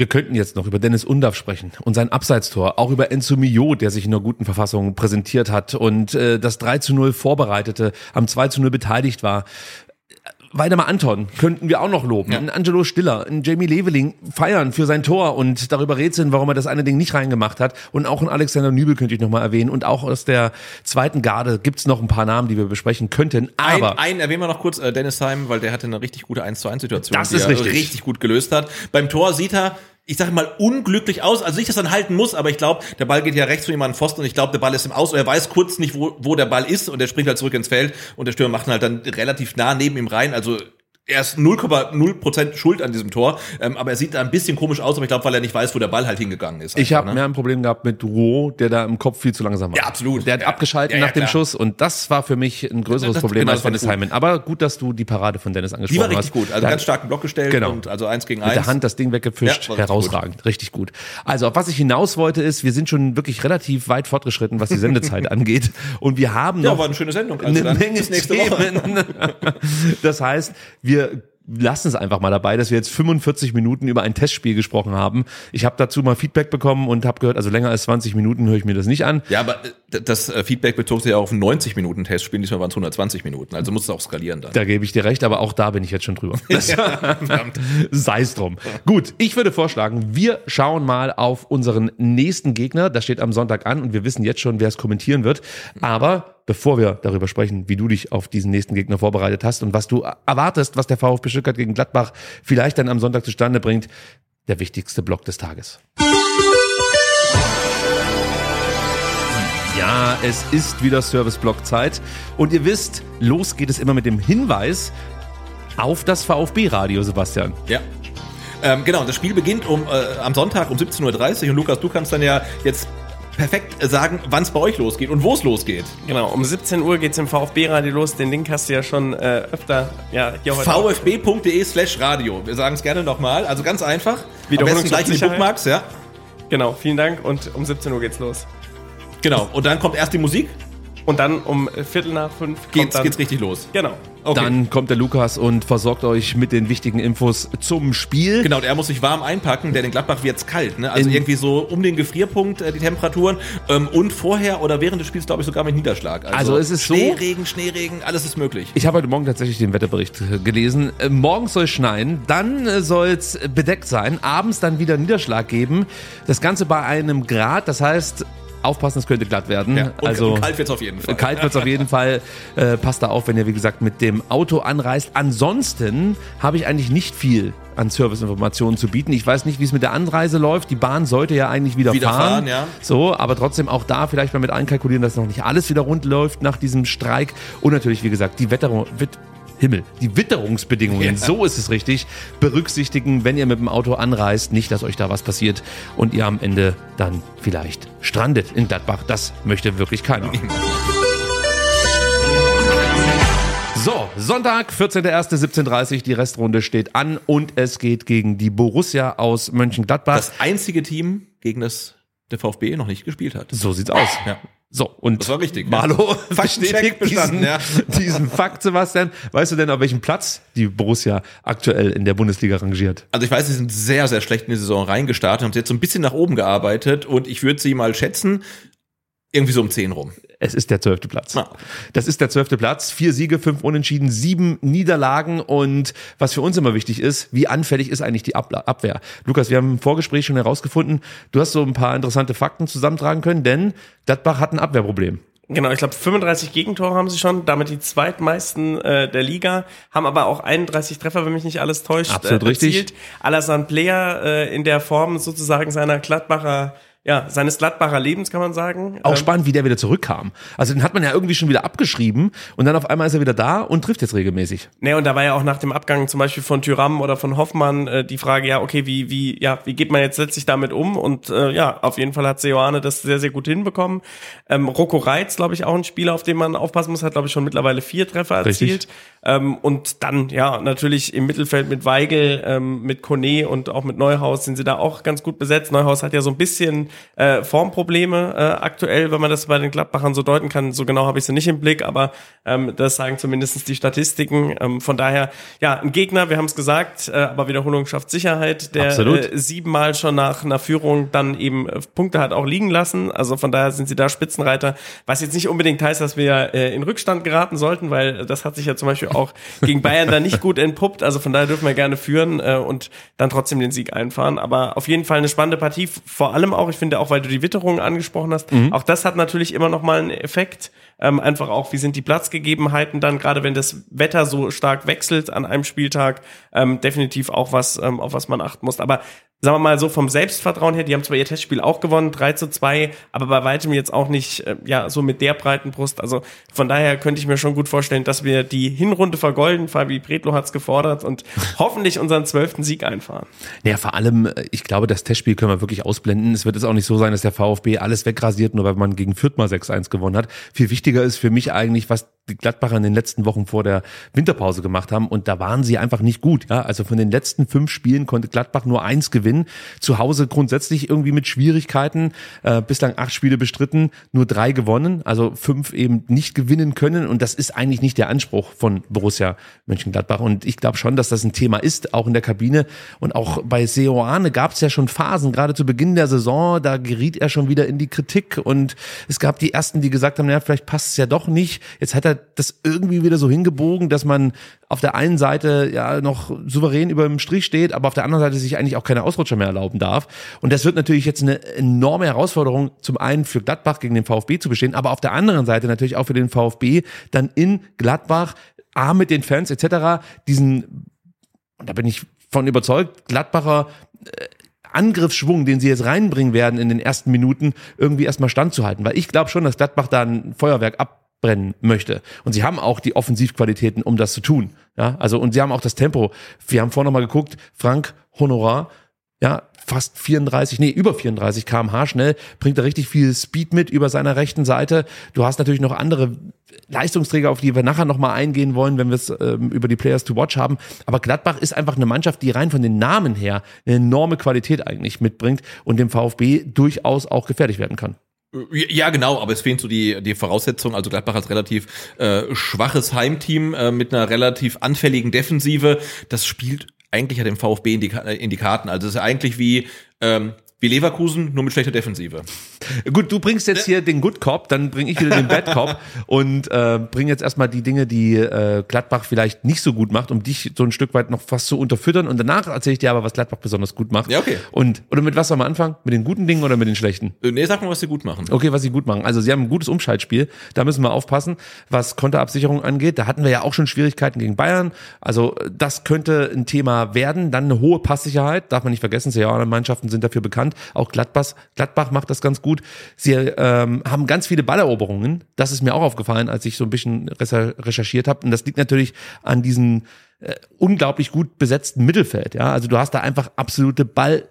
Wir könnten jetzt noch über Dennis Undaff sprechen und sein Abseitstor, auch über Enzo Mio, der sich in einer guten Verfassung präsentiert hat und äh, das 3 zu 0 vorbereitete, am 2 zu 0 beteiligt war. Weidemar Anton könnten wir auch noch loben. Ja. Ein Angelo Stiller, ein Jamie Leveling feiern für sein Tor und darüber rätseln, warum er das eine Ding nicht reingemacht hat. Und auch ein Alexander Nübel könnte ich noch mal erwähnen. Und auch aus der zweiten Garde gibt's noch ein paar Namen, die wir besprechen könnten. Ein, Aber einen erwähnen wir noch kurz, äh, Dennis Heim, weil der hatte eine richtig gute 1 zu 1 Situation, Das die ist richtig. richtig gut gelöst hat. Beim Tor sieht er, ich sage mal, unglücklich aus. Also nicht, dass er ihn halten muss, aber ich glaube, der Ball geht ja rechts von ihm an den Pfosten und ich glaube, der Ball ist im Aus und er weiß kurz nicht, wo, wo der Ball ist und er springt halt zurück ins Feld und der Stürmer macht ihn halt dann relativ nah neben ihm rein. Also er ist 0,0% schuld an diesem Tor, ähm, aber er sieht da ein bisschen komisch aus, aber ich glaube, weil er nicht weiß, wo der Ball halt hingegangen ist. Ich habe ne? mehr ein Problem gehabt mit Roh, der da im Kopf viel zu langsam war. Ja, absolut. Der hat Ja. abgeschalten Ja, ja, nach dem klar. Schuss und das war für mich ein größeres Das- Problem genau, als Dennis gut. Heimann. Aber gut, dass du die Parade von Dennis angesprochen Die war richtig hast. gut, also Da- ganz starken Block gestellt Genau. und also eins gegen mit eins. der Hand das Ding weggefischt, Ja, war richtig herausragend, richtig gut. Also auf was ich hinaus wollte ist, wir sind schon wirklich relativ weit fortgeschritten, was die Sendezeit (laughs) angeht und wir haben Ja, noch war eine schöne Sendung. Also eine dann Menge bis nächste Woche. Themen. (laughs) Das heißt, wir lassen es einfach mal dabei, dass wir jetzt 45 Minuten über ein Testspiel gesprochen haben. Ich habe dazu mal Feedback bekommen und habe gehört, also länger als 20 Minuten höre ich mir das nicht an. Ja, aber äh, das äh, Feedback bezog sich ja auf ein 90 Minuten Testspiel, diesmal waren es 120 Minuten. Also musst du auch skalieren dann. Da gebe ich dir recht, aber auch da bin ich jetzt schon drüber. (laughs) (laughs) Sei es drum. Gut, ich würde vorschlagen, wir schauen mal auf unseren nächsten Gegner. Das steht am Sonntag an und wir wissen jetzt schon, wer es kommentieren wird. Aber bevor wir darüber sprechen, wie du dich auf diesen nächsten Gegner vorbereitet hast und was du erwartest, was der VfB Stuttgart gegen Gladbach vielleicht dann am Sonntag zustande bringt, der wichtigste Block des Tages. Ja, es ist wieder Service-Block-Zeit. Und ihr wisst, los geht es immer mit dem Hinweis auf das VfB-Radio, Sebastian. Ja. Ähm, genau, das Spiel beginnt um, äh, am Sonntag um 17.30 Uhr und Lukas, du kannst dann ja jetzt perfekt sagen, wann es bei euch losgeht und wo es losgeht. Genau, um 17 Uhr geht's im VfB-Radio los. Den Link hast du ja schon äh, öfter ja, hier heute auch. vfb.de slash radio. Wir sagen es gerne nochmal. Also ganz einfach. Am Wiederholung besten gleich in die zur Bookmarks, ja. Genau, vielen Dank und um 17 Uhr geht's los. Genau. Und dann kommt erst die Musik. Und dann um Viertel nach fünf Geht's, dann, geht's richtig los. Genau. Okay. Dann kommt der Lukas und versorgt euch mit den wichtigen Infos zum Spiel. Genau, der muss sich warm einpacken, denn in Gladbach wird's kalt. Ne? Also In- irgendwie so um den Gefrierpunkt äh, die Temperaturen ähm, und vorher oder während des Spiels, glaube ich, sogar mit Niederschlag. Also es ist so- Schneeregen, Schneeregen, alles ist möglich. Ich habe heute Morgen tatsächlich den Wetterbericht äh, gelesen. Äh, Morgens soll es schneien, dann äh, soll es bedeckt sein, abends dann wieder Niederschlag geben. Das Ganze bei einem Grad, das heißt, aufpassen, es könnte glatt werden. Ja, und, also und kalt wird's auf jeden Fall. Kalt wird's auf jeden Fall. Äh, passt da auf, wenn ihr, wie gesagt, mit dem Auto anreist. Ansonsten habe ich eigentlich nicht viel an Serviceinformationen zu bieten. Ich weiß nicht, wie es mit der Anreise läuft. Die Bahn sollte ja eigentlich wieder, Wieder fahren. fahren, ja. So, aber trotzdem auch da vielleicht mal mit einkalkulieren, dass noch nicht alles wieder rund läuft nach diesem Streik. Und natürlich, wie gesagt, die Wetterung wird Himmel, die Witterungsbedingungen, Ja. so ist es richtig, berücksichtigen, wenn ihr mit dem Auto anreist, nicht, dass euch da was passiert und ihr am Ende dann vielleicht strandet in Gladbach. Das möchte wirklich keiner. So, Sonntag, 14.01.17.30 die Restrunde steht an und es geht gegen die Borussia aus Mönchengladbach. Das einzige Team gegen das der VfB noch nicht gespielt hat. So sieht's aus. Ja. So, und Das war richtig, ja. Marlo (laughs) Faktencheck bestätigt bestanden, diesen, ja. (laughs) diesen Fakt, Sebastian. Weißt du denn, auf welchem Platz die Borussia aktuell in der Bundesliga rangiert? Also ich weiß, sie sind sehr, sehr schlecht in die Saison reingestartet und jetzt so ein bisschen nach oben gearbeitet und ich würde sie mal schätzen, irgendwie so um 10 rum. Es ist der zwölfte Platz. Ah. Das ist der zwölfte Platz. Vier Siege, fünf Unentschieden, sieben Niederlagen. Und was für uns immer wichtig ist, wie anfällig ist eigentlich die Ab- Abwehr? Lukas, wir haben im Vorgespräch schon herausgefunden, du hast so ein paar interessante Fakten zusammentragen können, denn Gladbach hat ein Abwehrproblem. Genau, ich glaube 35 Gegentore haben sie schon, damit die zweitmeisten äh, der Liga, haben aber auch 31 Treffer, wenn mich nicht alles täuscht, Absolut äh, richtig. erzielt. Alassane Player äh, in der Form sozusagen seiner Gladbacher, ja, seines Gladbacher Lebens, kann man sagen. Auch Ähm, spannend, wie der wieder zurückkam. Also den hat man ja irgendwie schon wieder abgeschrieben und dann auf einmal ist er wieder da und trifft jetzt regelmäßig. Ne, und da war ja auch nach dem Abgang zum Beispiel von Tyram oder von Hoffmann äh, die Frage, ja, okay, wie, wie, ja, wie geht man jetzt letztlich damit um? Und äh, ja, auf jeden Fall hat Seoane das sehr, sehr gut hinbekommen. Ähm, Rocco Reitz, glaube ich, auch ein Spieler, auf den man aufpassen muss, hat, glaube ich, schon mittlerweile vier Treffer Richtig. Ähm, und dann, ja, natürlich im Mittelfeld mit Weigel, ähm, mit Kone und auch mit Neuhaus sind sie da auch ganz gut besetzt. Neuhaus hat ja so ein bisschen äh, Formprobleme äh, aktuell, wenn man das bei den Gladbachern so deuten kann. So genau habe ich sie nicht im Blick, aber ähm, das sagen zumindest die Statistiken. Ähm, von daher, ja, ein Gegner, wir haben es gesagt, äh, aber Wiederholung schafft Sicherheit, der Absolut. äh, siebenmal schon nach einer Führung dann eben äh, Punkte hat auch liegen lassen. Also von daher sind sie da Spitzenreiter, was jetzt nicht unbedingt heißt, dass wir äh, in Rückstand geraten sollten, weil das hat sich ja zum Beispiel auch gegen Bayern da nicht gut entpuppt. Also von daher dürfen wir gerne führen äh, und dann trotzdem den Sieg einfahren. Aber auf jeden Fall eine spannende Partie, vor allem auch, ich finde auch, weil du die Witterung angesprochen hast, auch das hat natürlich immer noch mal einen Effekt. Ähm, einfach auch, wie sind die Platzgegebenheiten dann, gerade wenn das Wetter so stark wechselt an einem Spieltag, ähm, definitiv auch was, ähm, auf was man achten muss. Aber sagen wir mal so vom Selbstvertrauen her, die haben zwar ihr Testspiel auch gewonnen, 3 zu 2, aber bei weitem jetzt auch nicht, äh, ja, so mit der breiten Brust. Also von daher könnte ich mir schon gut vorstellen, dass wir die Hinrunde vergolden. Fabi Bredlo hat's gefordert und (laughs) hoffentlich unseren zwölften Sieg einfahren. Naja, vor allem, äh, ich glaube, das Testspiel können wir wirklich ausblenden. Es wird jetzt auch nicht so sein, dass der VfB alles wegrasiert, nur weil man gegen Fürth mal 6-1 gewonnen hat. Viel wichtiger ist für mich eigentlich, was die Gladbacher in den letzten Wochen vor der Winterpause gemacht haben. Und da waren sie einfach nicht gut. Ja, also von den letzten fünf Spielen konnte Gladbach nur eins gewinnen. Zu Hause grundsätzlich irgendwie mit Schwierigkeiten. Äh, bislang acht Spiele bestritten, nur drei gewonnen. Also fünf eben nicht gewinnen können. Und das ist eigentlich nicht der Anspruch von Borussia Mönchengladbach. Und ich glaube schon, dass das ein Thema ist, auch in der Kabine. Und auch bei Seoane gab es ja schon Phasen, gerade zu Beginn der Saison, da geriet er schon wieder in die Kritik. Und es gab die ersten, die gesagt haben, naja, vielleicht passt es ja doch nicht. Jetzt hat er das irgendwie wieder so hingebogen, dass man auf der einen Seite ja noch souverän über dem Strich steht, aber auf der anderen Seite sich eigentlich auch keine Ausrutscher mehr erlauben darf. Und das wird natürlich jetzt eine enorme Herausforderung, zum einen für Gladbach gegen den VfB zu bestehen, aber auf der anderen Seite natürlich auch für den VfB, dann in Gladbach, A mit den Fans etc., diesen, und da bin ich von überzeugt, Gladbacher äh, Angriffsschwung, den sie jetzt reinbringen werden in den ersten Minuten, irgendwie erstmal standzuhalten. Weil ich glaube schon, dass Gladbach da ein Feuerwerk abbrennen möchte. Und sie haben auch die Offensivqualitäten, um das zu tun. Ja, also, und sie haben auch das Tempo. Wir haben vorhin noch mal geguckt, Frank Honorar, ja, fast 34, nee, über 34 kmh schnell, bringt er richtig viel Speed mit über seiner rechten Seite. Du hast natürlich noch andere Leistungsträger, auf die wir nachher nochmal eingehen wollen, wenn wir es ähm, über die Players to Watch haben. Aber Gladbach ist einfach eine Mannschaft, die rein von den Namen her eine enorme Qualität eigentlich mitbringt und dem VfB durchaus auch gefährlich werden kann. Ja, genau, aber es fehlen so die, die Voraussetzungen. Also Gladbach als relativ äh, schwaches Heimteam äh, mit einer relativ anfälligen Defensive. Das spielt eigentlich ja dem VfB in die, in die Karten. Also es ist eigentlich wie, ähm, wie Leverkusen, nur mit schlechter Defensive. Gut, du bringst jetzt hier den Good Cop, dann bring ich wieder den Bad Cop (laughs) und äh, bring jetzt erstmal die Dinge, die äh, Gladbach vielleicht nicht so gut macht, um dich so ein Stück weit noch fast zu unterfüttern. Und danach erzähle ich dir aber, was Gladbach besonders gut macht. Ja, okay. Und oder mit was sollen wir anfangen? Mit den guten Dingen oder mit den schlechten? Äh, Nee, sag mal, was sie gut machen. Okay, was sie gut machen. Also sie haben ein gutes Umschaltspiel. Da müssen wir aufpassen, was Konterabsicherung angeht. Da hatten wir ja auch schon Schwierigkeiten gegen Bayern. Also das könnte ein Thema werden. Dann eine hohe Passsicherheit. Darf man nicht vergessen. Mannschaften sind dafür bekannt. Auch Gladbach, Gladbach macht das ganz gut. Sie ähm, haben ganz viele Balleroberungen. Das ist mir auch aufgefallen, als ich so ein bisschen recher- recherchiert habe. Und das liegt natürlich an diesem äh, unglaublich gut besetzten Mittelfeld. Ja, also du hast da einfach absolute Ball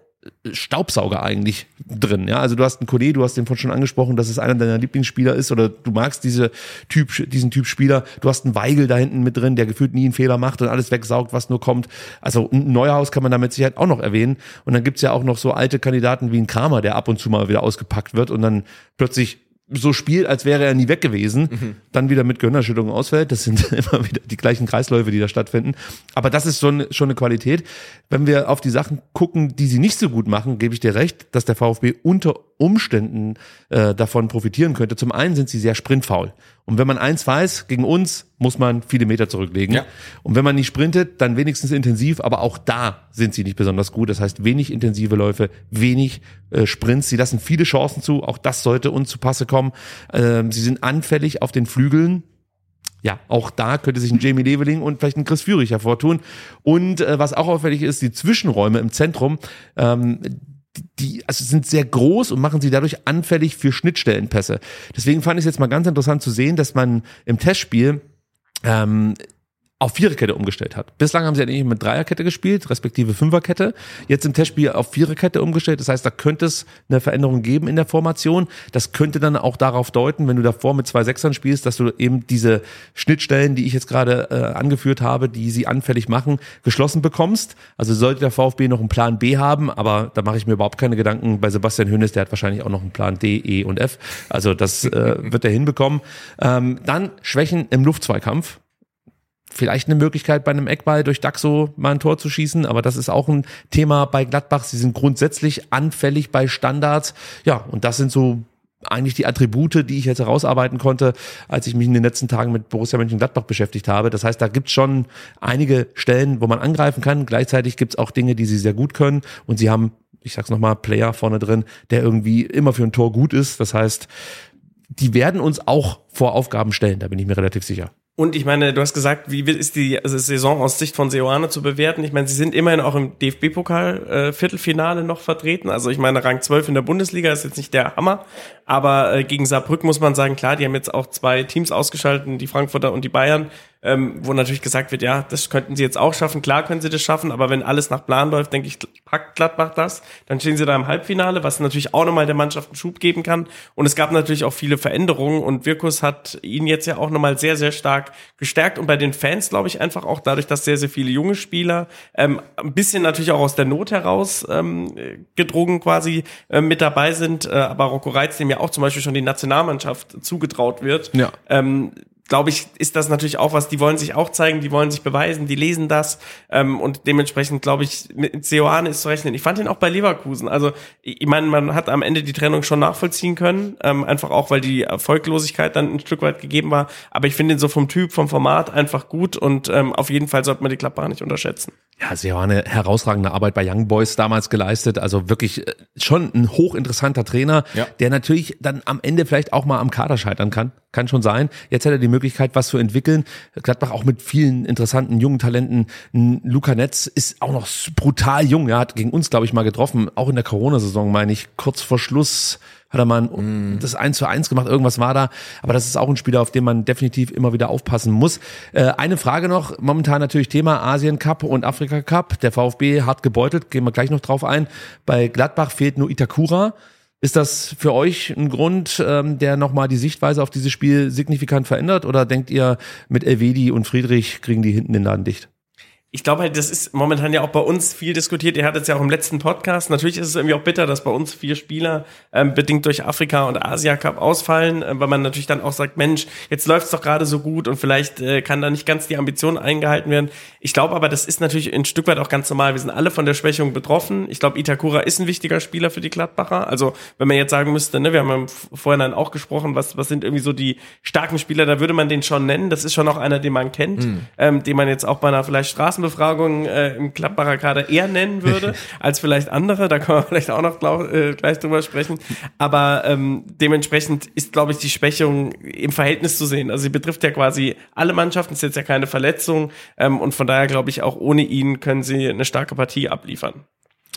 Staubsauger eigentlich drin. Ja, also du hast einen Kone, du hast den von schon angesprochen, dass es einer deiner Lieblingsspieler ist oder du magst diese Typ, diesen Typ Spieler. Du hast einen Weigel da hinten mit drin, der gefühlt nie einen Fehler macht und alles wegsaugt, was nur kommt. Also ein Neuhaus kann man da mit Sicherheit auch noch erwähnen. Und dann gibt's ja auch noch so alte Kandidaten wie ein Kramer, der ab und zu mal wieder ausgepackt wird und dann plötzlich so spielt, als wäre er nie weg gewesen, mhm. dann wieder mit Gehirnerschütterung ausfällt. Das sind (laughs) immer wieder die gleichen Kreisläufe, die da stattfinden. Aber das ist schon, schon eine Qualität. Wenn wir auf die Sachen gucken, die sie nicht so gut machen, gebe ich dir recht, dass der VfB unter Umständen äh, davon profitieren könnte. Zum einen sind sie sehr sprintfaul. Und wenn man eins weiß, gegen uns muss man viele Meter zurücklegen. Ja. Und wenn man nicht sprintet, dann wenigstens intensiv, aber auch da sind sie nicht besonders gut. Das heißt, wenig intensive Läufe, wenig äh, Sprints. Sie lassen viele Chancen zu. Auch das sollte uns zu Passe kommen. Ähm, sie sind anfällig auf den Flügeln ja, auch da könnte sich ein Jamie Leveling und vielleicht ein Chris Führig hervortun. Und äh, was auch auffällig ist, die Zwischenräume im Zentrum, ähm, die also sind sehr groß und machen sie dadurch anfällig für Schnittstellenpässe. Deswegen fand ich es jetzt mal ganz interessant zu sehen, dass man im Testspiel ähm, auf Viererkette umgestellt hat. Bislang haben sie eigentlich mit Dreierkette gespielt, respektive Fünferkette. Jetzt im Testspiel auf Viererkette umgestellt. Das heißt, da könnte es eine Veränderung geben in der Formation. Das könnte dann auch darauf deuten, wenn du davor mit zwei Sechsern spielst, dass du eben diese Schnittstellen, die ich jetzt gerade äh, angeführt habe, die sie anfällig machen, geschlossen bekommst. Also sollte der VfB noch einen Plan B haben, aber da mache ich mir überhaupt keine Gedanken. Bei Sebastian Hönes, der hat wahrscheinlich auch noch einen Plan D, E und F. Also das äh, wird er hinbekommen. Ähm, dann Schwächen im Luftzweikampf vielleicht eine Möglichkeit bei einem Eckball durch Daxo mal ein Tor zu schießen, aber das ist auch ein Thema bei Gladbach. Sie sind grundsätzlich anfällig bei Standards. Ja, und das sind so eigentlich die Attribute, die ich jetzt herausarbeiten konnte, als ich mich in den letzten Tagen mit Borussia Mönchengladbach beschäftigt habe. Das heißt, da gibt's schon einige Stellen, wo man angreifen kann. Gleichzeitig gibt's auch Dinge, die sie sehr gut können. Und sie haben, ich sag's nochmal, Player vorne drin, der irgendwie immer für ein Tor gut ist. Das heißt, die werden uns auch vor Aufgaben stellen, da bin ich mir relativ sicher. Und ich meine, du hast gesagt, wie ist die Saison aus Sicht von Seoane zu bewerten? Ich meine, sie sind immerhin auch im DFB-Pokal äh, Viertelfinale noch vertreten. Also ich meine, Rang 12 in der Bundesliga ist jetzt nicht der Hammer, aber äh, gegen Saarbrück muss man sagen, klar, die haben jetzt auch zwei Teams ausgeschaltet, die Frankfurter und die Bayern ähm, wo natürlich gesagt wird, ja, das könnten sie jetzt auch schaffen. Klar können sie das schaffen, aber wenn alles nach Plan läuft, denke ich, packt Gladbach das. Dann stehen sie da im Halbfinale, was natürlich auch nochmal der Mannschaft einen Schub geben kann. Und es gab natürlich auch viele Veränderungen und Wirkus hat ihn jetzt ja auch nochmal sehr, sehr stark gestärkt. Und bei den Fans glaube ich einfach auch dadurch, dass sehr, sehr viele junge Spieler ähm, ein bisschen natürlich auch aus der Not heraus ähm, gedrungen quasi äh, mit dabei sind. Äh, aber Rocco Reitz, dem ja auch zum Beispiel schon die Nationalmannschaft zugetraut wird, ja. ähm, glaube ich, ist das natürlich auch was, die wollen sich auch zeigen, die wollen sich beweisen, die lesen das ähm, und dementsprechend glaube ich, mit Seoane ist zu rechnen. Ich fand ihn auch bei Leverkusen. Also ich meine, man hat am Ende die Trennung schon nachvollziehen können, ähm, einfach auch, weil die Erfolglosigkeit dann ein Stück weit gegeben war. Aber ich finde ihn so vom Typ, vom Format einfach gut und ähm, auf jeden Fall sollte man die Klappe nicht unterschätzen. Ja, eine herausragende Arbeit bei Young Boys damals geleistet. Also wirklich äh, schon ein hochinteressanter Trainer, ja. der natürlich dann am Ende vielleicht auch mal am Kader scheitern kann. Kann schon sein. Jetzt hat er die Möglichkeit, was zu entwickeln. Gladbach auch mit vielen interessanten jungen Talenten. Luca Netz ist auch noch brutal jung. Er hat gegen uns, glaube ich, mal getroffen. Auch in der Corona-Saison, meine ich, kurz vor Schluss hat er mal mm. das 1 zu 1 gemacht, irgendwas war da. Aber das ist auch ein Spieler, auf den man definitiv immer wieder aufpassen muss. Äh, eine Frage noch, momentan natürlich Thema Asien Cup und Afrika Cup. Der VfB hart gebeutelt, gehen wir gleich noch drauf ein. Bei Gladbach fehlt nur Itakura. Ist das für euch ein Grund, ähm, der nochmal die Sichtweise auf dieses Spiel signifikant verändert? Oder denkt ihr, mit Elvedi und Friedrich kriegen die hinten den Laden dicht? Ich glaube halt, das ist momentan ja auch bei uns viel diskutiert. Ihr hattet es ja auch im letzten Podcast. Natürlich ist es irgendwie auch bitter, dass bei uns vier Spieler ähm, bedingt durch Afrika und Asia Cup ausfallen, äh, weil man natürlich dann auch sagt, Mensch, jetzt läuft es doch gerade so gut und vielleicht äh, kann da nicht ganz die Ambition eingehalten werden. Ich glaube aber, das ist natürlich ein Stück weit auch ganz normal. Wir sind alle von der Schwächung betroffen. Ich glaube, Itakura ist ein wichtiger Spieler für die Gladbacher. Also wenn man jetzt sagen müsste, ne, wir haben vorhin dann auch gesprochen, was, was sind irgendwie so die starken Spieler, da würde man den schon nennen. Das ist schon auch einer, den man kennt, mhm. ähm, den man jetzt auch bei einer vielleicht Straßen Straßenbefragung äh, im Klappbacher Kader eher nennen würde (laughs) als vielleicht andere. Da können wir vielleicht auch noch glaub, äh, gleich drüber sprechen. Aber ähm, dementsprechend ist, glaube ich, die Schwächung im Verhältnis zu sehen. Also sie betrifft ja quasi alle Mannschaften, ist jetzt ja keine Verletzung. Ähm, und von daher glaube ich, auch ohne ihn können sie eine starke Partie abliefern.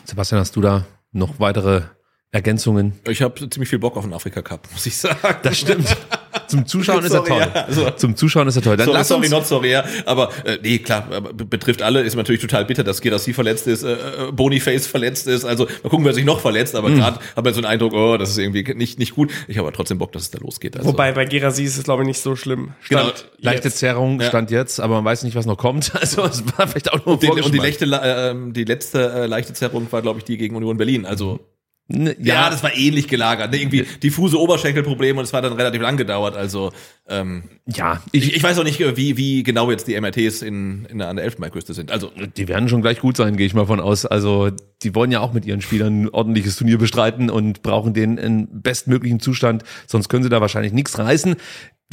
Sebastian, hast du da noch weitere Ergänzungen? Ich habe ziemlich viel Bock auf den Afrika Cup, (laughs) muss ich sagen. Das stimmt. zum Zuschauen ist er Sorry, toll. ja, also- Zum Zuschauen ist er toll. Dann Sorry, lass sorry, uns, not sorry, ja. Aber äh, nee, klar, betrifft alle. Ist natürlich total bitter, dass Gerassi verletzt ist, äh, äh, Boniface verletzt ist. Also mal gucken, wer sich noch verletzt. Aber gerade hat man so einen Eindruck, oh, das ist irgendwie nicht, nicht gut. Ich habe aber trotzdem Bock, dass es da losgeht. Also, Wobei bei Gerasi ist es, glaube ich, nicht so schlimm. Genau, Stand leichte jetzt. Zerrung Ja. stand jetzt, aber man weiß nicht, was noch kommt. (laughs) Also es war vielleicht auch nur ein die, und die, letzte, äh, ähm, die letzte äh, leichte Zerrung war, glaube ich, die gegen Union Berlin. Also Ne, ja, das war ähnlich gelagert. Ne? Irgendwie diffuse Oberschenkelprobleme und es war dann relativ lang gedauert. Also ähm, ja, ich, ich, weiß auch nicht, äh, wie, wie genau jetzt die MRTs in, in der, an der Elfenbeinküste sind. Also die werden schon gleich gut sein, gehe ich mal von aus. Also die wollen ja auch mit ihren Spielern ein ordentliches Turnier bestreiten und brauchen den in bestmöglichen Zustand, sonst können sie da wahrscheinlich nichts reißen.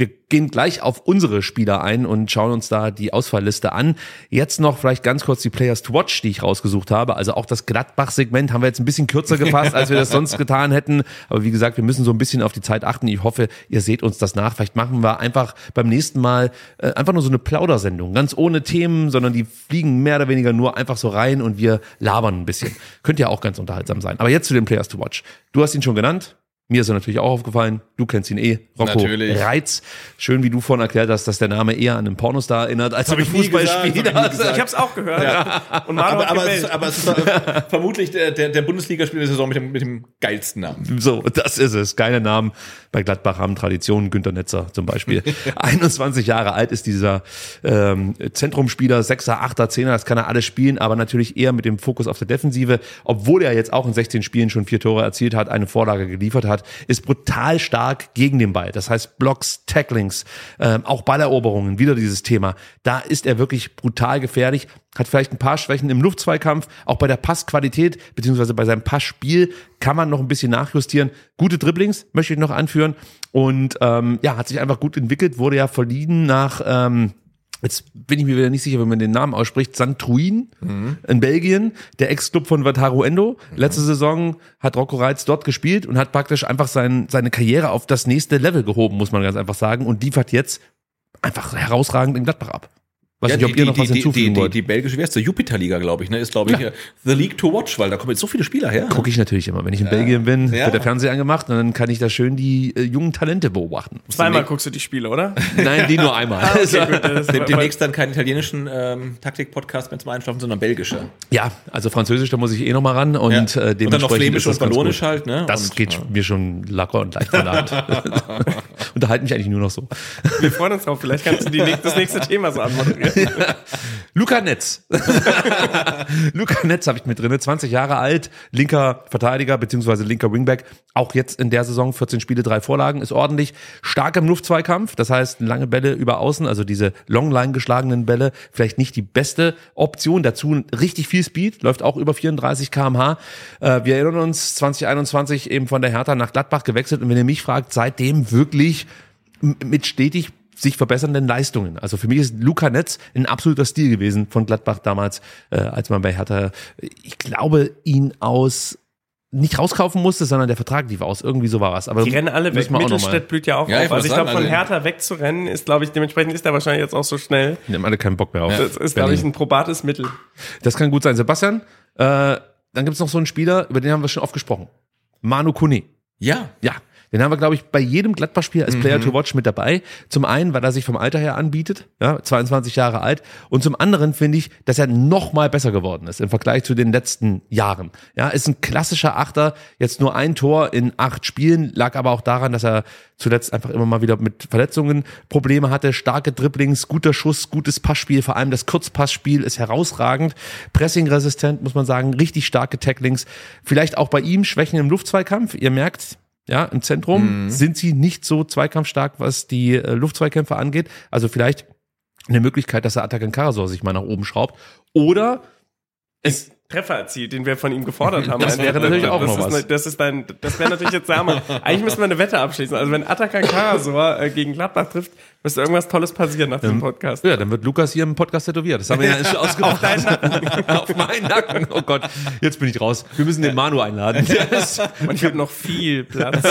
Wir gehen gleich auf unsere Spieler ein und schauen uns da die Ausfallliste an. Jetzt noch vielleicht ganz kurz die Players to Watch, die ich rausgesucht habe. Also auch das Gladbach-Segment haben wir jetzt ein bisschen kürzer (laughs) gefasst, als wir das sonst getan hätten. Aber wie gesagt, wir müssen so ein bisschen auf die Zeit achten. Ich hoffe, ihr seht uns das nach. Vielleicht machen wir einfach beim nächsten Mal äh, einfach nur so eine Plaudersendung. Ganz ohne Themen, sondern die fliegen mehr oder weniger nur einfach so rein und wir labern ein bisschen. Könnte ja auch ganz unterhaltsam sein. Aber jetzt zu den Players to Watch. Du hast ihn schon genannt. Mir ist er natürlich auch aufgefallen. Du kennst ihn eh. Rocco Natürlich. Reiz. Schön, wie du vorhin erklärt hast, dass der Name eher an einen Pornostar erinnert als an einen Fußballspieler. hab ich. Ich habe es auch gehört. Und Manu aber, hat aber, es, aber es ist äh, vermutlich der, der, der Bundesligaspieler der Saison mit dem, mit dem geilsten Namen. So, das ist es. Geile Namen. Bei Gladbach haben Traditionen. Günter Netzer zum Beispiel. (laughs) 21 Jahre alt ist dieser ähm, Zentrumspieler, Sechser, Achter, Zehner. Das kann er alles spielen, aber natürlich eher mit dem Fokus auf der Defensive. Obwohl er jetzt auch in 16 Spielen schon vier Tore erzielt hat, eine Vorlage geliefert hat, ist brutal stark gegen den Ball. Das heißt Blocks, Tacklings, ähm, auch Balleroberungen. Wieder dieses Thema. Da ist er wirklich brutal gefährlich. Hat vielleicht ein paar Schwächen im Luftzweikampf, auch bei der Passqualität beziehungsweise bei seinem Passspiel kann man noch ein bisschen nachjustieren. Gute Dribblings möchte ich noch anführen und ähm, ja, hat sich einfach gut entwickelt, wurde ja verliehen nach ähm, Jetzt bin ich mir wieder nicht sicher, wenn man den Namen ausspricht. Santruin in Belgien, der Ex-Club von Wataru Endo. Letzte Saison hat Rocco Reitz dort gespielt und hat praktisch einfach sein, seine Karriere auf das nächste Level gehoben, muss man ganz einfach sagen, und liefert jetzt einfach herausragend in Gladbach ab. Weiß nicht, ob ihr noch was die, hinzufügen die, wollt. die, die belgische, wie heißt die Jupiter-Liga, glaube ich, ne? Ist, glaube ich, äh, The League to Watch, weil da kommen jetzt so viele Spieler her. Gucke ich natürlich immer. Wenn ich in Belgien bin, Ja. wird der Fernseher angemacht und dann kann ich da schön die äh, jungen Talente beobachten. Zweimal guckst du die Spiele, oder? (laughs) Nein, die nur einmal. (laughs) Okay, gut, Dem, demnächst dann keinen italienischen ähm, Taktik-Podcast mehr zum Einschlafen, sondern belgische. ja, also Französisch, da muss ich eh noch mal ran und, Ja. äh, Und dann noch dementsprechend Flämisch ist und Wallonisch halt, ne? Das Und, geht ja. mir schon locker und leicht von der Hand. (laughs) Unterhalte mich eigentlich nur noch so. Wir freuen uns drauf. Vielleicht kannst du die, das nächste Thema so anmoderieren. (laughs) Luca Netz. (laughs) Luca Netz habe ich mit drinne, 20 Jahre alt, linker Verteidiger beziehungsweise linker Wingback. Auch jetzt in der Saison 14 Spiele, drei Vorlagen, ist ordentlich. Stark im Luftzweikampf, das heißt lange Bälle über Außen, also diese Longline geschlagenen Bälle, vielleicht nicht die beste Option. Dazu richtig viel Speed, läuft auch über 34 km/h. Äh, wir erinnern uns 2021 eben von der Hertha nach Gladbach gewechselt und wenn ihr mich fragt, seitdem wirklich mit stetig sich verbessernden Leistungen. Also für mich ist Luca Netz ein absoluter Stil gewesen von Gladbach damals, äh, als man bei Hertha, ich glaube, ihn aus nicht rauskaufen musste, sondern der Vertrag lief aus. Irgendwie so war was. Aber Die rennen alle weg. Mittelstädt blüht ja auch Ja, ich auf. Also ich glaube, von also- Hertha wegzurennen ist, glaube ich, dementsprechend ist er wahrscheinlich jetzt auch so schnell. Die haben alle keinen Bock mehr auf. Das ist, glaube ich, ein probates Mittel. Das kann gut sein. Sebastian, äh, dann gibt's noch so einen Spieler, über den haben wir schon oft gesprochen. Manu Kone. Ja. Ja, den haben wir, glaube ich, bei jedem Gladbach-Spiel als Player Mhm. to Watch mit dabei. Zum einen, weil er sich vom Alter her anbietet, ja, 22 Jahre alt. Und zum anderen finde ich, dass er noch mal besser geworden ist im Vergleich zu den letzten Jahren. Ja, ist ein klassischer Achter. Jetzt nur ein Tor in acht Spielen, lag aber auch daran, dass er zuletzt einfach immer mal wieder mit Verletzungen Probleme hatte. Starke Dribblings, guter Schuss, gutes Passspiel. Vor allem das Kurzpassspiel ist herausragend. Pressingresistent, muss man sagen. Richtig starke Tacklings. Vielleicht auch bei ihm Schwächen im Luftzweikampf. Ihr merkt, ja, im Zentrum sind sie nicht so zweikampfstark, was die äh, Luftzweikämpfe angeht. Also vielleicht eine Möglichkeit, dass er Atakan Karasor sich mal nach oben schraubt. Oder es Treffer erzielt, den wir von ihm gefordert haben. (laughs) Das wäre natürlich auch das noch ist, was. ne- Das ist dein, das wäre natürlich jetzt, sag mal, (laughs) eigentlich müssen wir eine Wette abschließen. Also wenn Atakan Karasor äh, gegen Gladbach trifft, müsste irgendwas Tolles passieren nach diesem Podcast. Ja, dann wird Lukas hier im Podcast tätowiert. Das haben wir ja (laughs) schon ausgemacht. Auf deinen Nacken. Auf meinen Nacken. Oh Gott, jetzt bin ich raus. Wir müssen den Manu einladen. Und ich habe noch viel Platz.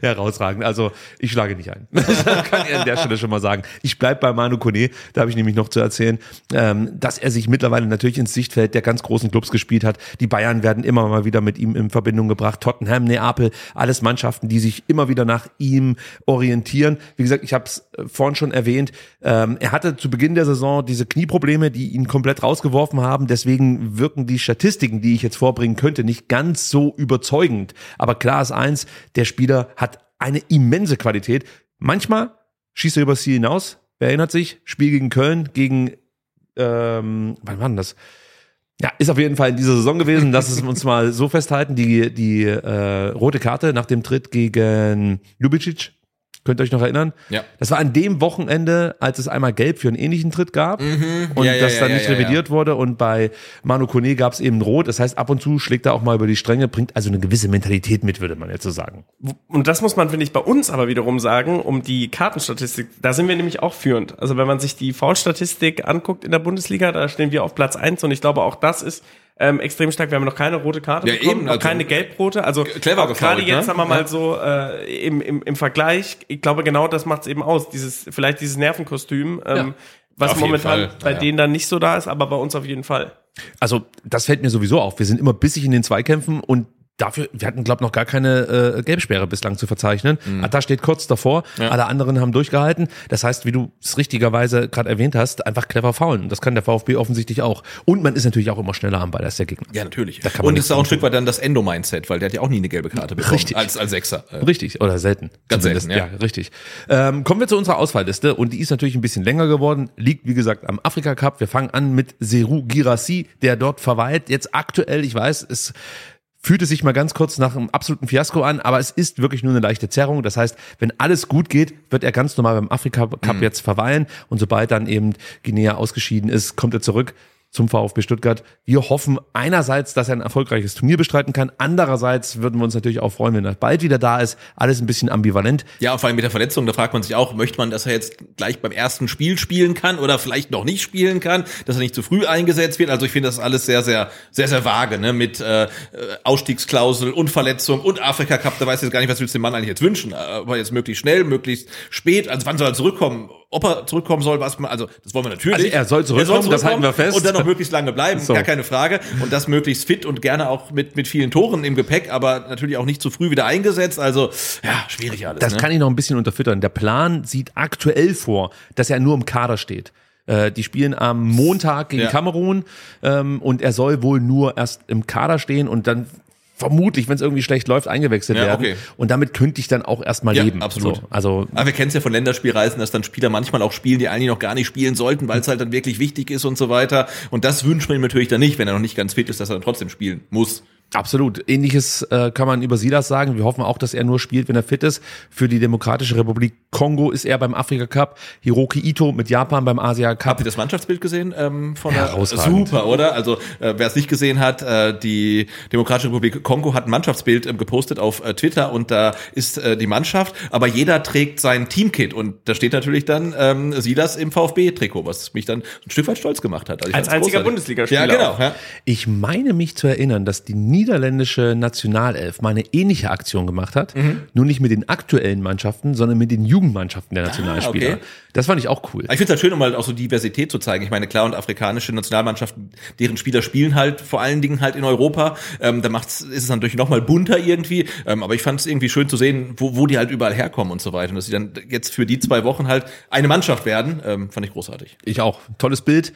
herausragend. Also ich schlage nicht ein. Das kann ich an der Stelle schon mal sagen. Ich bleib bei Manu Kone. Da habe ich nämlich noch zu erzählen, ähm, dass er sich mittlerweile natürlich ins Sichtfeld der ganz großen Clubs gespielt hat. Die Bayern werden immer mal wieder mit ihm in Verbindung gebracht. Tottenham, Neapel, alles Mannschaften, die sich immer wieder nach ihm orientieren. Wie gesagt, ich habe es vorhin schon erwähnt, ähm, er hatte zu Beginn der Saison diese Knieprobleme, die ihn komplett rausgeworfen haben. Deswegen wirken die Statistiken, die ich jetzt vorbringen könnte, nicht ganz so überzeugend. Aber klar ist eins, der Spieler hat eine immense Qualität. Manchmal schießt er übers Ziel hinaus. Wer erinnert sich? Spiel gegen Köln, gegen, ähm, wann war denn das? Ja, ist auf jeden Fall in dieser Saison gewesen. Lass es uns mal so festhalten. Die, die äh, rote Karte nach dem Tritt gegen Ljubicic. Könnt ihr euch noch erinnern? Ja. Das war an dem Wochenende, als es einmal gelb für einen ähnlichen Tritt gab Mhm. und Ja, ja, das ja, dann ja, nicht ja, ja. revidiert wurde. Und bei Manu Kone gab es eben rot. Das heißt, ab und zu schlägt er auch mal über die Stränge, bringt also eine gewisse Mentalität mit, würde man jetzt so sagen. Und das muss man, finde ich, bei uns aber wiederum sagen, um die Kartenstatistik, da sind wir nämlich auch führend. Also wenn man sich die Foulstatistik anguckt in der Bundesliga, da stehen wir auf Platz eins und ich glaube, auch das ist ähm, extrem stark. Wir haben noch keine rote Karte Ja, bekommen, eben, noch also keine gelbrote. Also clever gerade gefoult, jetzt, ne? sagen wir mal Ja. so, äh, im, im, im Vergleich, ich glaube, genau das macht es eben aus. Dieses, vielleicht dieses Nervenkostüm, ähm, was Auf momentan bei Ja, ja. denen dann nicht so da ist, aber bei uns auf jeden Fall. Also, das fällt mir sowieso auf. Wir sind immer bissig in den Zweikämpfen und dafür, wir hatten, glaube noch gar keine äh, Gelbsperre bislang zu verzeichnen. Mhm. Da steht kurz davor, alle anderen haben durchgehalten. Das heißt, wie du es richtigerweise gerade erwähnt hast, einfach clever faulen. Das kann der VfB offensichtlich auch. Und man ist natürlich auch immer schneller am Ball als der Gegner. Ja, natürlich. Und es ist auch ein Stück weit dann das Endo-Mindset, weil der hat ja auch nie eine gelbe Karte bekommen. Richtig. Als, als Sechser. Äh, Richtig, oder selten. Ganz Zumindest. selten, ja. richtig. Ähm, kommen wir zu unserer Auswahlliste und die ist natürlich ein bisschen länger geworden, liegt wie gesagt am Afrika Cup. Wir fangen an mit Seru Girassi, der dort verweilt. Jetzt aktuell, ich weiß, es fühlte sich mal ganz kurz nach einem absoluten Fiasko an, aber es ist wirklich nur eine leichte Zerrung. Das heißt, wenn alles gut geht, wird er ganz normal beim Afrika Cup jetzt verweilen. Und sobald dann eben Guinea ausgeschieden ist, kommt er zurück zum VfB Stuttgart. Wir hoffen einerseits, dass er ein erfolgreiches Turnier bestreiten kann. Andererseits würden wir uns natürlich auch freuen, wenn er bald wieder da ist. Alles ein bisschen ambivalent. Ja, vor allem mit der Verletzung, da fragt man sich auch, möchte man, dass er jetzt gleich beim ersten Spiel spielen kann oder vielleicht noch nicht spielen kann, dass er nicht zu früh eingesetzt wird. Also ich finde das alles sehr, sehr, sehr, sehr vage, ne? Mit äh, äh, Ausstiegsklausel und Verletzung und Afrika Cup, da weiß ich jetzt gar nicht, was willst du dem Mann eigentlich jetzt wünschen. Aber jetzt möglichst schnell, möglichst spät, also wann soll er zurückkommen? Ob er zurückkommen soll, was man, also das wollen wir natürlich. Also er soll zurückkommen, das halten wir fest. Und dann noch möglichst lange bleiben, So. gar keine Frage. Und das möglichst fit und gerne auch mit, mit vielen Toren im Gepäck, aber natürlich auch nicht zu früh wieder eingesetzt. Also, ja, schwierig alles. Das ne? kann ich noch ein bisschen unterfüttern. Der Plan sieht aktuell vor, dass er nur im Kader steht. Äh, Die spielen am Montag gegen Ja. Kamerun ähm, und er soll wohl nur erst im Kader stehen und dann vermutlich, wenn es irgendwie schlecht läuft, eingewechselt Ja, werden. okay. Und damit könnte ich dann auch erstmal Ja, leben. absolut. So, also Aber wir kennen es ja von Länderspielreisen, dass dann Spieler manchmal auch spielen, die eigentlich noch gar nicht spielen sollten, weil es halt dann wirklich wichtig ist und so weiter. Und das wünscht man ihm natürlich dann nicht, wenn er noch nicht ganz fit ist, dass er dann trotzdem spielen muss. Absolut. Ähnliches äh, kann man über Silas sagen. Wir hoffen auch, dass er nur spielt, wenn er fit ist. Für die Demokratische Republik Kongo ist er beim Afrika Cup. Hiroki Ito mit Japan beim Asia Habt Cup. ihr das Mannschaftsbild gesehen ähm, von der. Super, oder? Also äh, wer es nicht gesehen hat, äh, die Demokratische Republik Kongo hat ein Mannschaftsbild ähm, gepostet auf äh, Twitter und da ist äh, die Mannschaft, aber jeder trägt sein Teamkit und da steht natürlich dann ähm, Silas im VfB-Trikot, was mich dann ein Stück weit stolz gemacht hat. Also Als einziger. Bundesligaspieler Ja, genau. Ja. Ich meine mich zu erinnern, dass die niederländische Nationalelf mal eine ähnliche Aktion gemacht hat. Mhm. Nur nicht mit den aktuellen Mannschaften, sondern mit den Jugendmannschaften der Nationalspieler. Ah, okay. Das fand ich auch cool. Ich finde es halt schön, um halt auch so Diversität zu zeigen. Ich meine, klar, und afrikanische Nationalmannschaften, deren Spieler spielen halt vor allen Dingen halt in Europa. Ähm, da macht's, ist es dann natürlich noch mal bunter irgendwie. Ähm, aber ich fand es irgendwie schön zu sehen, wo, wo die halt überall herkommen und so weiter. Und dass sie dann jetzt für die zwei Wochen halt eine Mannschaft werden, ähm, fand ich großartig. Ich auch. Tolles Bild.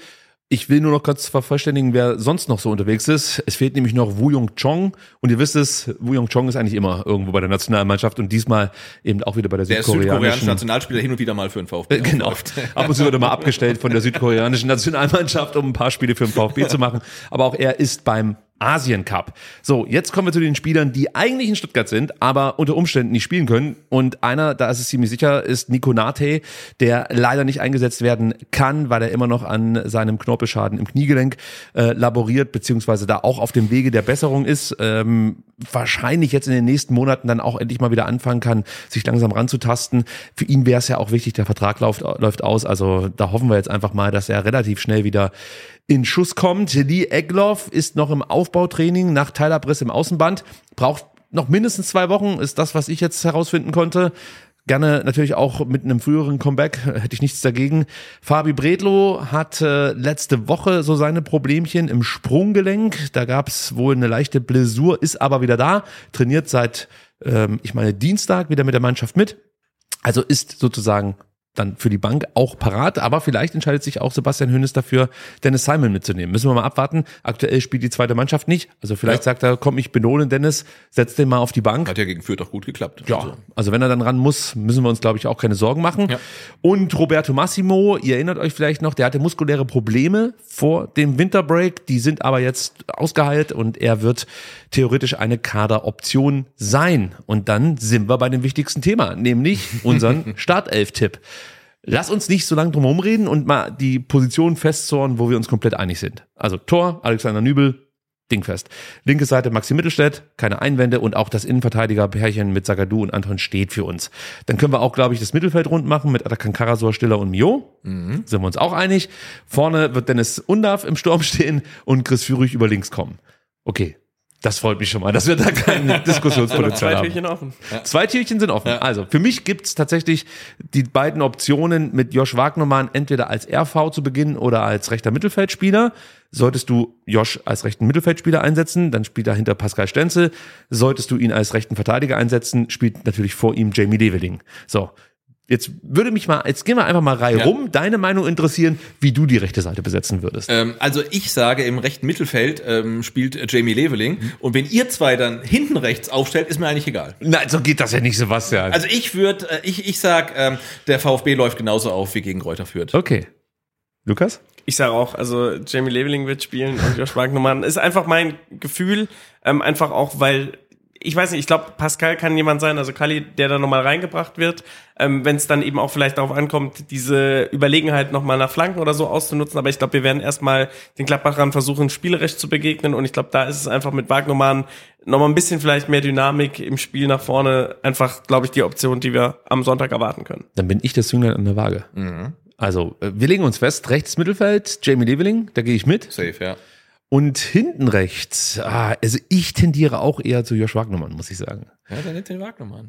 Ich will nur noch kurz vervollständigen, wer sonst noch so unterwegs ist. Es fehlt nämlich noch Wu Jung Chong. Und ihr wisst es, Wu Jung Chong ist eigentlich immer irgendwo bei der Nationalmannschaft und diesmal eben auch wieder bei der Der ist südkoreanische südkoreanischen. Nationalspieler hin und wieder mal für den (laughs) VfB. Genau. Ab und zu wird er mal abgestellt von der südkoreanischen Nationalmannschaft, um ein paar Spiele für den VfB zu machen. Aber auch er ist beim Asien Cup. So, jetzt kommen wir zu den Spielern, die eigentlich in Stuttgart sind, aber unter Umständen nicht spielen können. Und einer, da ist es ziemlich sicher, ist Nico Nate, der leider nicht eingesetzt werden kann, weil er immer noch an seinem Knorpelschaden im Kniegelenk äh, laboriert, beziehungsweise da auch auf dem Wege der Besserung ist. Ähm, wahrscheinlich jetzt in den nächsten Monaten dann auch endlich mal wieder anfangen kann, sich langsam ranzutasten. Für ihn wäre es ja auch wichtig, der Vertrag läuft, läuft aus. Also da hoffen wir jetzt einfach mal, dass er relativ schnell wieder in Schuss kommt. Lee Egloff ist noch im Aufbautraining nach Teilabriss im Außenband, braucht noch mindestens zwei Wochen, ist das, was ich jetzt herausfinden konnte. gerne natürlich auch mit einem früheren Comeback, (laughs) hätte ich nichts dagegen. Fabi Bredlo hatte letzte Woche so seine Problemchen im Sprunggelenk. Da gab es wohl eine leichte Blessur, ist aber wieder da, trainiert seit, ähm, ich meine, Dienstag wieder mit der Mannschaft mit. Also ist sozusagen dann für die Bank auch parat, aber vielleicht entscheidet sich auch Sebastian Hönes dafür, Dennis Simon mitzunehmen. Müssen wir mal abwarten. Aktuell spielt die zweite Mannschaft nicht. Also vielleicht ja. sagt er, komm, ich benole Dennis, setz den mal auf die Bank. Hat ja gegen Fürth auch gut geklappt. Ja, also, also wenn er dann ran muss, müssen wir uns, glaube ich, auch keine Sorgen machen. Ja. Und Roberto Massimo, ihr erinnert euch vielleicht noch, der hatte muskuläre Probleme vor dem Winterbreak. Die sind aber jetzt ausgeheilt und er wird theoretisch eine Kaderoption sein. Und dann sind wir bei dem wichtigsten Thema, nämlich unseren (laughs) Startelf-Tipp. Lass uns nicht so lange drum herum reden und mal die Position festzorn, wo wir uns komplett einig sind. Also Tor, Alexander Nübel, dingfest. Linke Seite Maxi Mittelstädt, keine Einwände und auch das Innenverteidiger-Pärchen mit Sagadu und Anton steht für uns. Dann können wir auch, glaube ich, das Mittelfeld rund machen mit Atakan Karasor, Stiller und Mio. Mhm. Sind wir uns auch einig. Vorne wird Dennis Undarf im Sturm (laughs) stehen und Chris Führig über links kommen. Okay, das freut mich schon mal, dass wir da kein (laughs) Diskussionspotenzial haben. Zwei Türchen offen. Ja. Zwei Türchen sind offen. Ja. Also für mich gibt's tatsächlich die beiden Optionen mit Josh Wagnermann entweder als RV zu beginnen oder als rechter Mittelfeldspieler. Solltest du Josh als rechten Mittelfeldspieler einsetzen, dann spielt er hinter Pascal Stenzel. Solltest du ihn als rechten Verteidiger einsetzen, spielt natürlich vor ihm Jamie Leveling. So, Jetzt würde mich mal, jetzt gehen wir einfach mal Reihe ja. rum, deine Meinung interessieren, wie du die rechte Seite besetzen würdest. Ähm, also ich sage, im rechten Mittelfeld ähm, spielt Jamie Leveling mhm. und wenn ihr zwei dann hinten rechts aufstellt, ist mir eigentlich egal. Nein, so geht das ja nicht, Sebastian. Also ich würde, äh, ich, ich sag, ähm, der VfB läuft genauso auf wie gegen Kräuter führt. Okay. Lukas? Ich sage auch, also Jamie Leveling wird spielen und Josh Wagnermann. Ist einfach mein Gefühl, ähm, einfach auch, weil ich weiß nicht, ich glaube, Pascal kann jemand sein, also Kali, der da nochmal reingebracht wird, ähm, wenn es dann eben auch vielleicht darauf ankommt, diese Überlegenheit nochmal nach Flanken oder so auszunutzen. Aber ich glaube, wir werden erstmal den Gladbachern versuchen, spielerisch zu begegnen. Und ich glaube, da ist es einfach mit Wagnermann nochmal ein bisschen vielleicht mehr Dynamik im Spiel nach vorne. Einfach, glaube ich, die Option, die wir am Sonntag erwarten können. Dann bin ich das Jünglein an der Waage. Mhm. Also, äh, wir legen uns fest, rechts Mittelfeld, Jamie Leveling, da gehe ich mit. Safe, ja. Und hinten rechts, ah, also ich tendiere auch eher zu Josh Wagnermann, muss ich sagen. Ja, dann nimmt den Wagnermann.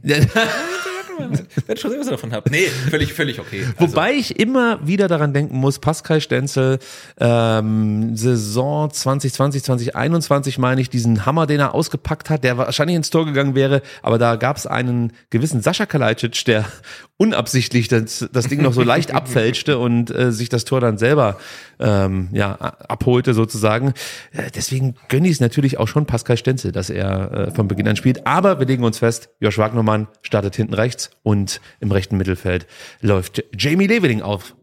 Wenn schon was davon habt. Nee, völlig, völlig okay. Also. Wobei ich immer wieder daran denken muss, Pascal Stenzel, ähm, Saison 2020, 2021 meine ich, diesen Hammer, den er ausgepackt hat, der wahrscheinlich ins Tor gegangen wäre, aber da gab es einen gewissen Sascha Kalajdzic, der unabsichtlich das, das Ding noch so leicht (laughs) abfälschte und äh, sich das Tor dann selber ähm, ja, abholte sozusagen. Äh, deswegen gönne ich es natürlich auch schon Pascal Stenzel, dass er äh, von Beginn an spielt. Aber wir legen uns fest, Josh Wagnermann startet hinten rechts und im rechten Mittelfeld läuft Jamie Leveling auf.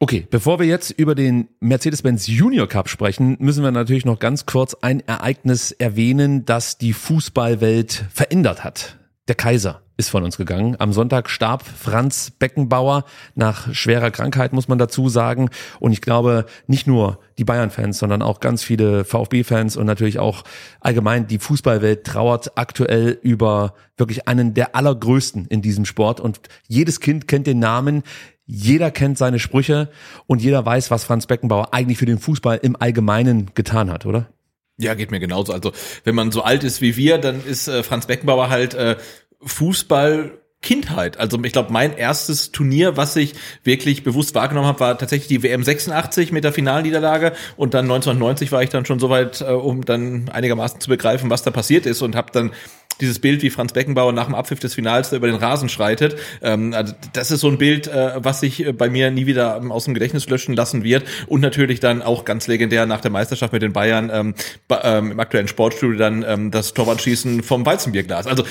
Okay, bevor wir jetzt über den Mercedes-Benz Junior Cup sprechen, müssen wir natürlich noch ganz kurz ein Ereignis erwähnen, das die Fußballwelt verändert hat. Der Kaiser ist von uns gegangen. Am Sonntag starb Franz Beckenbauer nach schwerer Krankheit, muss man dazu sagen. Und ich glaube, nicht nur die Bayern-Fans, sondern auch ganz viele VfB-Fans und natürlich auch allgemein die Fußballwelt trauert aktuell über wirklich einen der allergrößten in diesem Sport. Und jedes Kind kennt den Namen. Jeder kennt seine Sprüche und jeder weiß, was Franz Beckenbauer eigentlich für den Fußball im Allgemeinen getan hat, oder? Ja, geht mir genauso. Also wenn man so alt ist wie wir, dann ist äh, Franz Beckenbauer halt äh, Fußball Kindheit. Also ich glaube, mein erstes Turnier, was ich wirklich bewusst wahrgenommen habe, war tatsächlich die WM 86 mit der Finalniederlage und dann 1990 war ich dann schon soweit, äh, um dann einigermaßen zu begreifen, was da passiert ist und habe dann dieses Bild, wie Franz Beckenbauer nach dem Abpfiff des Finals über den Rasen schreitet. Ähm, also das ist so ein Bild, äh, was sich äh, bei mir nie wieder ähm, aus dem Gedächtnis löschen lassen wird. Und natürlich dann auch ganz legendär nach der Meisterschaft mit den Bayern ähm, ähm, im aktuellen Sportstudio dann ähm, das Torwartschießen vom Weizenbierglas. Also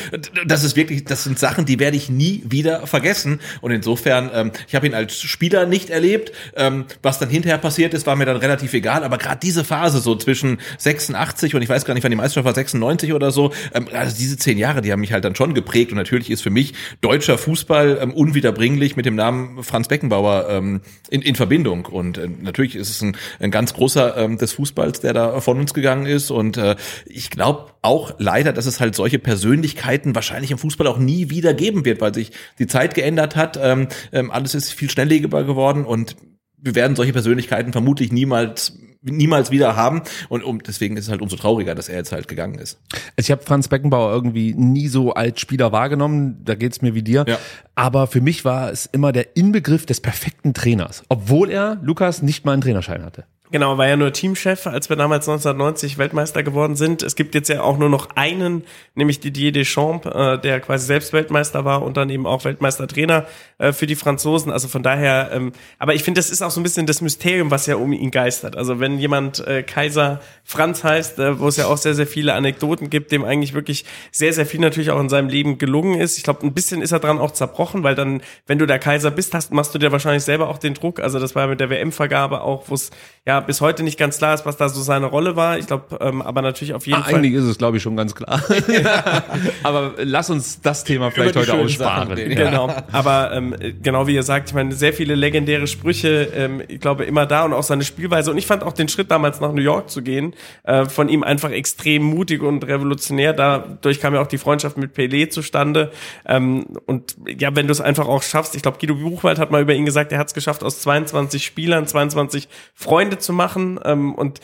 das ist wirklich, das sind Sachen, die werde ich nie wieder vergessen. Und insofern, ähm, ich habe ihn als Spieler nicht erlebt. Ähm, was dann hinterher passiert ist, war mir dann relativ egal. Aber gerade diese Phase so zwischen 86 und ich weiß gar nicht, wann die Meisterschaft war, 96 oder so, ähm, also diese diese zehn Jahre, die haben mich halt dann schon geprägt. Und natürlich ist für mich deutscher Fußball ähm, unwiederbringlich mit dem Namen Franz Beckenbauer ähm, in, in Verbindung. Und äh, natürlich ist es ein, ein ganz großer ähm, des Fußballs, der da von uns gegangen ist. Und äh, ich glaube auch leider, dass es halt solche Persönlichkeiten wahrscheinlich im Fußball auch nie wieder geben wird, weil sich die Zeit geändert hat, ähm, ähm, alles ist viel schnelllebiger geworden. Und wir werden solche Persönlichkeiten vermutlich niemals niemals wieder haben. Und um, deswegen ist es halt umso trauriger, dass er jetzt halt gegangen ist. Ich habe Franz Beckenbauer irgendwie nie so als Spieler wahrgenommen, da geht's mir wie dir. Ja. Aber für mich war es immer der Inbegriff des perfekten Trainers, obwohl er, Lukas, nicht mal einen Trainerschein hatte. Genau, war ja nur Teamchef, als wir damals 1990 Weltmeister geworden sind. Es gibt jetzt ja auch nur noch einen, nämlich Didier Deschamps, äh, der quasi selbst Weltmeister war und dann eben auch Weltmeistertrainer äh, für die Franzosen. Also von daher, ähm, aber ich finde, das ist auch so ein bisschen das Mysterium, was ja um ihn geistert. Also wenn jemand äh, Kaiser Franz heißt, äh, wo es ja auch sehr, sehr viele Anekdoten gibt, dem eigentlich wirklich sehr, sehr viel natürlich auch in seinem Leben gelungen ist. Ich glaube, ein bisschen ist er dran auch zerbrochen, weil dann, wenn du der Kaiser bist, hast, machst du dir wahrscheinlich selber auch den Druck. Also das war ja mit der WM-Vergabe auch, wo es ja bis heute nicht ganz klar ist, was da so seine Rolle war. Ich glaube, ähm, aber natürlich auf jeden Ah, Fall. eigentlich ist es, glaube ich, schon ganz klar. (laughs) (laughs) Aber lass uns das Thema vielleicht heute aussparen. Sachen reden. Genau, aber ähm, genau wie ihr sagt, ich meine, sehr viele legendäre Sprüche, ähm, ich glaube immer da und auch seine Spielweise. Und ich fand auch den Schritt damals nach New York zu gehen, äh, von ihm einfach extrem mutig und revolutionär. Dadurch kam ja auch die Freundschaft mit Pelé zustande. Ähm, und ja, wenn du es einfach auch schaffst, ich glaube, Guido Buchwald hat mal über ihn gesagt, er hat es geschafft, aus 22 Spielern 22 Freunde zu machen. Ähm, und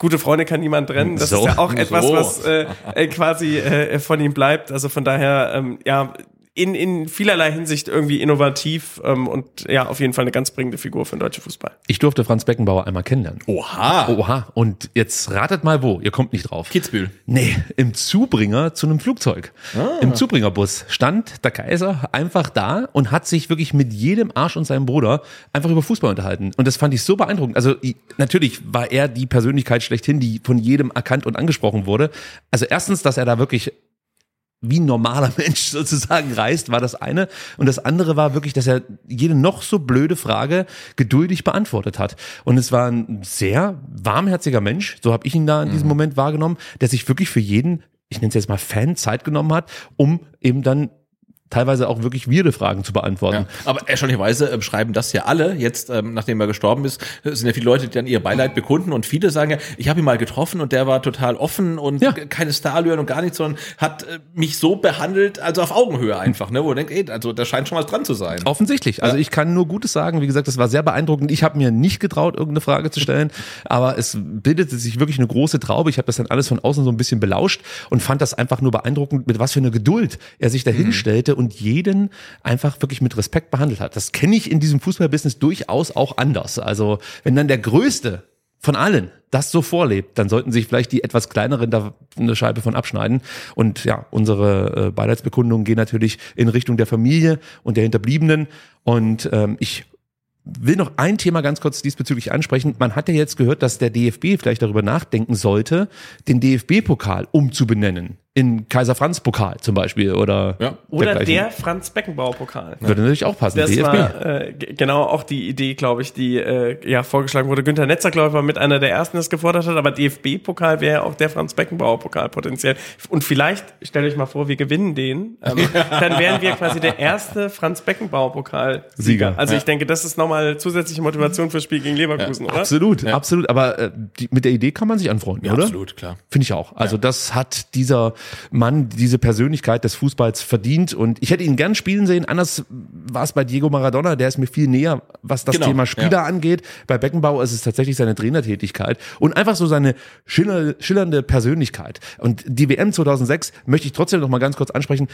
Gute Freunde kann niemand trennen. Das So, ist ja auch etwas, so. was äh, äh, quasi äh, von ihm bleibt. Also von daher, ähm, ja, in, in vielerlei Hinsicht irgendwie innovativ ähm, und ja, auf jeden Fall eine ganz bringende Figur für den deutschen Fußball. Ich durfte Franz Beckenbauer einmal kennenlernen. Oha. Oha. Und jetzt ratet mal wo. Ihr kommt nicht drauf. Kitzbühel. Nee, im Zubringer zu einem Flugzeug. Im Zubringerbus stand der Kaiser einfach da und hat sich wirklich mit jedem Arsch und seinem Bruder einfach über Fußball unterhalten. Und das fand ich so beeindruckend. Also natürlich war er die Persönlichkeit schlechthin, die von jedem erkannt und angesprochen wurde. Also erstens, dass er da wirklich wie ein normaler (laughs) Mensch sozusagen reist, war das eine. Und das andere war wirklich, dass er jede noch so blöde Frage geduldig beantwortet hat. Und es war ein sehr warmherziger Mensch, so habe ich ihn da in diesem Moment wahrgenommen, der sich wirklich für jeden, ich nenne es jetzt mal Fan, Zeit genommen hat, um eben dann teilweise auch wirklich weirde Fragen zu beantworten. Ja. Aber erstaunlicherweise ähm, schreiben das ja alle, jetzt ähm, nachdem er gestorben ist, äh, sind ja viele Leute, die dann ihr Beileid bekunden und viele sagen ja, ich habe ihn mal getroffen und der war total offen und Ja. keine Starlöhren und gar nichts, sondern hat äh, mich so behandelt, also auf Augenhöhe einfach, ne, wo er denkt, ey, also da scheint schon was dran zu sein. Offensichtlich. Also ich kann nur Gutes sagen. Wie gesagt, das war sehr beeindruckend. Ich habe mir nicht getraut, irgendeine Frage zu stellen, aber es bildete sich wirklich eine große Traube. Ich habe das dann alles von außen so ein bisschen belauscht und fand das einfach nur beeindruckend, mit was für eine Geduld er sich dahin stellte und jeden einfach wirklich mit Respekt behandelt hat. Das kenne ich in diesem Fußballbusiness durchaus auch anders. Also wenn dann der Größte von allen das so vorlebt, dann sollten sich vielleicht die etwas kleineren da eine Scheibe von abschneiden. Und ja, unsere äh, Beileidsbekundungen gehen natürlich in Richtung der Familie und der Hinterbliebenen. Und ähm, ich will noch ein Thema ganz kurz diesbezüglich ansprechen. Man hat ja jetzt gehört, dass der DFB vielleicht darüber nachdenken sollte, den DFB-Pokal umzubenennen. In Kaiser-Franz-Pokal zum Beispiel oder, Ja. Oder dergleichen. der Franz-Beckenbauer-Pokal. Würde natürlich auch passen. Das DFB. war äh, genau auch die Idee, glaube ich, die äh, ja vorgeschlagen wurde. Günther Netzer, glaube ich, war mit einer der ersten, es gefordert hat, aber DFB-Pokal wäre ja auch der Franz-Beckenbauer-Pokal potenziell. Und vielleicht, stellt euch mal vor, wir gewinnen den, ähm, (laughs) dann wären wir quasi der erste Franz-Beckenbauer-Pokal-Sieger. Sieger. Also ich denke, das ist nochmal zusätzliche Motivation fürs Spiel gegen Leverkusen, oder? Absolut, absolut. Aber äh, die, mit der Idee kann man sich anfreunden, oder? Absolut, klar. Finde ich auch. Also das hat dieser Mann, diese Persönlichkeit des Fußballs verdient. Und ich hätte ihn gern spielen sehen. Anders war es bei Diego Maradona. Der ist mir viel näher, was das Genau, Thema Spieler ja. angeht. Bei Beckenbauer ist es tatsächlich seine Trainertätigkeit und einfach so seine schiller, schillernde Persönlichkeit. Und die WM 2006 möchte ich trotzdem noch mal ganz kurz ansprechen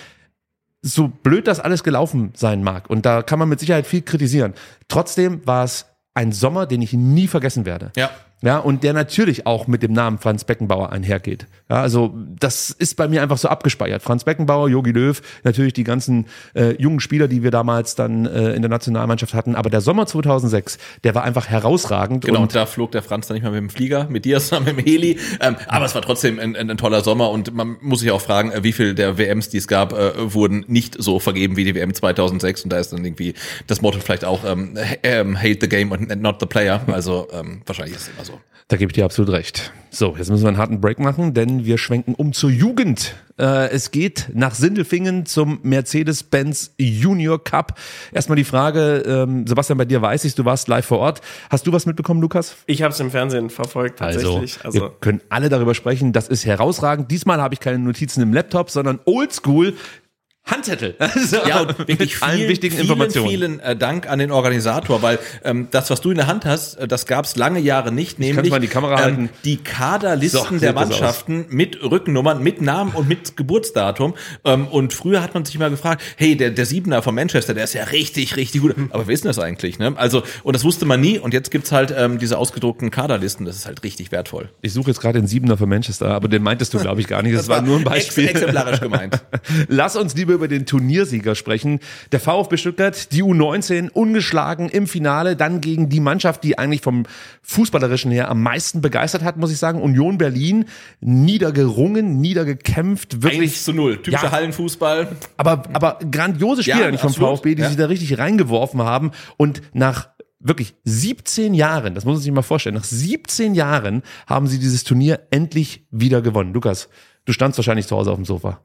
so blöd das alles gelaufen sein mag, und da kann man mit Sicherheit viel kritisieren, trotzdem war es ein Sommer, den ich nie vergessen werde. Ja. Ja, und der natürlich auch mit dem Namen Franz Beckenbauer einhergeht. Ja, also das ist bei mir einfach so abgespeichert. Franz Beckenbauer, Jogi Löw, natürlich die ganzen äh, jungen Spieler, die wir damals dann äh, in der Nationalmannschaft hatten. Aber der Sommer 2006, der war einfach herausragend. Genau, und da flog der Franz dann nicht mal mit dem Flieger, mit dir, (laughs) sondern mit dem Heli. Ähm, aber es war trotzdem ein, ein, ein toller Sommer und man muss sich auch fragen, äh, wie viel der WMs, die es gab, äh, wurden nicht so vergeben wie die WM 2006 und da ist dann irgendwie das Motto vielleicht auch ähm, ähm, hate the game and not the player. Also ähm, wahrscheinlich ist es immer so. Da gebe ich dir absolut recht. So, jetzt müssen wir einen harten Break machen, denn wir schwenken um zur Jugend. Äh, es geht nach Sindelfingen zum Mercedes-Benz Junior Cup. Erstmal die Frage, ähm, Sebastian, bei dir weiß ich, du warst live vor Ort. Hast du was mitbekommen, Lukas? Ich habe es im Fernsehen verfolgt, tatsächlich. Also, wir Also, können alle darüber sprechen. Das ist herausragend. Diesmal habe ich keine Notizen im Laptop, sondern oldschool Handzettel. Also, (laughs) Ja, und wirklich mit allen vielen, wichtigen vielen, Informationen. vielen äh, Dank an den Organisator, weil ähm, das, was du in der Hand hast, äh, das gab es lange Jahre nicht, nämlich die Kamera halten. die Kaderlisten So, der das Mannschaften mit Rückennummern, mit Namen und mit Geburtsdatum. Ähm, und früher hat man sich mal gefragt, hey, der, der Siebener von Manchester, der ist ja richtig, richtig gut. Aber wer ist denn das eigentlich? Ne? Also, und das wusste man nie. Und jetzt gibt's halt ähm, diese ausgedruckten Kaderlisten. Das ist halt richtig wertvoll. Ich suche jetzt gerade den Siebener für Manchester, aber den meintest du, glaube ich, gar nicht. Das, war nur ein Beispiel. Ex exemplarisch gemeint. (laughs) Lass uns lieber über den Turniersieger sprechen. Der VfB Stuttgart, die U19, ungeschlagen im Finale, dann gegen die Mannschaft, die eigentlich vom Fußballerischen her am meisten begeistert hat, muss ich sagen. Union Berlin, niedergerungen, niedergekämpft, wirklich. 1 zu 0. Typischer Ja. Hallenfußball. Aber, aber grandiose Spieler Ja, eigentlich vom absolut. VfB, die Ja. sich da richtig reingeworfen haben und nach wirklich 17 Jahren, das muss man sich mal vorstellen, nach 17 Jahren haben sie dieses Turnier endlich wieder gewonnen. Lukas, du standst wahrscheinlich zu Hause auf dem Sofa.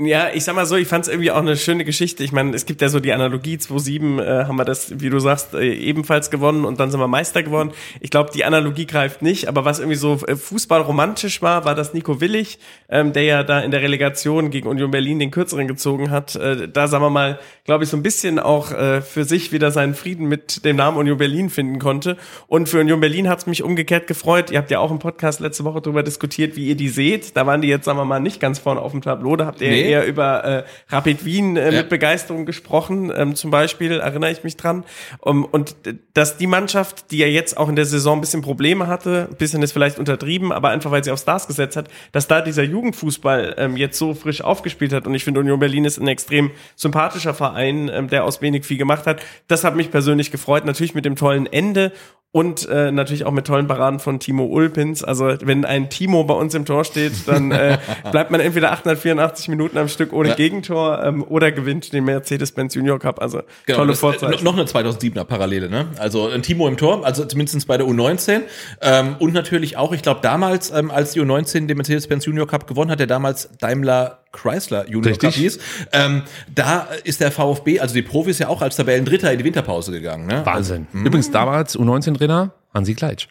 Ja, ich sag mal so, ich fand es irgendwie auch eine schöne Geschichte. Ich meine, es gibt ja so die Analogie, 2-7 äh, haben wir das, wie du sagst, äh, ebenfalls gewonnen und dann sind wir Meister geworden. Ich glaube, die Analogie greift nicht, aber was irgendwie so äh, fußballromantisch war, war das Nico Willig, ähm, der ja da in der Relegation gegen Union Berlin den kürzeren gezogen hat. Äh, da sagen wir mal, glaube ich, so ein bisschen auch äh, für sich wieder seinen Frieden mit dem Namen Union Berlin finden konnte. Und für Union Berlin hat es mich umgekehrt gefreut. Ihr habt ja auch im Podcast letzte Woche darüber diskutiert, wie ihr die seht. Da waren die jetzt, sagen wir mal, nicht ganz vorne auf dem Tableau. Da habt ihr Nee. Eher über äh, Rapid Wien äh, Ja. mit Begeisterung gesprochen, ähm, zum Beispiel, erinnere ich mich dran. Um, und äh, dass die Mannschaft, die ja jetzt auch in der Saison ein bisschen Probleme hatte, ein bisschen ist vielleicht untertrieben, aber einfach weil sie auf Stars gesetzt hat, dass da dieser Jugendfußball ähm, jetzt so frisch aufgespielt hat. Und ich finde, Union Berlin ist ein extrem sympathischer Verein, ähm, der aus wenig viel gemacht hat. Das hat mich persönlich gefreut, natürlich mit dem tollen Ende. Und äh, natürlich auch mit tollen Paraden von Timo Ulpins. Also wenn ein Timo bei uns im Tor steht, dann äh, (laughs) bleibt man entweder 884 Minuten am Stück ohne Ja. Gegentor ähm, oder gewinnt den Mercedes-Benz Junior Cup. Also tolle das, äh, Vorzeichen. Noch eine 2007er Parallele, ne? Also ein Timo im Tor, also zumindest bei der U19 ähm, und natürlich auch, ich glaube damals, ähm, als die U19 den Mercedes-Benz Junior Cup gewonnen hat, der damals Daimler Chrysler Junior. Cup ähm, da ist der VfB, also die Profis ja auch als Tabellendritter in die Winterpause gegangen. Ne? Wahnsinn. Übrigens damals U19-Trainer Hansi Kleitsch.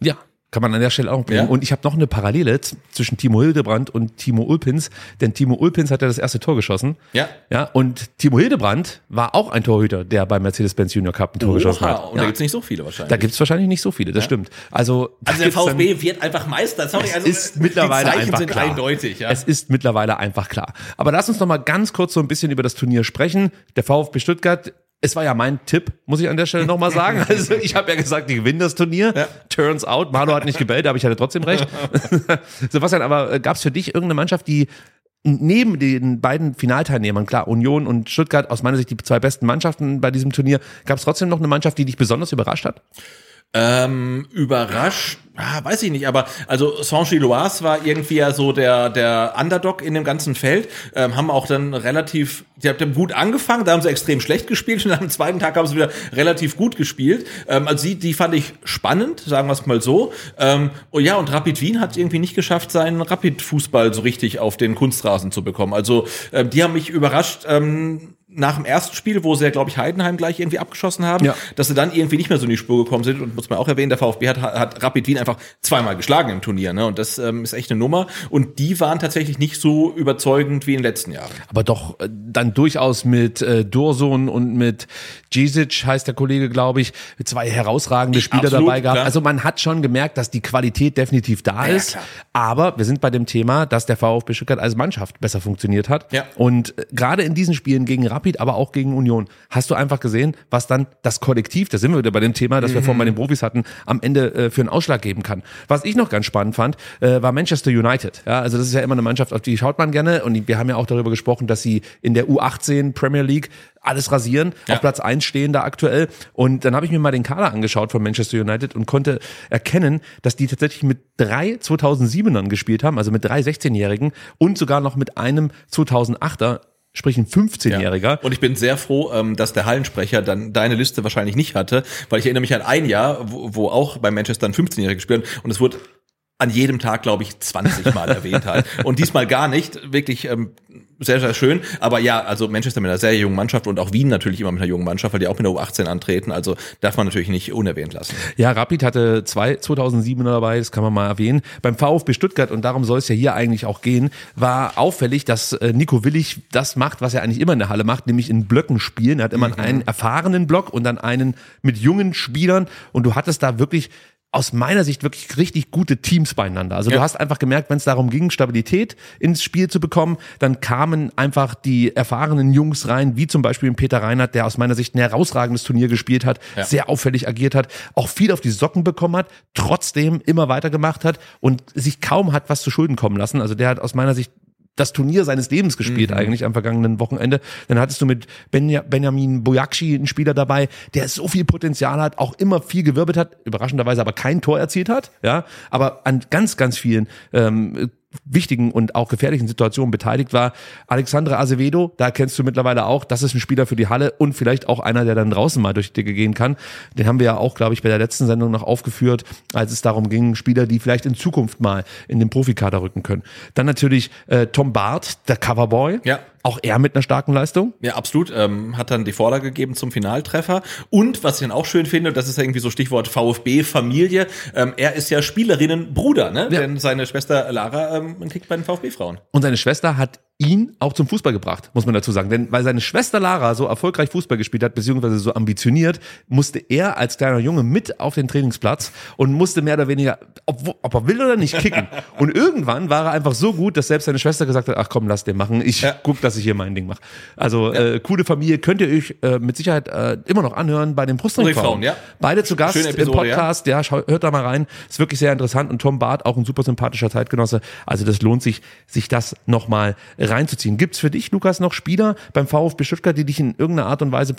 Ja. Kann man an der Stelle auch bringen. Ja. Und ich habe noch eine Parallele zwischen Timo Hildebrand und Timo Ulpins, denn Timo Ulpins hat ja das erste Tor geschossen. Ja. Ja, und Timo Hildebrand war auch ein Torhüter, der beim Mercedes-Benz Junior Cup ein Tor geschossen Oha, hat. und da Ja. gibt's nicht so viele wahrscheinlich. Da gibt's wahrscheinlich nicht so viele, das stimmt. Also, da also der gibt's dann- VfB wird einfach Meister. Sorry, also ist mittlerweile die Zeichen einfach sind klar. eindeutig. Ja. Es ist mittlerweile einfach klar. Aber lass uns noch mal ganz kurz so ein bisschen über das Turnier sprechen. Der VfB Stuttgart, es war ja mein Tipp, muss ich an der Stelle noch mal sagen. (laughs) Also ich habe ja gesagt, die gewinnen das Turnier. Turns out, Marlo hat nicht gebellt, aber ich hatte trotzdem recht. (laughs) Sebastian, aber gab es für dich irgendeine Mannschaft, die neben den beiden Finalteilnehmern, klar, Union und Stuttgart, aus meiner Sicht die zwei besten Mannschaften bei diesem Turnier, gab es trotzdem noch eine Mannschaft, die dich besonders überrascht hat? Ähm, überrascht, ah, weiß ich nicht, aber also Saint-Gilloise war irgendwie ja so der, der Underdog in dem ganzen Feld, ähm, haben auch dann relativ, die haben gut angefangen, da haben sie extrem schlecht gespielt und am zweiten Tag haben sie wieder relativ gut gespielt. Ähm, also die, die fand ich spannend, sagen wir es mal so. Ähm, oh ja, und Rapid Wien hat irgendwie nicht geschafft, seinen Rapid-Fußball so richtig auf den Kunstrasen zu bekommen. Also ähm, die haben mich überrascht, ähm, nach dem ersten Spiel, wo sie ja, glaube ich, Heidenheim gleich irgendwie abgeschossen haben, Ja. dass sie dann irgendwie nicht mehr so in die Spur gekommen sind. Und muss man auch erwähnen, der VfB hat, hat Rapid Wien einfach zweimal geschlagen im Turnier. Ne? Und das ähm, ist echt eine Nummer. Und die waren tatsächlich nicht so überzeugend wie in den letzten Jahren. aber doch äh, dann durchaus mit äh, Dursun und mit Jesic heißt der Kollege, glaube ich, zwei herausragende Spieler Absolut, dabei gehabt. klar. Also man hat schon gemerkt, dass die Qualität definitiv da Ja, ist. klar. Aber wir sind bei dem Thema, dass der VfB Stuttgart als Mannschaft besser funktioniert hat. Ja. Und äh, gerade in diesen Spielen gegen Rapid, aber auch gegen Union, hast du einfach gesehen, was dann das Kollektiv, da sind wir wieder bei dem Thema, das wir vorhin bei den Profis hatten, am Ende äh, für einen Ausschlag geben kann. Was ich noch ganz spannend fand, äh, war Manchester United. Ja, also das ist ja immer eine Mannschaft, auf die schaut man gerne. Und wir haben ja auch darüber gesprochen, dass sie in der U18 Premier League alles rasieren, Ja. auf Platz 1 stehen da aktuell. Und dann habe ich mir mal den Kader angeschaut von Manchester United und konnte erkennen, dass die tatsächlich mit drei 2007ern gespielt haben, also mit drei 16-Jährigen und sogar noch mit einem 2008er, sprich ein 15-Jähriger. Und ich bin sehr froh, ähm, dass der Hallensprecher dann deine Liste wahrscheinlich nicht hatte, weil ich erinnere mich an ein Jahr, wo, auch bei Manchester ein 15-Jähriger gespielt und es wurde an jedem Tag, glaube ich, 20 Mal erwähnt hat. Und diesmal gar nicht. Wirklich ähm, sehr, sehr schön. Aber ja, also Manchester mit einer sehr jungen Mannschaft und auch Wien natürlich immer mit einer jungen Mannschaft, weil die auch mit der U18 antreten. Also darf man natürlich nicht unerwähnt lassen. Ja, Rapid hatte zwei 2007 dabei, das kann man mal erwähnen. Beim VfB Stuttgart, und darum soll es ja hier eigentlich auch gehen, war auffällig, dass äh, Nico Willig das macht, was er eigentlich immer in der Halle macht, nämlich in Blöcken spielen. Er hat immer einen erfahrenen Block und dann einen mit jungen Spielern. Und du hattest da wirklich aus meiner Sicht wirklich richtig gute Teams beieinander. Also Ja. du hast einfach gemerkt, wenn es darum ging, Stabilität ins Spiel zu bekommen, dann kamen einfach die erfahrenen Jungs rein, wie zum Beispiel Peter Reinhardt, der aus meiner Sicht ein herausragendes Turnier gespielt hat, Ja. sehr auffällig agiert hat, auch viel auf die Socken bekommen hat, trotzdem immer weitergemacht hat und sich kaum hat was zu Schulden kommen lassen. Also der hat aus meiner Sicht das Turnier seines Lebens gespielt Mhm. eigentlich am vergangenen Wochenende. Dann hattest du mit Benja, Benjamin Bojakci einen Spieler dabei, der so viel Potenzial hat, auch immer viel gewirbelt hat, überraschenderweise aber kein Tor erzielt hat, ja, aber an ganz, ganz vielen ähm, wichtigen und auch gefährlichen Situationen beteiligt war. Alexandre Acevedo, da kennst du mittlerweile auch, das ist ein Spieler für die Halle und vielleicht auch einer, der dann draußen mal durch die Decke gehen kann. Den haben wir ja auch, glaube ich, bei der letzten Sendung noch aufgeführt, als es darum ging, Spieler, die vielleicht in Zukunft mal in den Profikader rücken können. Dann natürlich äh, Tom Barth, der Coverboy. Ja. Auch er mit einer starken Leistung. Ja, absolut. Ähm, hat dann die Vorlage gegeben zum Finaltreffer. Und was ich dann auch schön finde, das ist irgendwie so Stichwort VfB-Familie. Ähm, er ist ja Spielerinnenbruder, ne? Ja. Denn seine Schwester Lara ähm, kriegt bei den VfB-Frauen. Und seine Schwester hat ihn auch zum Fußball gebracht, muss man dazu sagen. Denn weil seine Schwester Lara so erfolgreich Fußball gespielt hat, beziehungsweise so ambitioniert, musste er als kleiner Junge mit auf den Trainingsplatz und musste mehr oder weniger, ob, ob er will oder nicht, kicken. (laughs) und irgendwann war er einfach so gut, dass selbst seine Schwester gesagt hat, ach komm, lass den machen. Ich Ja. guck, dass ich hier mein Ding mache. Also äh, coole Familie, könnt ihr euch äh, mit Sicherheit äh, immer noch anhören bei den Brustringfrauen. Ja. Beide zu Gast im Episode, ja. Podcast. Ja, schau, hört da mal rein. Ist wirklich sehr interessant. Und Tom Barth, auch ein super sympathischer Zeitgenosse. Also das lohnt sich, sich das nochmal reinzuziehen. Gibt's für dich, Lukas, noch Spieler beim VfB Stuttgart, die dich in irgendeiner Art und Weise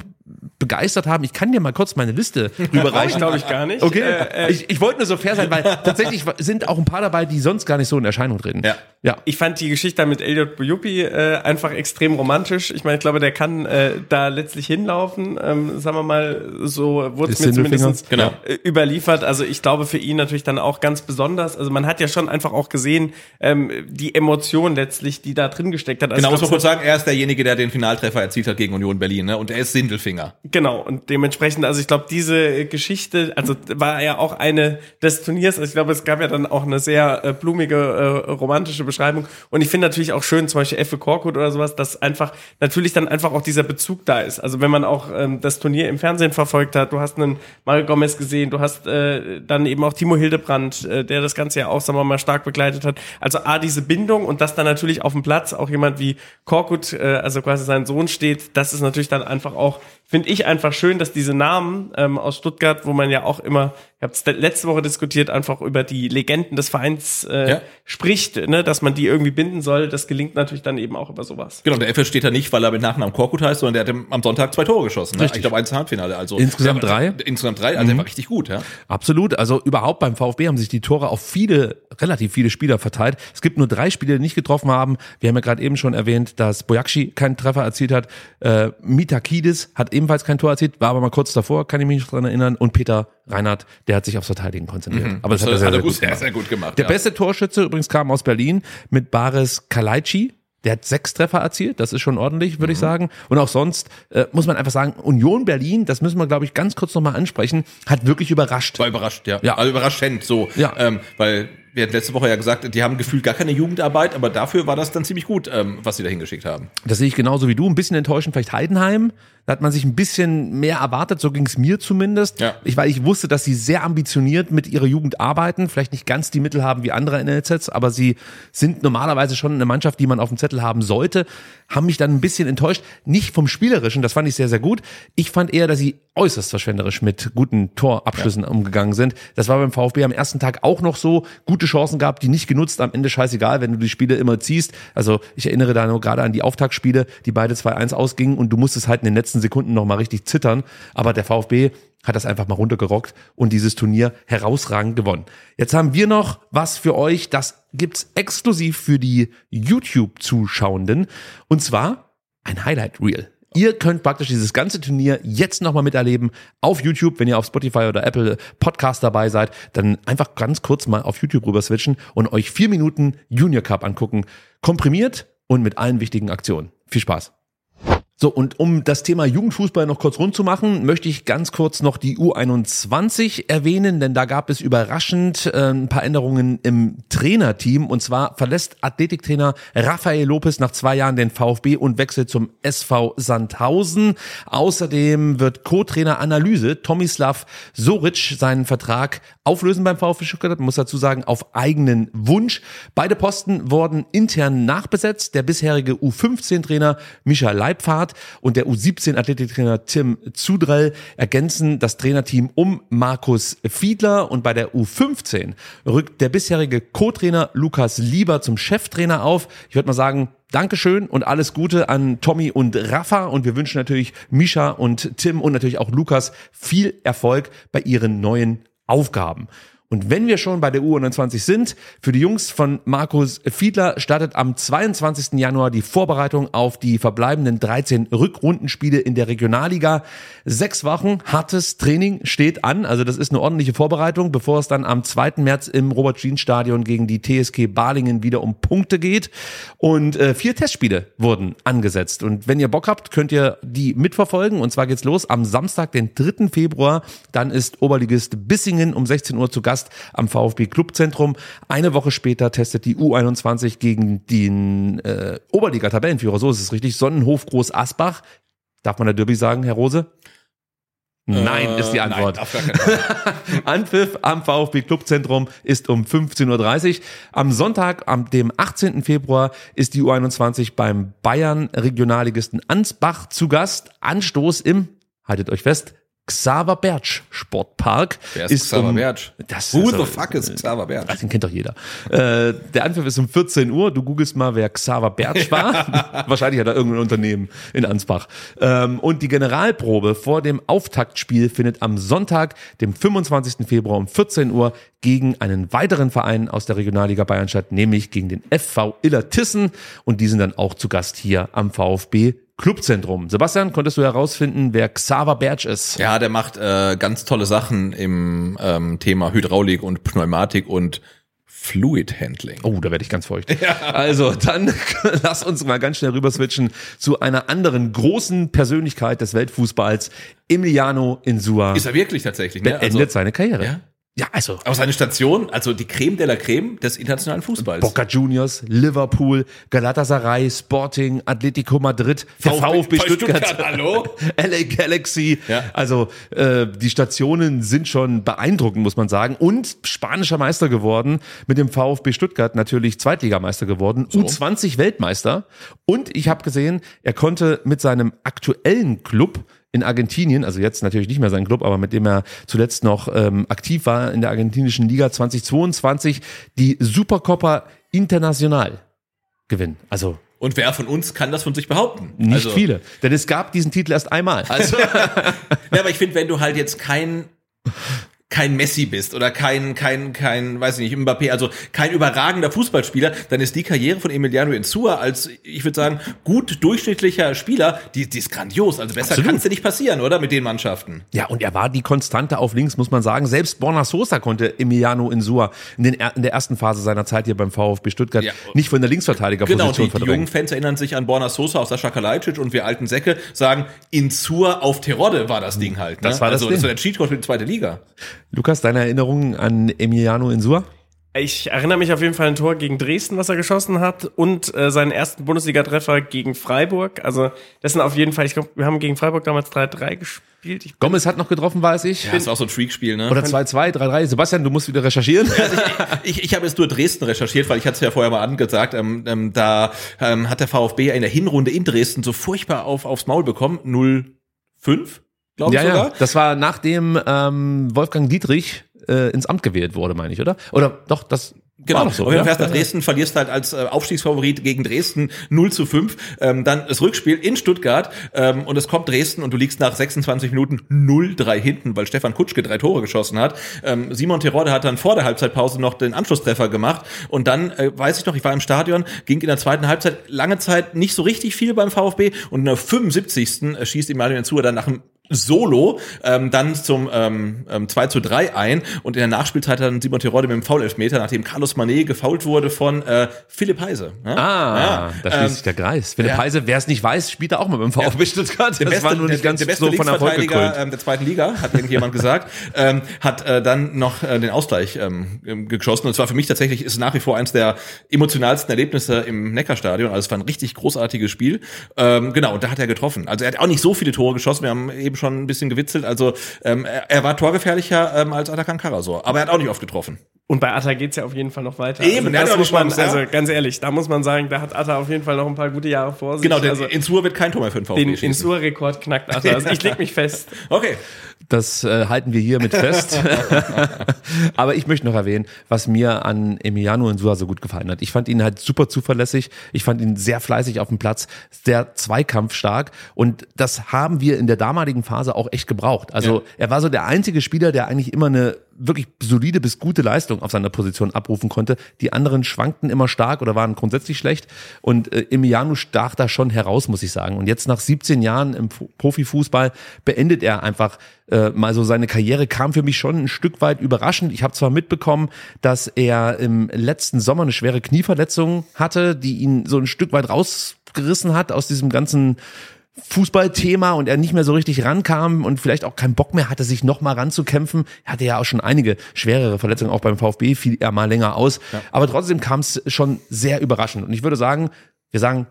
begeistert haben? Ich kann dir mal kurz meine Liste (laughs) rüberreichen. glaube ich gar nicht. Okay, Äh, äh, ich, ich wollte nur so fair sein, weil (laughs) tatsächlich sind auch ein paar dabei, die sonst gar nicht so in Erscheinung treten. Ja. ja. ich fand die Geschichte mit Elliot Bojupi äh, einfach extrem romantisch. Ich meine, ich glaube, der kann äh, da letztlich hinlaufen. Ähm, sagen wir mal, so wurde es mir zumindest Genau. äh, überliefert. Also ich glaube für ihn natürlich dann auch ganz besonders. Also man hat ja schon einfach auch gesehen, ähm, die Emotion letztlich, die da drin gesteckt hat. Also Genau, muss man kurz sagen, er ist derjenige, der den Finaltreffer erzielt hat gegen Union Berlin, ne? Und er ist Sindelfinger. Genau, und dementsprechend, also ich glaube, diese äh, Geschichte, also war ja auch eine des Turniers, also ich glaube, es gab ja dann auch eine sehr äh, blumige, äh, romantische Beschreibung. Und ich finde natürlich auch schön, zum Beispiel Effe Korkut oder sowas, dass einfach natürlich dann einfach auch dieser Bezug da ist. Also wenn man auch ähm, das Turnier im Fernsehen verfolgt hat, du hast einen Mario Gomez gesehen, du hast äh, dann eben auch Timo Hildebrand, äh, der das Ganze ja auch, sagen wir mal, stark begleitet hat. Also A, diese Bindung und dass dann natürlich auf dem Platz auch jemand wie Korkut, äh, also quasi sein Sohn steht, das ist natürlich dann einfach auch, finde ich einfach schön, dass diese Namen ähm, aus Stuttgart, wo man ja auch immer, habe es letzte Woche diskutiert, einfach über die Legenden des Vereins äh, Ja. spricht, ne, dass man die irgendwie binden soll. Das gelingt natürlich dann eben auch über sowas. Genau, der FS steht da nicht, weil er mit Nachnamen Korkut heißt, sondern der hat am Sonntag zwei Tore geschossen. Ne? Richtig. Ich glaube, eins im Halbfinale. Also Insgesamt der, drei? Insgesamt drei, also der war richtig gut, ja. Absolut. Also überhaupt beim VfB haben sich die Tore auf viele, relativ viele Spieler verteilt. Es gibt nur drei Spieler, die nicht getroffen haben. Wir haben ja gerade eben schon erwähnt, dass Bojakci keinen Treffer erzielt hat. Äh, Mitakidis hat ebenfalls kein Tor erzielt, war aber mal kurz davor, kann ich mich noch dran erinnern. Und Peter Reinhardt, der hat sich aufs Verteidigen konzentriert. Aber das hat er sehr, sehr, gut sehr, gemacht. sehr gut gemacht. Der ja. beste Torschütze übrigens kam aus Berlin mit Baris Kalaici. Der hat sechs Treffer erzielt, das ist schon ordentlich, würde ich sagen. Und auch sonst äh, muss man einfach sagen, Union Berlin, das müssen wir, glaube ich, ganz kurz nochmal ansprechen, hat wirklich überrascht. War überrascht, ja. Ja. Also überraschend, so. Ja. Ähm, weil wir hatten letzte Woche ja gesagt, die haben gefühlt gar keine Jugendarbeit, aber dafür war das dann ziemlich gut, ähm, was sie da hingeschickt haben. Das sehe ich genauso wie du. Ein bisschen enttäuschend vielleicht Heidenheim. Da hat man sich ein bisschen mehr erwartet, so ging es mir zumindest. Ja. Ich, weil ich wusste, dass sie sehr ambitioniert mit ihrer Jugend arbeiten, vielleicht nicht ganz die Mittel haben wie andere NLZs, aber sie sind normalerweise schon eine Mannschaft, die man auf dem Zettel haben sollte, haben mich dann ein bisschen enttäuscht. Nicht vom Spielerischen, das fand ich sehr, sehr gut. Ich fand eher, dass sie äußerst verschwenderisch mit guten Torabschlüssen umgegangen sind. Das war beim VfB am ersten Tag auch noch so. Gute Chancen gehabt, die nicht genutzt, am Ende scheißegal, wenn du die Spiele immer ziehst. Also ich erinnere da nur gerade an die Auftaktspiele, die beide 2-1 ausgingen und du musstest halt in den letzten Sekunden noch mal richtig zittern. Aber der VfB hat das einfach mal runtergerockt und dieses Turnier herausragend gewonnen. Jetzt haben wir noch was für euch, das gibt's exklusiv für die YouTube-Zuschauenden und zwar ein Highlight Reel. Ihr könnt praktisch dieses ganze Turnier jetzt nochmal miterleben auf YouTube. Wenn ihr auf Spotify oder Apple Podcast dabei seid, dann einfach ganz kurz mal auf YouTube rüber switchen und euch vier Minuten Junior Cup angucken. Komprimiert und mit allen wichtigen Aktionen. Viel Spaß. So, und um das Thema Jugendfußball noch kurz rund zu machen, möchte ich ganz kurz noch die U21 erwähnen, denn da gab es überraschend äh, ein paar Änderungen im Trainerteam. Und zwar verlässt Athletiktrainer Rafael Lopez nach zwei Jahren den VfB und wechselt zum SV Sandhausen. Außerdem wird Co-Trainer Analyse Tomislav Soric seinen Vertrag auflösen beim VfB Stuttgart, muss dazu sagen, auf eigenen Wunsch. Beide Posten wurden intern nachbesetzt. Der bisherige U15-Trainer Micha Leibfahrt und der U17-Athletiktrainer Tim Zudrell ergänzen das Trainerteam um Markus Fiedler und bei der U15 rückt der bisherige Co-Trainer Lukas Lieber zum Cheftrainer auf. Ich würde mal sagen, Dankeschön und alles Gute an Tommy und Rafa und wir wünschen natürlich Misha und Tim und natürlich auch Lukas viel Erfolg bei ihren neuen Aufgaben. Und wenn wir schon bei der U21 sind, für die Jungs von Markus Fiedler startet am 22. Januar die Vorbereitung auf die verbleibenden 13 Rückrundenspiele in der Regionalliga. Sechs Wochen hartes Training steht an, also das ist eine ordentliche Vorbereitung, bevor es dann am 2. März im Robert-Schlien-Stadion gegen die TSG Balingen wieder um Punkte geht. Und äh, vier Testspiele wurden angesetzt. Und wenn ihr Bock habt, könnt ihr die mitverfolgen. Und zwar geht's los am Samstag, den 3. Februar. Dann ist Oberligist Bissingen um 16 Uhr zu Gast am VfB Clubzentrum. Eine Woche später testet die U21 gegen den äh, Oberliga-Tabellenführer, so ist es richtig, Sonnenhof Groß Asbach. Darf man der Derby sagen, Herr Rose? Nein, Äh, ist die Antwort. Nein. (laughs) Anpfiff am VfB Clubzentrum ist um 15.30 Uhr. Am Sonntag, am dem 18. Februar, ist die U21 beim Bayern Regionalligisten Ansbach zu Gast. Anstoß im, haltet euch fest, Xaver Bertsch Sportpark. Wer ist Xaver Bertsch? Das Who ist the fuck is Xaver Bertsch? Den kennt doch jeder. Äh, der Anpfiff ist um 14 Uhr. Du googelst mal, wer Xaver Bertsch war. (laughs) Wahrscheinlich hat er irgendein Unternehmen in Ansbach. Ähm, und die Generalprobe vor dem Auftaktspiel findet am Sonntag, dem 25. Februar um 14 Uhr gegen einen weiteren Verein aus der Regionalliga Bayern statt, nämlich gegen den FV Illertissen. Und die sind dann auch zu Gast hier am VfB Clubzentrum. Sebastian, konntest du herausfinden, wer Xaver Bertsch ist? Ja, der macht äh, ganz tolle Sachen im ähm, Thema Hydraulik und Pneumatik und Fluid Handling. Oh, da werde ich ganz feucht. (laughs) Also, dann (laughs) lass uns mal ganz schnell rüber switchen zu einer anderen großen Persönlichkeit des Weltfußballs. Emiliano Insua Ist er wirklich tatsächlich, ne? beendet seine Karriere. Ja? Ja, also Aber seine Station, also die Creme de la Creme des internationalen Fußballs. Boca Juniors, Liverpool, Galatasaray, Sporting, Atletico Madrid, der VfB, Stuttgart, hallo? (laughs) LA Galaxy. Ja. Also äh, die Stationen sind schon beeindruckend, muss man sagen. Und spanischer Meister geworden mit dem VfB Stuttgart, natürlich Zweitligameister geworden, U20 Weltmeister. Und ich habe gesehen, er konnte mit seinem aktuellen Club in Argentinien, also jetzt natürlich nicht mehr sein Club, aber mit dem er zuletzt noch ähm, aktiv war in der argentinischen Liga 2022, die Supercopa Internacional gewinnen. Also Und wer von uns kann das von sich behaupten? nicht also, viele, denn es gab diesen Titel erst einmal. Also, (laughs) ja, aber ich finde, wenn du halt jetzt kein kein Messi bist oder kein, kein, kein, weiß ich nicht, Mbappé, also kein überragender Fußballspieler, dann ist die Karriere von Emiliano Insua als, ich würde sagen, gut durchschnittlicher Spieler, die, die ist grandios. Also besser kann es ja nicht passieren, oder? Mit den Mannschaften. Ja, und er war die Konstante auf links, muss man sagen. Selbst Borna Sosa konnte Emiliano Insua in, den, in der ersten Phase seiner Zeit hier beim VfB Stuttgart Ja. nicht von der Linksverteidigerposition Genau, die, die verdrängen. jungen Fans erinnern sich an Borna Sosa auf Sascha Kalajdzic und wir alten Säcke sagen, Insua auf Terodde war das Ding halt. Ne? Das war das also, Ding. das war der Cheatcode für die zweite Liga. Lukas, deine Erinnerungen an Emiliano Insua? Ich erinnere mich auf jeden Fall an ein Tor gegen Dresden, was er geschossen hat, und äh, seinen ersten Bundesliga-Treffer gegen Freiburg. Also das sind auf jeden Fall, ich glaube, wir haben gegen Freiburg damals 3-3 gespielt. Ich Gomez hat noch getroffen, weiß ich. Ja, das war auch so ein Freakspiel, ne? Oder 2-2, 3-3. Sebastian, du musst wieder recherchieren. Ich, ich habe jetzt nur Dresden recherchiert, weil ich hatte es ja vorher mal angesagt. Ähm, ähm, da ähm, hat der VfB in der Hinrunde in Dresden so furchtbar auf, aufs Maul bekommen. 0-5, glaube ich ja, sogar. ja. Das war nachdem ähm, Wolfgang Dietrich äh, ins Amt gewählt wurde, meine ich, oder? Oder doch, das Genau, so, wenn du fährst nach Dresden, verlierst halt als äh, Aufstiegsfavorit gegen Dresden 0 zu 5. Ähm, dann das Rückspiel in Stuttgart ähm, und es kommt Dresden und du liegst nach 26 Minuten 0-3 hinten, weil Stefan Kutschke drei Tore geschossen hat. Ähm, Simon Terodde hat dann vor der Halbzeitpause noch den Anschlusstreffer gemacht und dann, äh, weiß ich noch, ich war im Stadion, ging in der zweiten Halbzeit lange Zeit nicht so richtig viel beim VfB und in der 75. schießt Emmanuel Zua dann nach einem Solo ähm, dann zum ähm, ähm, 2 zu 3 ein und in der Nachspielzeit hat dann Simon Terodde mit dem Foul-Elfmeter, nachdem Carlos Manet gefault wurde von äh, Philipp Heise. Ja? Ah, Ja, da schließt ähm, sich der Kreis. Philipp ja. Heise, wer es nicht weiß, spielt er auch mal beim VfB Stuttgart. Das war nur nicht ganz der beste so von Erfolg gekrönt. ähm, der zweiten Liga, hat irgendjemand gesagt, ähm, hat äh, dann noch äh, den Ausgleich ähm, ähm, geschossen. Und zwar für mich tatsächlich ist es nach wie vor eins der emotionalsten Erlebnisse im Neckarstadion. Also es war ein richtig großartiges Spiel. Ähm, genau, und da hat er getroffen. Also er hat auch nicht so viele Tore geschossen. Wir haben eben schon ein bisschen gewitzelt. Also ähm, er, er war torgefährlicher ähm, als Atakan Karasor. Aber er hat auch nicht oft getroffen. Und bei Atta geht's ja auf jeden Fall noch weiter. Eben, also, das muss man, Chance, ja. also ganz ehrlich, da muss man sagen, da hat Atta auf jeden Fall noch ein paar gute Jahre vor sich. Genau, denn also, Insur wird kein Tor mehr für den VfB den. Insur-Rekord knackt Atta. Also ich leg mich fest. (laughs) Okay. Das äh, halten wir hiermit fest. (laughs) Aber ich möchte noch erwähnen, was mir an Emiliano Insua so gut gefallen hat. Ich fand ihn halt super zuverlässig. Ich fand ihn sehr fleißig auf dem Platz, sehr zweikampfstark. Und das haben wir in der damaligen Phase auch echt gebraucht. Also Ja. er war so der einzige Spieler, der eigentlich immer eine wirklich solide bis gute Leistung auf seiner Position abrufen konnte. Die anderen schwankten immer stark oder waren grundsätzlich schlecht. Und äh, Emiliano stach da schon heraus, muss ich sagen. Und jetzt nach 17 Jahren im Fu- Profifußball beendet er einfach äh, mal so seine Karriere. Kam für mich schon ein Stück weit überraschend. Ich habe zwar mitbekommen, dass er im letzten Sommer eine schwere Knieverletzung hatte, die ihn so ein Stück weit rausgerissen hat aus diesem ganzen Fußballthema und er nicht mehr so richtig rankam und vielleicht auch keinen Bock mehr hatte, sich noch mal ranzukämpfen. Er hatte ja auch schon einige schwerere Verletzungen, auch beim VfB fiel er mal länger aus. Aber trotzdem kam es schon sehr überraschend. Und ich würde sagen, wir sagen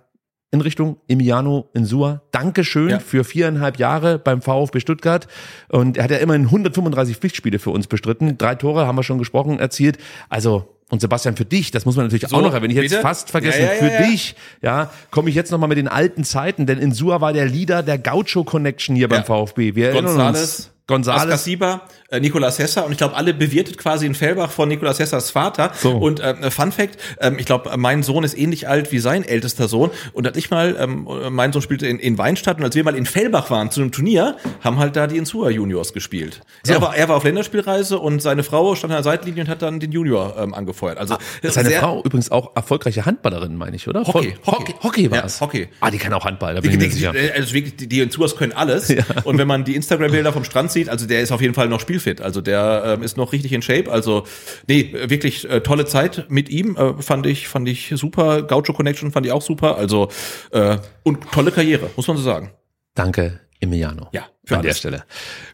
in Richtung Emiliano Insua, Dankeschön Ja. für viereinhalb Jahre beim VfB Stuttgart. Und er hat ja immerhin 135 Pflichtspiele für uns bestritten. Drei Tore, haben wir schon gesprochen, erzielt. Also, und Sebastian, für dich, das muss man natürlich So, auch noch erwähnen, ich hätte es fast vergessen, Ja, ja, für ja. dich, ja, komme ich jetzt noch mal mit den alten Zeiten, denn Insua war der Leader der Gaucho Connection hier beim. VfB. Wir erinnern Gonzales, uns. Gonzales. Askasiba, äh, Nicolas Hesser und ich glaube, alle bewirtet quasi in Fellbach von Nicolas Hessers Vater. So. Und äh, Fun Fact, ähm, ich glaube, mein Sohn ist ähnlich alt wie sein ältester Sohn. Und als ich mal, ähm, mein Sohn spielte in, in Weinstadt und als wir mal in Fellbach waren zu einem Turnier, haben halt da die Insua Juniors gespielt. Er, war, er war auf Länderspielreise und seine Frau stand an der Seitenlinie und hat dann den Junior ähm, angefeuert. Also Seine sehr- Frau übrigens auch erfolgreiche Handballerin, meine ich, oder? Hockey, Hockey. Hockey, Hockey war Ja, es. Hockey. Ah, die kann auch Handball, da bin Die, ich mir die, sicher. die, also wirklich, die, Insuas können alles. Und wenn man die Instagram-Bilder vom Strand sieht, also der ist auf jeden Fall noch spielfit. Also der ähm, ist noch richtig in Shape. Also nee, wirklich äh, tolle Zeit mit ihm äh, fand ich fand ich super. Gaucho Connection fand ich auch super. Also äh, und tolle Karriere, muss man so sagen. Danke, Emiliano. Ja, für an der alles. Stelle.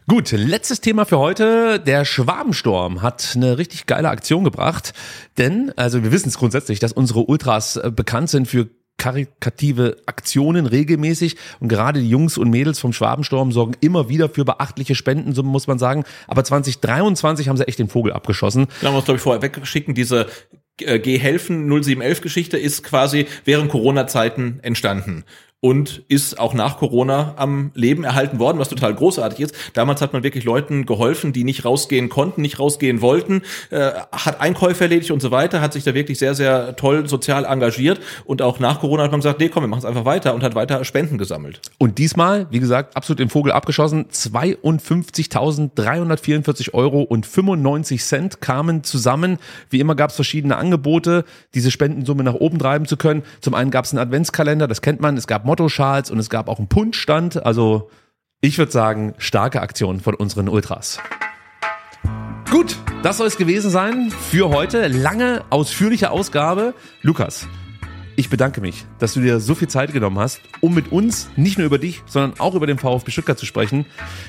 Gut, letztes Thema für heute. Der Schwabensturm hat eine richtig geile Aktion gebracht. Denn, also wir wissen es grundsätzlich, dass unsere Ultras äh, bekannt sind für karikative Aktionen regelmäßig und gerade die Jungs und Mädels vom Schwabensturm sorgen immer wieder für beachtliche Spendensummen, muss man sagen. Aber 2023 haben sie echt den Vogel abgeschossen. Da haben wir uns, glaube ich, vorher wegschicken. Diese äh, Geh helfen 0711 Geschichte ist quasi während Corona-Zeiten entstanden. Und ist auch nach Corona am Leben erhalten worden, was total großartig ist. Damals hat man wirklich Leuten geholfen, die nicht rausgehen konnten, nicht rausgehen wollten, äh, hat Einkäufe erledigt und so weiter, hat sich da wirklich sehr, sehr toll sozial engagiert. Und auch nach Corona hat man gesagt, nee, komm, wir machen es einfach weiter und hat weiter Spenden gesammelt. Und diesmal, wie gesagt, absolut den Vogel abgeschossen. 52.344 Euro und 95 Cent kamen zusammen. Wie immer gab es verschiedene Angebote, diese Spendensumme nach oben treiben zu können. Zum einen gab es einen Adventskalender, das kennt man. Es gab Mottoschals und es gab auch einen Punschstand. Also ich würde sagen, starke Aktion von unseren Ultras. Gut, das soll es gewesen sein für heute. Lange, ausführliche Ausgabe. Lukas, ich bedanke mich, dass du dir so viel Zeit genommen hast, um mit uns nicht nur über dich, sondern auch über den VfB Stuttgart zu sprechen.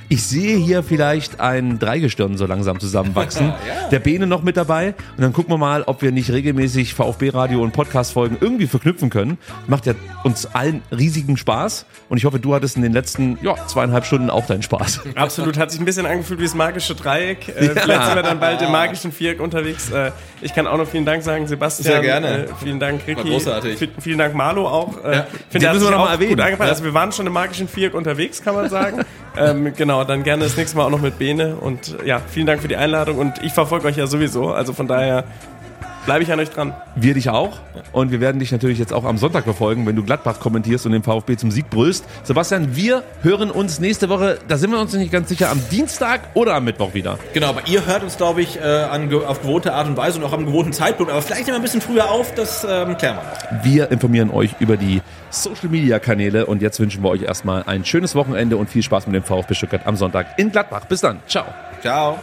Ich sehe hier vielleicht ein Dreigestirn so langsam zusammenwachsen. (laughs) Der Bene noch mit dabei. Und dann gucken wir mal, ob wir nicht regelmäßig VfB-Radio und Podcast-Folgen irgendwie verknüpfen können. Macht ja uns allen riesigen Spaß. Und ich hoffe, du hattest in den letzten ja, zweieinhalb Stunden auch deinen Spaß. Absolut, hat sich ein bisschen angefühlt wie das magische Dreieck. Äh, Ja. (laughs) Vielleicht sind wir dann bald im magischen Viereck unterwegs. Äh, ich kann auch noch vielen Dank sagen, Sebastian. Sehr gerne. Äh, vielen Dank, Ricky. War großartig. Vi- Vielen Dank, Marlo auch. Äh, Ja. finde, hat müssen wir noch mal erwähnen. Ja. Also wir waren schon im magischen Viereck unterwegs, kann man sagen. (laughs) ähm, genau, dann gerne das nächste Mal auch noch mit Bene. Und ja, vielen Dank für die Einladung. Und ich verfolge euch ja sowieso. Also von daher bleibe ich an euch dran. Wir dich auch. Und wir werden dich natürlich jetzt auch am Sonntag verfolgen, wenn du Gladbach kommentierst und den VfB zum Sieg brüllst. Sebastian, wir hören uns nächste Woche, da sind wir uns noch nicht ganz sicher, am Dienstag oder am Mittwoch wieder. Genau, aber ihr hört uns, glaube ich, äh, an, auf gewohnte Art und Weise und auch am gewohnten Zeitpunkt. Aber vielleicht immer ein bisschen früher auf, das ähm, klären wir noch. Wir informieren euch über die Social Media Kanäle und jetzt wünschen wir euch erstmal ein schönes Wochenende und viel Spaß mit dem VfB Stuttgart am Sonntag in Gladbach. Bis dann. Ciao. Ciao.